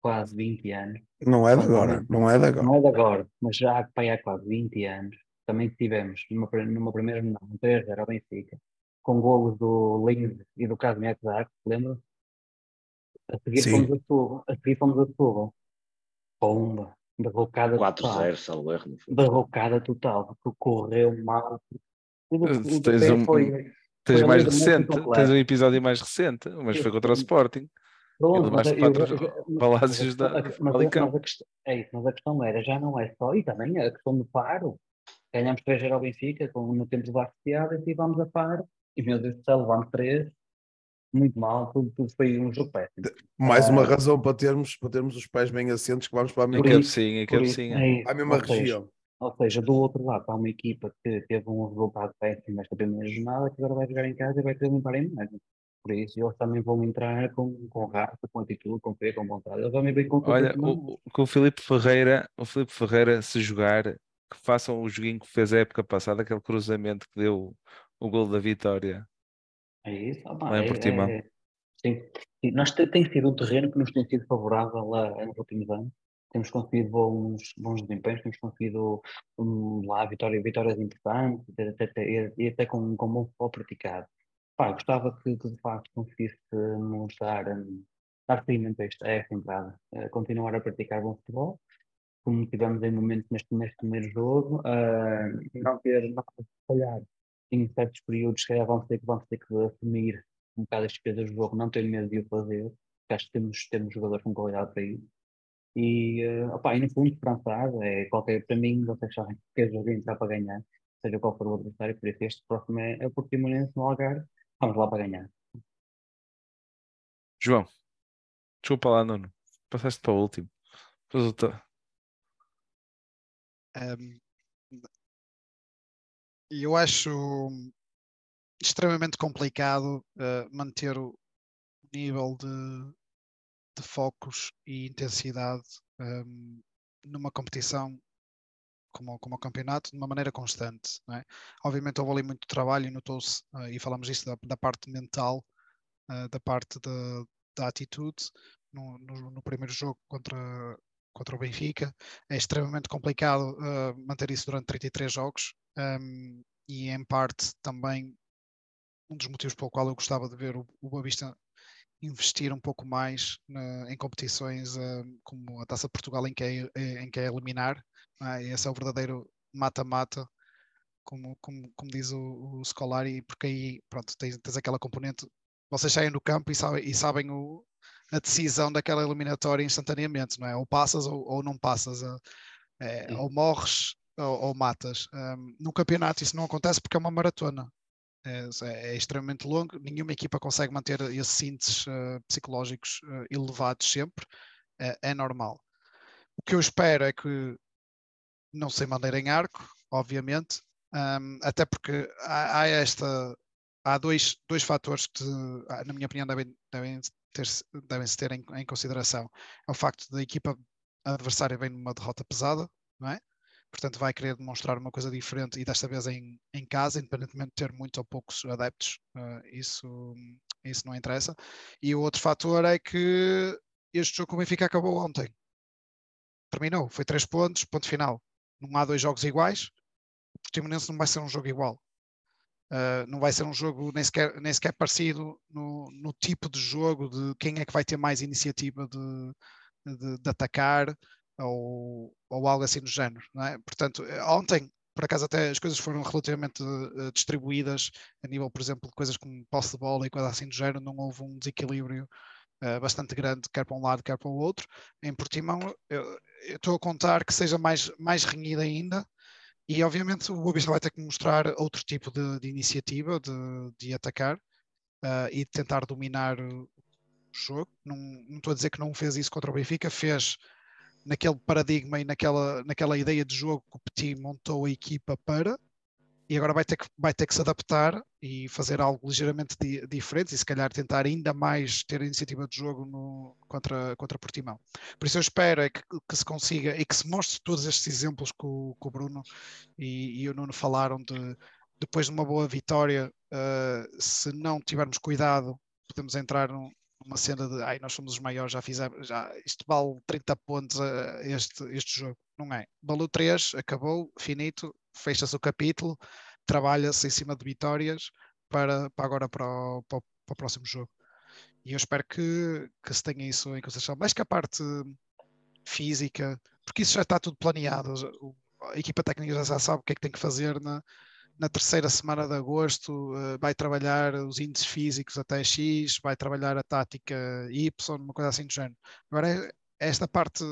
quase 20 anos. Não é de agora, não é de agora. Não é de agora, mas já há quase 20 anos, também tivemos numa, numa primeira jornada, um 3-0 ao Benfica, com golos do Lins e do Casimir Zarco, lembra? A seguir Sim. fomos a Setúbal, a seguir fomos a Setúbal. Pomba, derrocada 4-0, salvo erro. Derrocada total, porque correu mal. Tens um, foi... Tens Foi mais recente, tens um episódio mais recente, mas foi contra o. Sporting. Pronto, mas, *laughs* palácios da- mas, a questão, é isso, mas a questão era, já não é só, e também a questão do Faro. Ganhamos 3 ao Benfica, com, no tempo de Bastiada, e vamos a Faro, e meu Deus do céu, levamos 3, muito mal, tudo, tudo foi um jogo péssimo. Mais uma Ah. razão para termos, para termos os pés bem assentes que vamos para a mesma, cabecinha, cabecinha. é a mesma Ou seja, região. Ou seja, do outro lado há uma equipa que teve um resultado péssimo nesta primeira jornada, que agora vai jogar em casa e vai querer limpar a imagem. Por isso, eles também vão entrar com, com raça, com atitude, com fé, com vontade. Eles vão vir com tudo Olha, o- que o Filipe Ferreira, o Filipe Ferreira, se jogar, que façam o joguinho que fez a época passada, aquele cruzamento que deu o gol da vitória. É isso. opa, é- Portimão. é- sim. Sim, Nós te- tem sido um terreno que nos tem sido favorável lá nos últimos anos. Temos conseguido bons, bons desempenhos, temos conseguido hum, lá vitória, vitórias importantes e até, até- e até com, com bom futebol praticado. Pá, gostava que, que de facto conseguíssemos dar, hum, dar seguimento a esta, a entrada, eh, continuar a praticar bom futebol, como tivemos em momentos neste, neste primeiro jogo, não ter, não falhar em certos períodos, se calhar vamos ter que, vamos ter que assumir um bocado as despesas do jogo, não ter medo de o fazer, porque acho que temos, temos jogadores com qualidade para isso. E, uh, opa, e no fundo, esperançado, é qualquer, para mim, vocês sabem que qualquer jogo entrar para ganhar, seja qual for o adversário, por isso este próximo é, é o Portimonense no Algarve, vamos lá para ganhar. João, desculpa lá, Nuno. Passaste para o último. Tô- Um, E eu acho extremamente complicado uh, manter o nível de, de focos e intensidade um, numa competição como, como o campeonato de uma maneira constante. É? Obviamente houve ali muito trabalho e notou-se, uh, e falamos isto da, da parte mental, uh, da parte da, da atitude no, no, no primeiro jogo contra, contra o Benfica. É extremamente complicado uh, manter isso durante 33 jogos um, e em parte também um dos motivos pelo qual eu gostava de ver o, o Boa Vista investir um pouco mais na, em competições um, como a Taça de Portugal em que é, em que é eliminar. É? Esse é o verdadeiro mata-mata, como, como, como diz o, o Scolari, porque aí pronto, tens, tens aquela componente, vocês saem do campo e sabem, e sabem o, a decisão daquela eliminatória instantaneamente, não é? Ou passas ou, ou não passas, é, ou morres ou, ou matas. Um, no campeonato isso não acontece porque é uma maratona. É, é, extremamente longo, nenhuma equipa consegue manter esses índices uh, psicológicos uh, elevados sempre, é, é normal. O que eu espero é que não se maneira em arco, obviamente, um, até porque há, há, esta há dois, dois fatores que, na minha opinião, devem, devem ter, devem-se ter em, em, consideração. É o facto da equipa adversária vem numa derrota pesada, não é? Portanto, vai querer demonstrar uma coisa diferente e desta vez em, em casa, independentemente de ter muitos ou poucos adeptos, uh, isso, isso não interessa. E o outro fator é que este jogo com o Benfica acabou ontem. Terminou, foi três pontos, ponto final. Não há dois jogos iguais. O Portimonense não vai ser um jogo igual. Uh, não vai ser um jogo nem sequer, nem sequer parecido no, no, tipo de jogo de quem é que vai ter mais iniciativa de, de, de atacar ou, ou, algo assim do género. É? Portanto, ontem, por acaso, até as coisas foram relativamente uh, distribuídas a nível, por exemplo, de coisas como posse de bola e coisas assim do género, não houve um desequilíbrio uh, bastante grande, quer para um lado, quer para o outro. Em Portimão, eu estou a contar que seja mais, mais renhida ainda. E obviamente o Vista vai ter que mostrar outro tipo de, de iniciativa, de, de atacar uh, e de tentar dominar o jogo. Não, não estou a dizer que não fez isso contra o Benfica, fez naquele paradigma e naquela, naquela ideia de jogo que o Petit montou a equipa para, e agora vai ter que, vai ter que se adaptar e fazer algo ligeiramente di, diferente e se calhar tentar ainda mais ter a iniciativa de jogo no, contra, contra Portimão. Por isso eu espero é que, que, se consiga e que se mostre todos estes exemplos que o, que o Bruno e, e, o Nuno falaram de depois de uma boa vitória, uh, se não tivermos cuidado, podemos entrar num, numa cena de ai, nós somos os maiores, já fizemos, já, isto vale 30 pontos uh, este, este jogo. Não é. Valeu 3, acabou, finito, fecha-se o capítulo, trabalha-se em cima de vitórias para, para agora para o, para, o, para o, próximo jogo. E eu espero que, que se tenha isso em consideração. Mais que a parte física, porque isso já está tudo planeado. A equipa técnica já sabe o que é que tem que fazer na, na terceira semana de agosto uh, vai trabalhar os índices físicos até X, vai trabalhar a tática Y, uma coisa assim do género. Agora é esta parte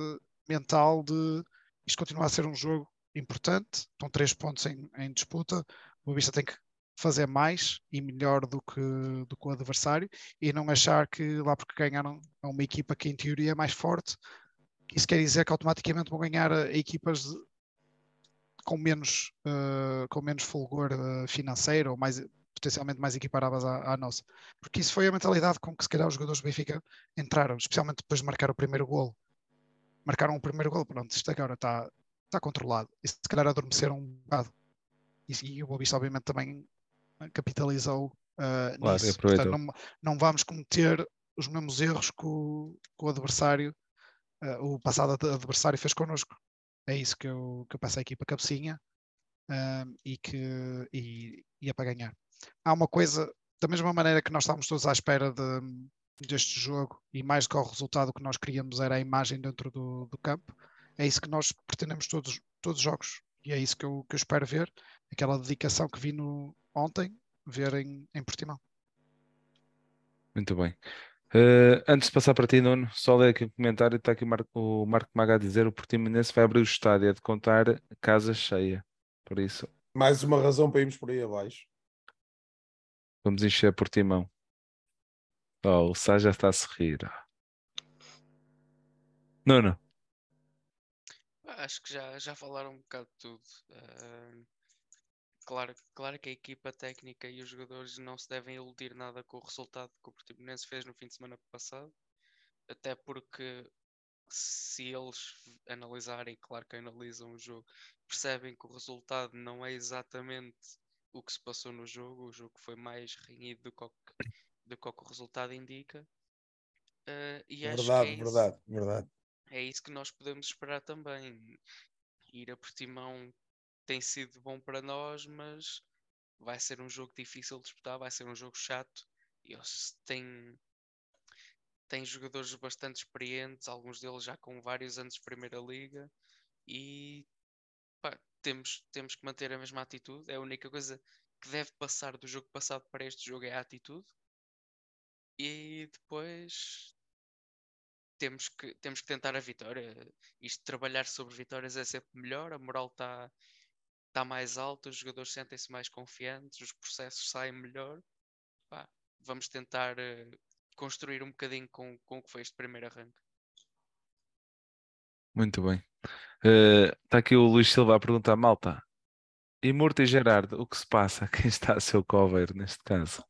mental de isto continuar a ser um jogo importante, estão três pontos em, em disputa, o Vista tem que fazer mais e melhor do que, do que o adversário e não achar que lá porque ganharam a uma equipa que em teoria é mais forte, isso quer dizer que automaticamente vão ganhar a equipas de, com menos, uh, com menos fulgor uh, financeiro ou mais, potencialmente mais equiparáveis à, à, nossa. Porque isso foi a mentalidade com que se calhar os jogadores do Benfica entraram, especialmente depois de marcar o primeiro golo. Marcaram o primeiro golo, pronto, isto agora está, está controlado. E se calhar adormeceram um bocado. E, e o Boa obviamente também capitalizou uh, claro, nisso. Portanto, não, não, vamos cometer os mesmos erros que o, que o adversário, uh, o passado adversário fez connosco. É isso que eu, que eu passo aqui para a cabecinha uh, e que e, e é para ganhar. Há uma coisa, da mesma maneira que nós estávamos todos à espera de, deste jogo e mais do que ao resultado que nós queríamos era a imagem dentro do, do campo, é isso que nós pretendemos todos, todos os jogos e é isso que eu, que eu espero ver, aquela dedicação que vi no, ontem, ver em, em Portimão. Muito bem. Uh, antes de passar para ti, Nuno, só ler aqui um comentário. Está aqui o Marco, o Marco Maga a dizer: o Portimonense vai abrir o estádio, é de contar casa cheia. Por isso, mais uma razão para irmos por aí abaixo. Vamos encher Portimão. Oh, o Sá já está a sorrir. Nuno. Acho que já, já falaram um bocado de tudo. Uh, Claro, claro que a equipa técnica e os jogadores não se devem iludir nada com o resultado que o Portimonense fez no fim de semana passado, até porque se eles analisarem, claro que analisam o jogo, percebem que o resultado não é exatamente o que se passou no jogo, o jogo foi mais renhido do que, do que o resultado indica. Uh, e verdade, é verdade, isso, verdade. É isso que nós podemos esperar também. Ir a Portimão tem sido bom para nós, mas vai ser um jogo difícil de disputar, vai ser um jogo chato. E têm jogadores bastante experientes, alguns deles já com vários anos de Primeira Liga, e pá, temos, temos que manter a mesma atitude. É a única coisa que deve passar do jogo passado para este jogo é a atitude. E depois temos que, temos que tentar a vitória. Isto trabalhar sobre vitórias é sempre melhor, a moral está está mais alto, os jogadores sentem-se mais confiantes, os processos saem melhor. Pá, vamos tentar uh, construir um bocadinho com, com o que foi este primeiro arranque. Muito bem. Está uh, aqui o Luís Silva a perguntar, malta. E Murta e Gerardo, o que se passa? *laughs* Quem está a seu cover neste caso?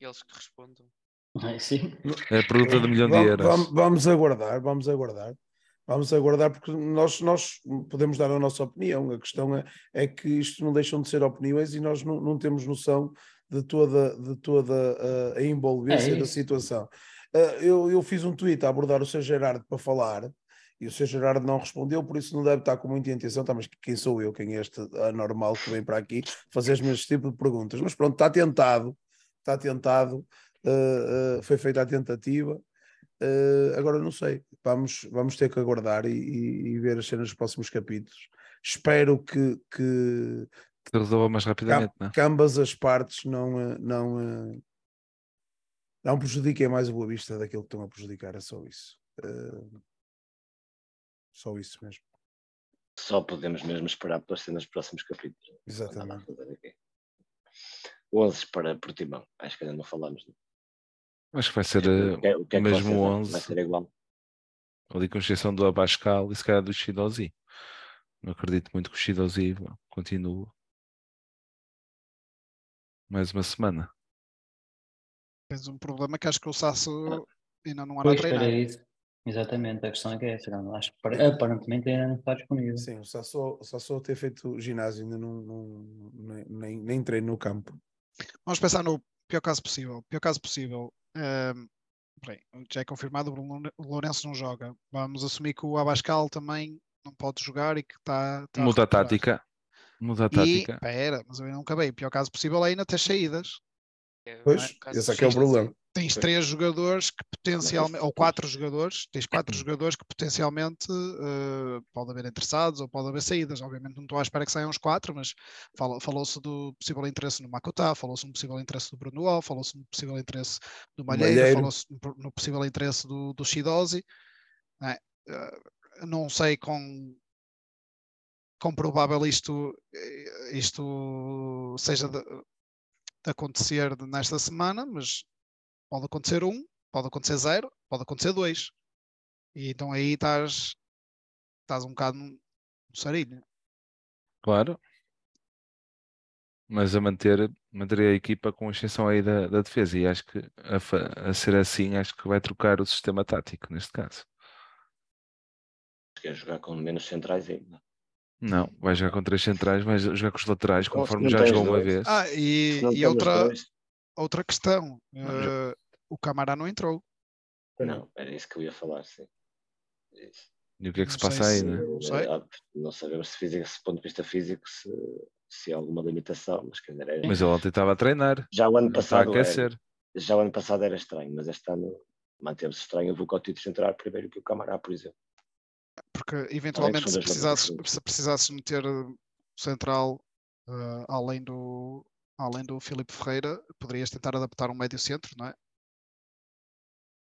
Eles que respondam. *laughs* sim. É a pergunta de milhão de euros. Vamos, vamos aguardar, vamos aguardar. Vamos aguardar porque nós, nós podemos dar a nossa opinião. A questão é, é que isto não deixam de ser opiniões e nós não, não temos noção de toda, de toda a, a envolvência é da situação. Uh, eu, eu fiz um tweet a abordar o Sr. Gerardo para falar e o Sr. Gerardo não respondeu, por isso não deve estar com muita intenção. Tá, mas quem sou eu? Quem é este anormal que vem para aqui fazer os mesmos tipos de perguntas? Mas pronto, está tentado, está tentado, uh, uh, foi feita a tentativa. Uh, agora não sei, vamos, vamos ter que aguardar e, e, e, ver as cenas dos próximos capítulos. Espero que, que, resolva mais rapidamente, que, que ambas as partes não, não, não prejudiquem mais o Boa Vista daquilo que estão a prejudicar, é só isso. Uh, só isso mesmo. Só podemos mesmo esperar para ser nos próximos capítulos. Exatamente. 11 para Portimão, acho que ainda não falamos. Não? Acho que vai ser o que é, o que é mesmo que 11. Vai ser igual. Ali com exceção do Abascal e se calhar do Shidozi. Não acredito muito que o Shidozi continue mais uma semana. Tens um problema que acho que o Sasso ainda não era pois, a treinar. Isso. Exatamente, a questão é que é essa. Acho que aparentemente ainda não está disponível. Sim, o Sasso, o Sasso ter feito ginásio ainda não, não nem, nem treino no campo. Vamos pensar no pior caso possível. Pior caso possível. Um, bem, já é confirmado, o Lourenço não joga. Vamos assumir que o Abascal também não pode jogar e que está. Tá Muda a tática. Muda a tática. Espera, mas eu não acabei. O pior caso possível é ainda ter saídas. É, pois, esse é que é o problema. Tens três jogadores que potencialmente, ou quatro jogadores, tens quatro jogadores que potencialmente eh, pode haver interessados ou pode haver saídas. Obviamente não estou à espera que saiam os quatro, mas falou-se do possível interesse no Makota, falou-se no possível interesse do Bruno Al, falou-se no possível interesse do Malheiro, Malheiro. falou-se no, possível interesse do, do Shidozi. não é? Eh, não sei com quão provável isto, eh, isto seja de, de acontecer nesta semana, mas pode acontecer um, pode acontecer zero, pode acontecer dois. E então aí estás, estás um bocado no sarilho. Claro. Mas a manter, manter a equipa com exceção aí da, da defesa. E acho que a, a ser assim, acho que vai trocar o sistema tático neste caso. Quer jogar com menos centrais ainda. Não, vai jogar com três centrais, vai jogar com os laterais, conforme já jogou uma vez. Ah, e, e outra, dois- outra questão. Eh, o Camará não entrou. Não, era isso que eu ia falar, sim. Isso. E o que é que se não passa sei aí, se- né? Não sei. Ah, Não sabemos se, física, se do ponto de vista físico se, se há alguma limitação, mas dizer, era- Mas ele ontem estava a treinar, já o ano não está a passado era, já o ano passado era estranho, mas este ano manteve-se estranho o Vukotic entrar primeiro que o Camará, por exemplo. Porque eventualmente se precisasses, se precisasses meter central eh, além do além do Filipe Ferreira, poderias tentar adaptar um médio centro, não é?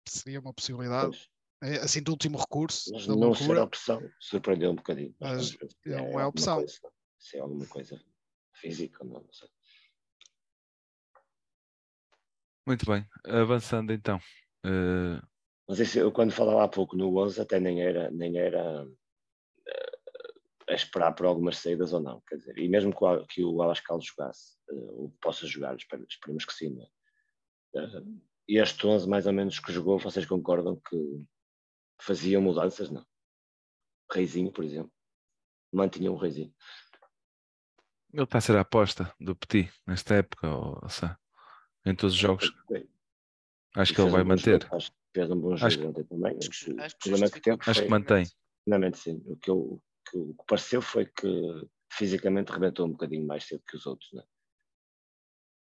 Seria uma possibilidade. É, assim, de último recurso, mas da não ser opção, surpreendeu um bocadinho. Mas não é alguma opção. coisa, se é alguma coisa física, não, não sei. Muito bem, avançando então. Eh, Mas isso, eu quando falava há pouco no 11 até nem era, nem era eh, a esperar por algumas saídas ou não, quer dizer, e mesmo que o, que o Alascal jogasse, eh, ou possa jogar, esperemos que sim, não é? E este 11 mais ou menos que jogou, vocês concordam que fazia mudanças, não? Reizinho, por exemplo, mantinha um Reizinho. ele está a ser a aposta do Petit nesta época, ou, seja, em todos os jogos. Acho E que ele vai um bom jogo, manter. Acho que fez um bom Acho jogo ontem também. Acho que- O acho que que Acho que foi- mantém. Finalmente, sim. O que, eu, que o que pareceu foi que fisicamente rebentou um bocadinho mais cedo que os outros, né?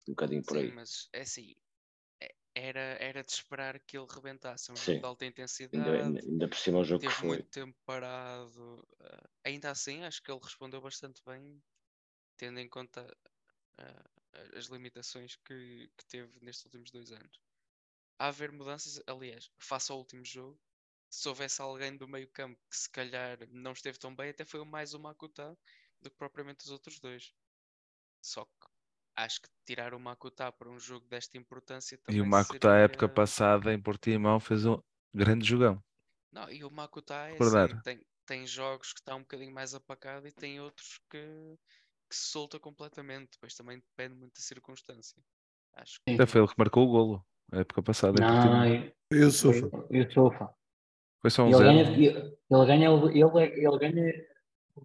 Um bocadinho por Sim, aí. mas é assim, é- era, era de esperar que ele rebentasse. É um Sim. jogo de alta intensidade, Ainda, ainda, por cima o jogo que teve muito tempo parado. ah, ainda assim, acho que ele respondeu bastante bem, tendo em conta ah, as limitações que, que teve nestes últimos dois anos. Há haver mudanças, aliás, face ao último jogo, se houvesse alguém do meio campo que se calhar não esteve tão bem, até foi mais o Makuta do que propriamente os outros dois. Só que acho que tirar o Makuta para um jogo desta importância também E o Marco está a época seria- passada em Portimão, fez um grande jogão. Não, e o Makuta é assim, tem, tem jogos que está um bocadinho mais apagado e tem outros que, que se solta completamente. Depois também depende muito da circunstância. Acho que foi ele que marcou o golo, a época passada em Não, Portimão. eu, Eu sou fã. eu, eu sou fã. Foi só um Ele zero. ganha, ele, ele ganha, ele, ele ganha de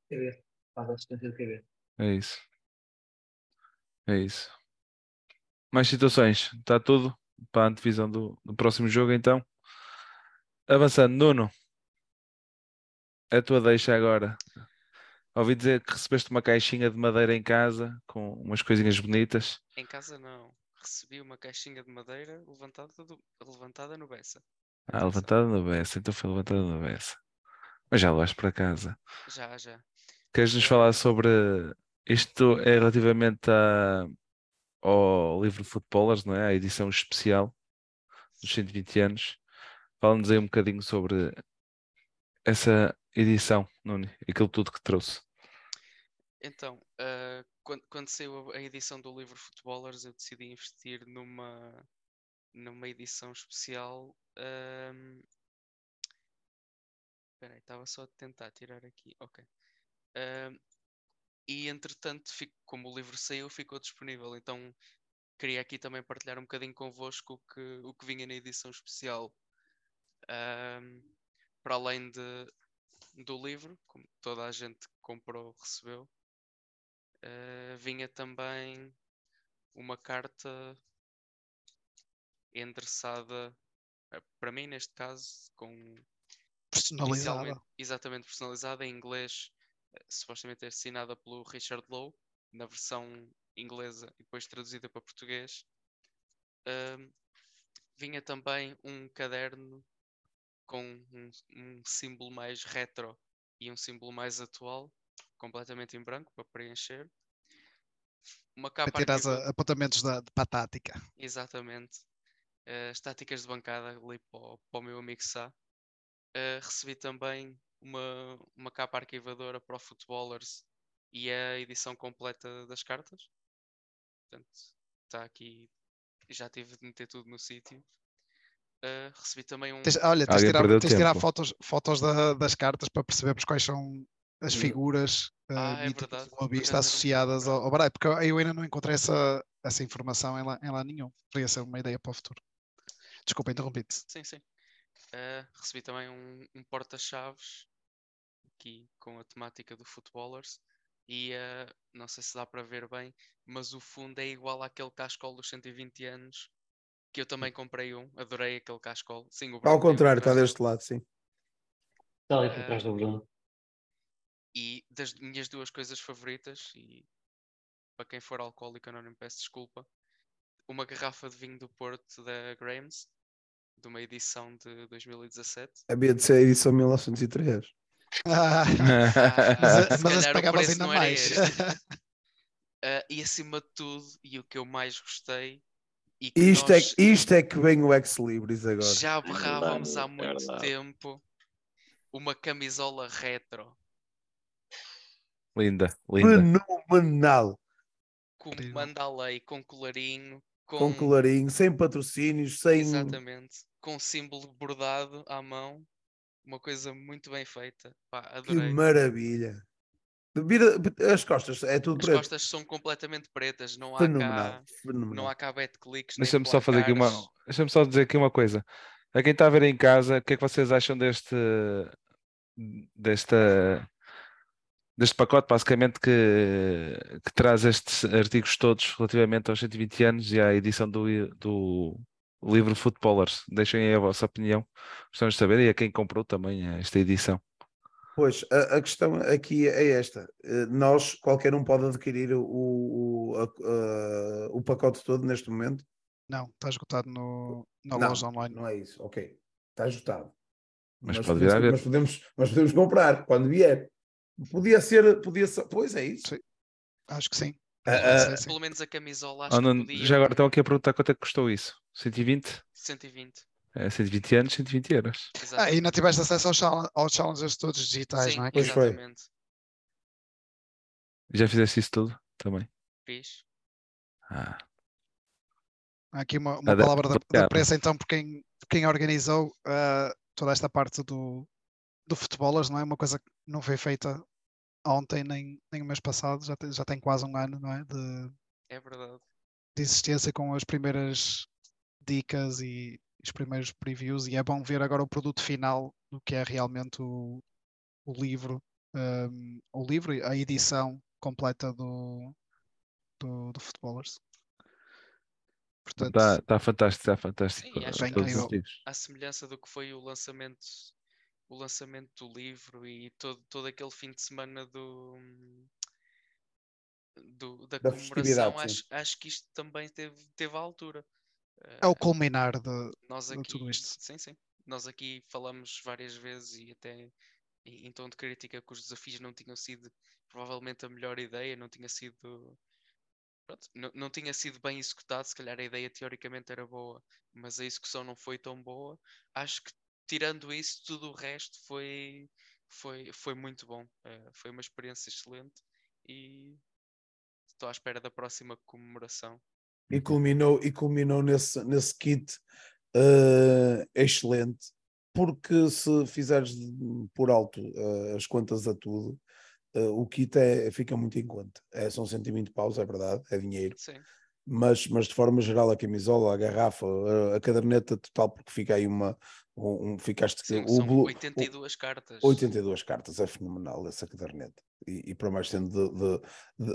cabeça. Faz a assistência de cabeça. É isso. É isso. Mais situações. Está tudo para a antevisão do, do próximo jogo, então. Avançando, Nuno. A tua deixa agora. Ouvi dizer que recebeste uma caixinha de madeira em casa com umas coisinhas bonitas. em casa não. Recebi uma caixinha de madeira levantada, do- levantada no Bessa. Ah, levantada no Bessa. Então foi levantada no Bessa. Mas já levaste para casa. Já, já. Queres-nos falar sobre isto é relativamente a- ao livro Footballers, não é? A edição especial dos 120 anos. Fala-nos aí um bocadinho sobre essa edição, Nuno, aquilo tudo que trouxe. Então, ah, quando, quando saiu a edição do livro Footballers, eu decidi investir numa, numa edição especial. ahm, Espera aí, estava só a tentar tirar aqui. Ok. E entretanto, fico- como o livro saiu, ficou disponível. Então queria aqui também partilhar um bocadinho convosco o que, o que vinha na edição especial. Ahm, para além de, do livro, como toda a gente comprou recebeu, eh, vinha também uma carta endereçada, eh, para mim neste caso, com Personalizada. exatamente personalizada em inglês, supostamente assinada pelo Richard Lowe, na versão inglesa e depois traduzida para português. Ahm, vinha também um caderno com um, um símbolo mais retro e um símbolo mais atual, completamente em branco para preencher. Uma Para capa tirar os arquiva- apontamentos da, de patática. Exatamente. Eh, estáticas de bancada ali para o, para o meu amigo Sá. Eh, recebi também uma, uma capa arquivadora para o Footballers e a edição completa das cartas. Portanto, está aqui. Já tive de meter tudo no sítio. Eh, recebi também um. Tens- olha, tens de tirar, tens tirar fotos, fotos da- das cartas para percebermos quais são as Hum. figuras Ah, uh, é verdade. associadas ao, ao baralho, porque eu eu ainda não encontrei essa, essa informação em lá, em lá nenhum. Poderia ser uma ideia para o futuro. Desculpa, interrompi-te. Sim, sim. Eh, recebi também um, um porta-chaves aqui com a temática do Footballers. E eh, não sei se dá para ver bem, mas o fundo é igual àquele cascol dos 120 anos que eu também comprei um. Adorei aquele cascol. Sim, o Ao contrário, está deste lado, sim. Está ali por trás do Bruno. E das minhas duas coisas favoritas, e para quem for alcoólico, eu não me peço desculpa, uma garrafa de vinho do Porto da Graham's, de uma edição de 2017. Havia de ser a edição 1903. Ah, *laughs* mas, se mas o pagavas ainda mais. *laughs* Ah, e acima de tudo, e o que eu mais gostei, e que Isto, é, isto é que vem o ex-libris agora. já berrávamos há é muito verdade. tempo, uma camisola retro, Linda, linda. Fenomenal. com mandalei, com colarinho, com, Com colarinho, sem patrocínios, sem. exatamente, com símbolo bordado à mão, uma coisa muito bem feita. Pá, Que adorei. maravilha. Vira- As costas, é tudo As preto. costas são completamente pretas, não há Fenomenal. cá, Fenomenal. não há cá cliques Deixa-me só fazer aqui uma. Deixa-me só dizer aqui uma coisa. A quem está a ver em casa, o que é que vocês acham deste desta deste pacote, basicamente, que, que traz estes artigos todos relativamente aos 120 anos e à edição do, do livro Footballers? Deixem aí a vossa opinião. Gostamos de saber e a quem comprou também esta edição. Pois, a, a questão aqui é esta. Eh, Nós, qualquer um pode adquirir o, o, a- a- o pacote todo neste momento? Não, está esgotado no, na Não, loja online. Não é isso, ok. Está esgotado. Mas pode podemos, vir a haver. mas, podemos, mas podemos comprar quando vier. Podia ser, podia ser, pois é isso. Sim. Acho que sim. Ah, ah, ser, sim. Pelo menos a camisola acho Oh, que Nuno, podia. já agora estão aqui a perguntar quanto é que custou isso? 120? 120. É, 120 anos, 120 euros. Ah, e não tiveste acesso aos, aos challenges todos digitais, Sim, não é? Pois foi. exatamente. Já fizeste isso tudo também? Fiz. Ah, Há aqui uma, uma palavra da, da então, por quem, por quem organizou ah, toda esta parte do, do futebolas, não é? Uma coisa que não foi feita ontem nem, nem o mês passado, já tem, já tem quase um ano, não é? De, É verdade. de existência com as primeiras dicas e os primeiros previews, e é bom ver agora o produto final do que é realmente o, o livro, ahm, o livro, e a edição completa do, do, do Footballers. Portanto, Está tá fantástico, está fantástico. Sim, acho que artigos. à semelhança do que foi o lançamento, o lançamento do livro e todo, todo aquele fim de semana do, do- da, Da comemoração, acho, acho que isto também teve, teve à altura. é o Eh, culminar de, nós de aqui, tudo isto. sim, sim, nós aqui falamos várias vezes e até em em tom de crítica que os desafios não tinham sido provavelmente a melhor ideia, não tinha sido pronto, não, não tinha sido bem executado, se calhar a ideia teoricamente era boa, mas a execução não foi tão boa. Acho que tirando isso, tudo o resto foi, foi, foi muito bom. Eh, foi uma experiência excelente e estou à espera da próxima comemoração. e culminou, e culminou nesse, nesse kit eh, excelente, porque se fizeres de- por alto eh, as contas a tudo, o kit é, fica muito em conta. É, são 120 paus, é verdade, é dinheiro, Sim, mas, mas de forma geral a camisola, a garrafa, a, a caderneta total, porque fica aí uma. Um, um- ficaste sim, o são blu- o- 82 cartas. 82 cartas, é fenomenal essa caderneta. E, e para mais sendo de, de-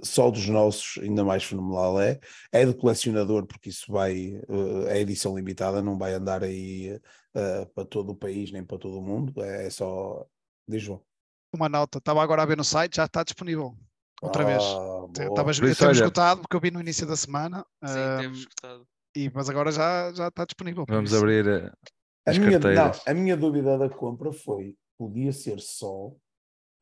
de- só dos nossos, ainda mais fenomenal é. É de colecionador, porque isso vai, eh, é edição limitada, não vai andar aí eh, para todo o país, nem para todo o mundo, é, é só. Diz João. Uma nota, estava agora a ver no site, já está disponível. Outra vez. Ah, boa. Estava olha- esgotado porque eu vi no início da semana. Sim, teve escutado. E, mas agora já, já está disponível. Vamos isso. abrir eh, A as minha, não, a minha dúvida da compra foi: podia ser só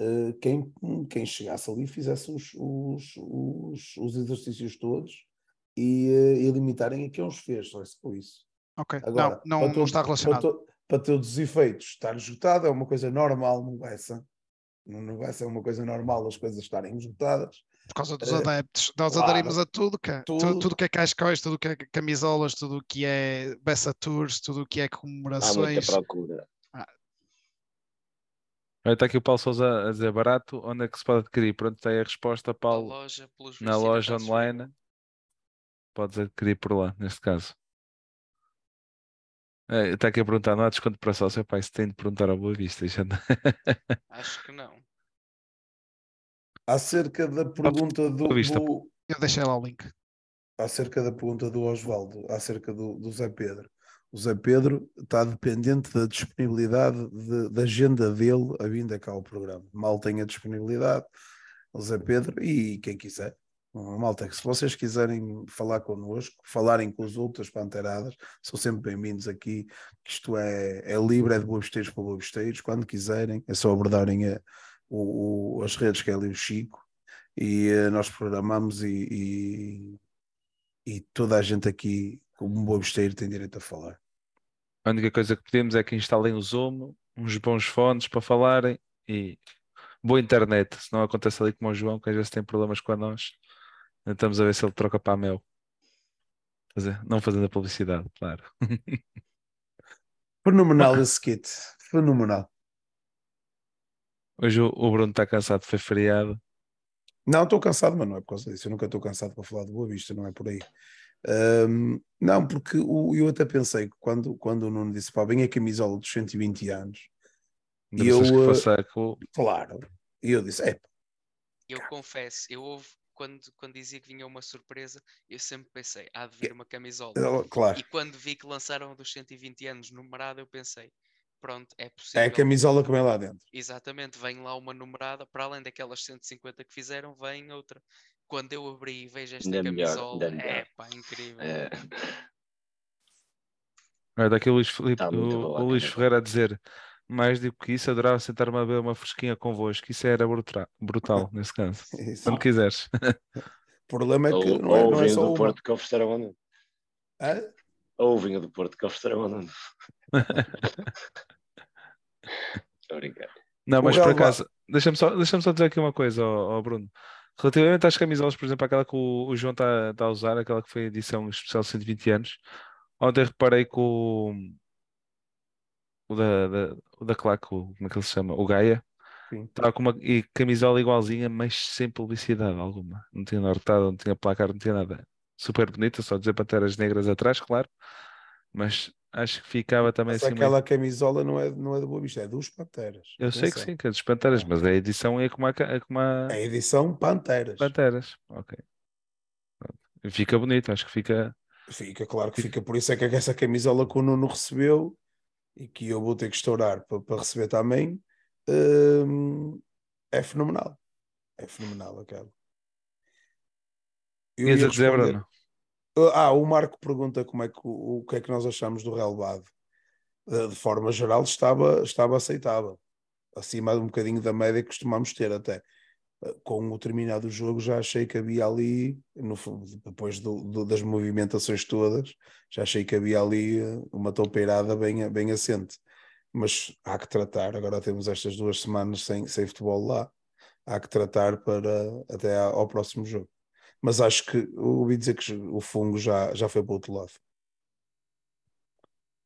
eh, quem, quem chegasse ali e fizesse os, os, os, os exercícios todos e, eh, e limitarem a quem os fez, só isso. Foi isso. Ok, Agora, não, não, para não está Para, relacionado. to- para todos os efeitos, estar esgotado é uma coisa normal no Bessa. No Bessa é uma coisa normal as coisas estarem esgotadas. Por causa dos eh, adeptos. Nós claro, aderimos a tudo, que, tudo, tudo. tudo que é cascóis, tudo que é camisolas, tudo o que é Bessa Tours, tudo o que é Há muita comemorações. procura. Olha, Está aqui o Paulo Souza a dizer barato. Onde é que se pode adquirir? Pronto, está aí a resposta, Na Paulo. loja, pelos Na loja está disponível. online. Podes adquirir por lá, neste caso. Eh, Está aqui a perguntar, não há desconto para sócio? Epá, isso tem de perguntar ao Boa Vista. já *laughs* Acho que não. Acerca da pergunta do, do- Eu deixei lá o link. acerca da pergunta do Osvaldo, acerca do, do Zé Pedro. O Zé Pedro está dependente da disponibilidade de- da agenda dele a vinda cá ao programa. Mal tem a disponibilidade, o Zé Pedro e quem quiser. Malta, que se vocês quiserem falar connosco, falarem com os outros panteradas, são sempre bem-vindos aqui. Isto é, é livre, é de boabesteiros para boabesteiros. Quando quiserem, é só abordarem a- o- o- as redes que é ali o Chico e eh, nós programamos e, e- e toda a gente aqui, como um boabesteiro, tem direito a falar. A única coisa que pedimos é que instalem o Zoom, uns bons fones para falarem e boa internet. Se não acontece ali como o João, que às vezes tem problemas com a nós. Tentamos a ver se ele troca para a Mel. Fazer- não fazendo a publicidade, claro. *laughs* Fenomenal esse kit, fenomenal. Hoje o, Bruno está cansado, foi feriado. Não, estou cansado, mas não é por causa disso. Eu nunca estou cansado para falar de Boa Vista, não é por aí. Ahm, não, porque o, eu até pensei que quando, quando o Nuno disse pá, vem a camisola dos 120 anos, Ainda E eu, que eh, fosse a co- claro, e eu disse: é, Eu confesso, eu houve, quando, quando dizia que vinha uma surpresa, eu sempre pensei, há de vir uma camisola. claro, E quando vi que lançaram a dos 120 anos numerada, eu pensei, pronto, é é possível. a camisola que vem lá dentro. Exatamente, vem lá uma numerada, para além daquelas 150 que fizeram, vem outra. Quando eu abri e vejo esta Ainda melhor, camisola, ainda melhor. é pá, incrível. É, Olha, daqui o Luís, Filipe, Tá o, a o Luís. Ferreira a dizer mais do que isso, adorava sentar-me a beber uma fresquinha convosco. Isso era brutal, brutal *laughs* nesse caso. Isso. Quando quiseres. O *laughs* problema é que ou, não é, ou não o é vinho só do uma. Porto que ofereceram ao Nuno. Ou o vinho do Porto que ofereceram ao Nuno. *laughs* Estou a brincar. Não, mas por acaso, deixa-me só, deixa só dizer aqui uma coisa, ó, ó Bruno. Relativamente às camisolas, por exemplo, aquela que o, o João está a usar, aquela que foi a edição especial 120 anos, ontem reparei que o, o da, da, o da Claque, como é que ele se chama? O Gaia, Sim. estava com uma e camisola igualzinha, mas sem publicidade alguma. Não tinha nortado, não tinha placar, não tinha nada. Super bonita, só dizer Panteras Negras atrás, claro, mas acho que ficava também Mas assim meio- aquela camisola não é, não é de Boa Vista, é dos Panteras. Eu sei que sim, que é dos Panteras, mas a edição é como a, é como a É a edição Panteras. Panteras. Ok. Fica bonito, acho que fica. Fica, claro que fica. Por isso é que essa camisola que o Nuno recebeu e que eu vou ter que estourar para, para receber também hum, é fenomenal. É fenomenal aquela. Eu Ias ia dizer, Bruno? Ah, o Marco pergunta como é que, o, o que é que nós achamos do relevado. Eh, De forma geral, estava, estava aceitável. Acima de um bocadinho da média que costumamos ter até. Eh, Com o terminado do jogo, já achei que havia ali, no depois do- do- das movimentações todas, já achei que havia ali uma toupeirada bem, bem assente. Mas há que tratar. Agora temos estas duas semanas sem, sem futebol lá. Há que tratar para até ao próximo jogo mas acho que ouvi dizer que o fungo já, já foi para o outro lado.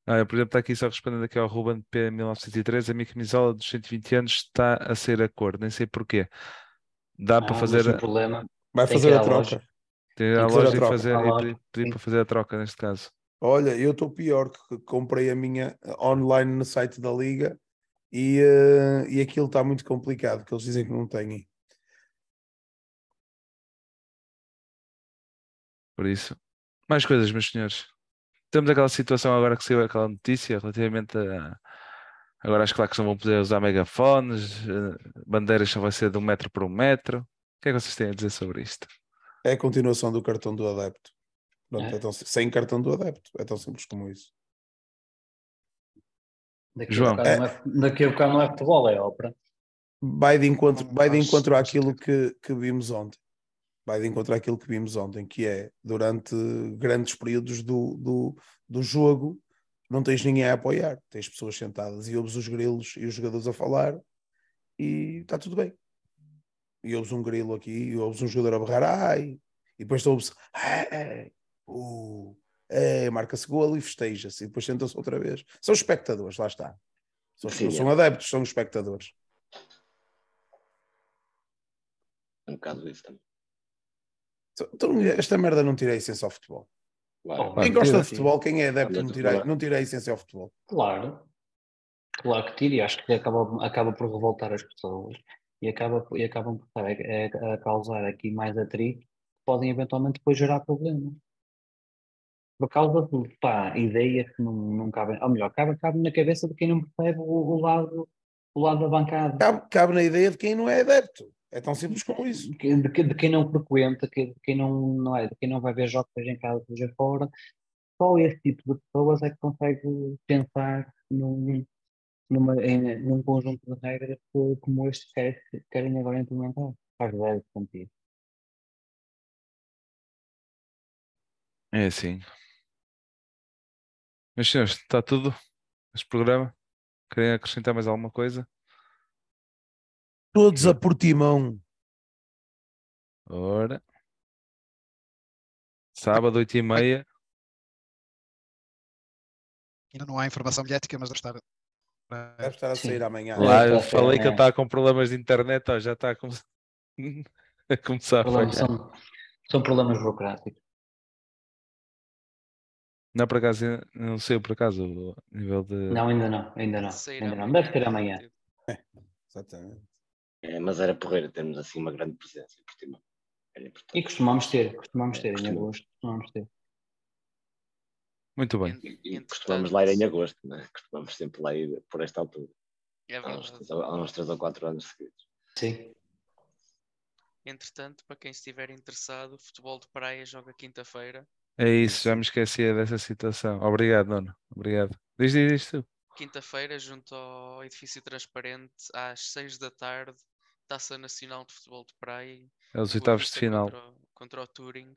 Ah, eu, por exemplo, está aqui só respondendo aqui ao Ruben P1903, a minha camisola dos 120 anos está a ser a cor, nem sei porquê. Dá para Ah, fazer, mas o problema Vai Tem que fazer ir a à troca. a tem fazer a loja e fazer e pedir, para fazer a troca neste caso. Olha, eu estou pior, que comprei a minha online no site da Liga e, eh, e aquilo está muito complicado, que eles dizem que não têm. Por isso, mais coisas, meus senhores. Temos aquela situação agora que saiu aquela notícia relativamente a. Agora as claques não vão poder usar megafones, eh, bandeiras só vai ser de um metro por um metro. O que é que vocês têm a dizer sobre isto? É a continuação do cartão do adepto. Pronto, É. é tão sem cartão do adepto. É tão simples como isso. Daqui João. a bocado não é, daqui a bocado não é futebol, é ópera. Vai de encontro, vai de encontro àquilo que, que vimos ontem. Vai de encontro àquilo que vimos ontem, que é durante grandes períodos do, do, do jogo, não tens ninguém a apoiar, tens pessoas sentadas e ouves os grilos e os jogadores a falar e está tudo bem. E ouves um grilo aqui, e ouves um jogador a berrar, ai, e depois ouves, ai, uh, é, marca-se golo e festeja-se, e depois senta-se outra vez. São espectadores, lá está. São, Sim, não é. são adeptos, são espectadores. Um bocado isso também. Então, esta merda não tira a essência ao futebol. Claro. Quem gosta de futebol, quem é adepto, não tira, não tira a essência ao futebol. Claro, claro que tira e acho que acaba, acaba por revoltar as pessoas e, acaba, e acabam por estar a, a- a causar aqui mais atrito que podem eventualmente depois gerar problemas. Por causa de pá, ideias que não, não cabem, ou melhor, cabe, cabe na cabeça de quem não percebe o, o lado, o lado da bancada. Cabe, cabe na ideia de quem não é adepto. É tão simples como isso. que- de, que- de quem não frequenta, que, de quem não, não é, de quem não vai ver jogos seja em casa, seja fora, só esse tipo de pessoas é que consegue pensar num, numa, em, num conjunto de regras que, como este querem, querem agora implementar. Faz zero sentido. É assim. Meus senhores, está tudo este programa? Querem acrescentar mais alguma coisa? Todos a Portimão. Ora. Sábado, 8 e meia. Ainda não há informação bilhética, mas deve estar. Deve estar a Sim. sair amanhã. Lá eu a falei que ele amanhã. está com problemas de internet, ó, já está a, come- *laughs* a começar a Problemas falhar. são, são problemas burocráticos. Não, por acaso, eu não sei por acaso o nível de. Não, ainda não, ainda não. Ainda não. Deve ser amanhã. garantido. *laughs* Exatamente. É, mas era porreiro termos assim uma grande presença em Portimão. Era importante. E costumamos ter, costumamos ter em Costumamos. agosto, costumamos ter. Muito bem. En- E costumamos lá ir em agosto, né? costumamos sempre lá ir por esta altura, É há uns, verdade. há uns 3 ou 4 anos seguidos. Sim. Entretanto, para quem estiver interessado, futebol de praia joga quinta-feira. É isso, já me esqueci dessa situação. Obrigado, Nuno. Obrigado. Diz, diz, diz tu. Quinta-feira, junto ao edifício transparente, às 6 da tarde, Taça Nacional de Futebol de Praia. É os oitavos de final. Contra, o- contra o Turing.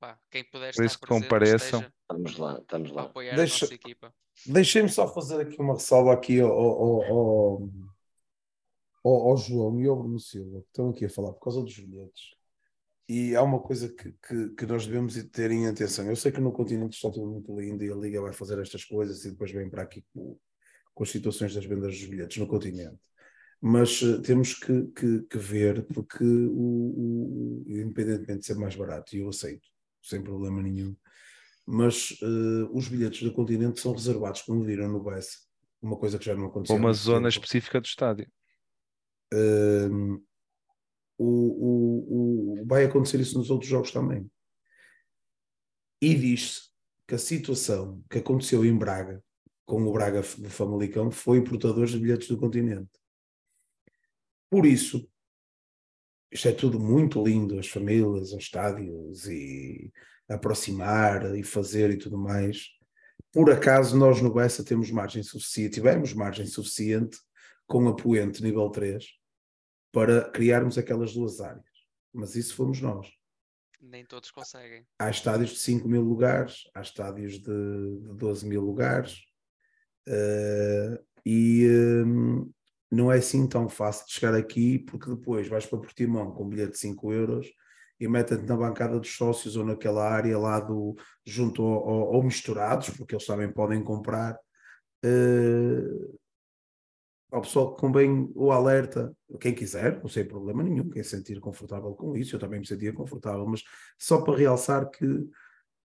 Pá, quem puder Por estar isso que presente, compareçam. esteja Estamos lá, estamos lá. apoiar Deixa- a nossa equipa. Deixem-me só fazer aqui uma ressalva aqui ao, ao, ao, ao- ao João e ao Bruno Silva, que estão aqui a falar por causa dos bilhetes. E há uma coisa que, que, que nós devemos ter em atenção. Eu sei que no continente está tudo muito lindo e a Liga vai fazer estas coisas e depois vem para aqui com, com as situações das vendas dos bilhetes no continente. Mas eh, temos que, que, que ver, porque o, o- independentemente de ser mais barato, e eu aceito, sem problema nenhum, mas eh, os bilhetes do continente são reservados, como viram no BES, uma coisa que já não aconteceu. Uma zona tempo. específica do estádio. Um, o, o, o- vai acontecer isso nos outros jogos também. E diz-se que a situação que aconteceu em Braga, com o Braga do Famalicão, foi portadores de bilhetes do continente. Por isso, isto é tudo muito lindo, as famílias, os estádios e aproximar e fazer e tudo mais. Por acaso, nós no Bessa temos margem suficiente, tivemos margem suficiente com a Poente nível 3 para criarmos aquelas duas áreas. Mas isso fomos nós. Nem todos conseguem. Há estádios de 5 mil lugares, há estádios de, de 12 mil lugares, eh, e hum, não é assim tão fácil de chegar aqui, porque depois vais para Portimão com um bilhete de 5 euros e metem-te na bancada dos sócios ou naquela área lá do, junto ao, ao- misturados, porque eles também podem comprar. eh, ao pessoal que convém o alerta, quem quiser, não sem problema nenhum, quem se sentir confortável com isso, eu também me sentia confortável, mas só para realçar que,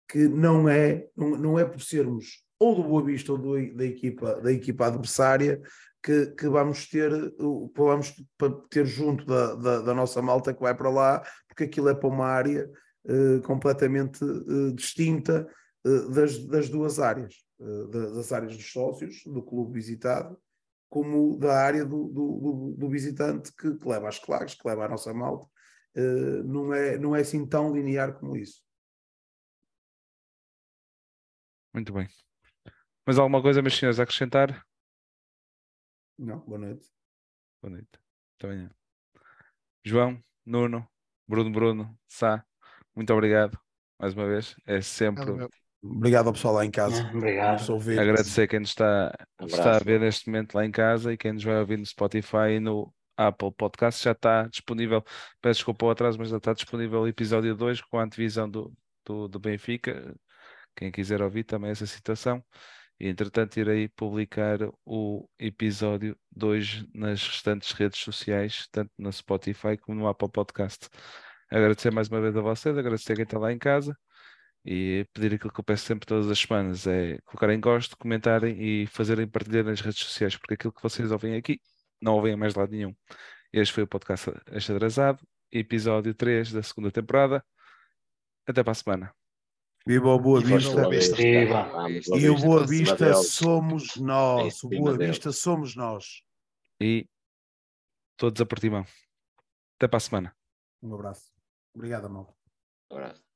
que não, é, não, não é por sermos ou do Boa Vista ou do- da, equipa, da equipa adversária que, que vamos ter vamos ter junto da, da, da nossa malta que vai para lá, porque aquilo é para uma área eh, completamente eh, distinta eh, das, das duas áreas, da- das áreas dos sócios, do clube visitado, como da área do, do, do- visitante que, que leva as claques, que leva a nossa malta. Não, é, não é assim tão linear como isso. Muito bem. Mas alguma coisa, meus senhores, a acrescentar? Não, boa noite. Boa noite. Até amanhã. João, Nuno, Bruno, Bruno, Sá, muito obrigado mais uma vez. É sempre. Obrigado ao pessoal lá em casa. Ah, obrigado. Nos ouvir. agradecer quem nos está, está a ver neste momento lá em casa e quem nos vai ouvir no Spotify e no Apple Podcast já está disponível. Peço desculpa o atraso, mas já está disponível o episódio 2 com a antevisão do, do, do Benfica. Quem quiser ouvir também essa citação. E entretanto irei publicar o episódio 2 nas restantes redes sociais, tanto no Spotify como no Apple Podcast. Agradecer mais uma vez a vocês, agradecer a quem está lá em casa e pedir aquilo que eu peço sempre todas as semanas, é colocarem gosto, comentarem e fazerem partilhar nas redes sociais, porque aquilo que vocês ouvem aqui não ouvem a mais lado nenhum. Este foi o podcast Achadrazado, episódio 3 da segunda temporada. Até para a semana. Viva o Boa Vista. Boa Vista. Viva. E o Boa Vista deles. somos nós. O Boa. Vista somos nós. E todos a partir mão. Até para a semana. Um abraço. Obrigado, amor. Um abraço.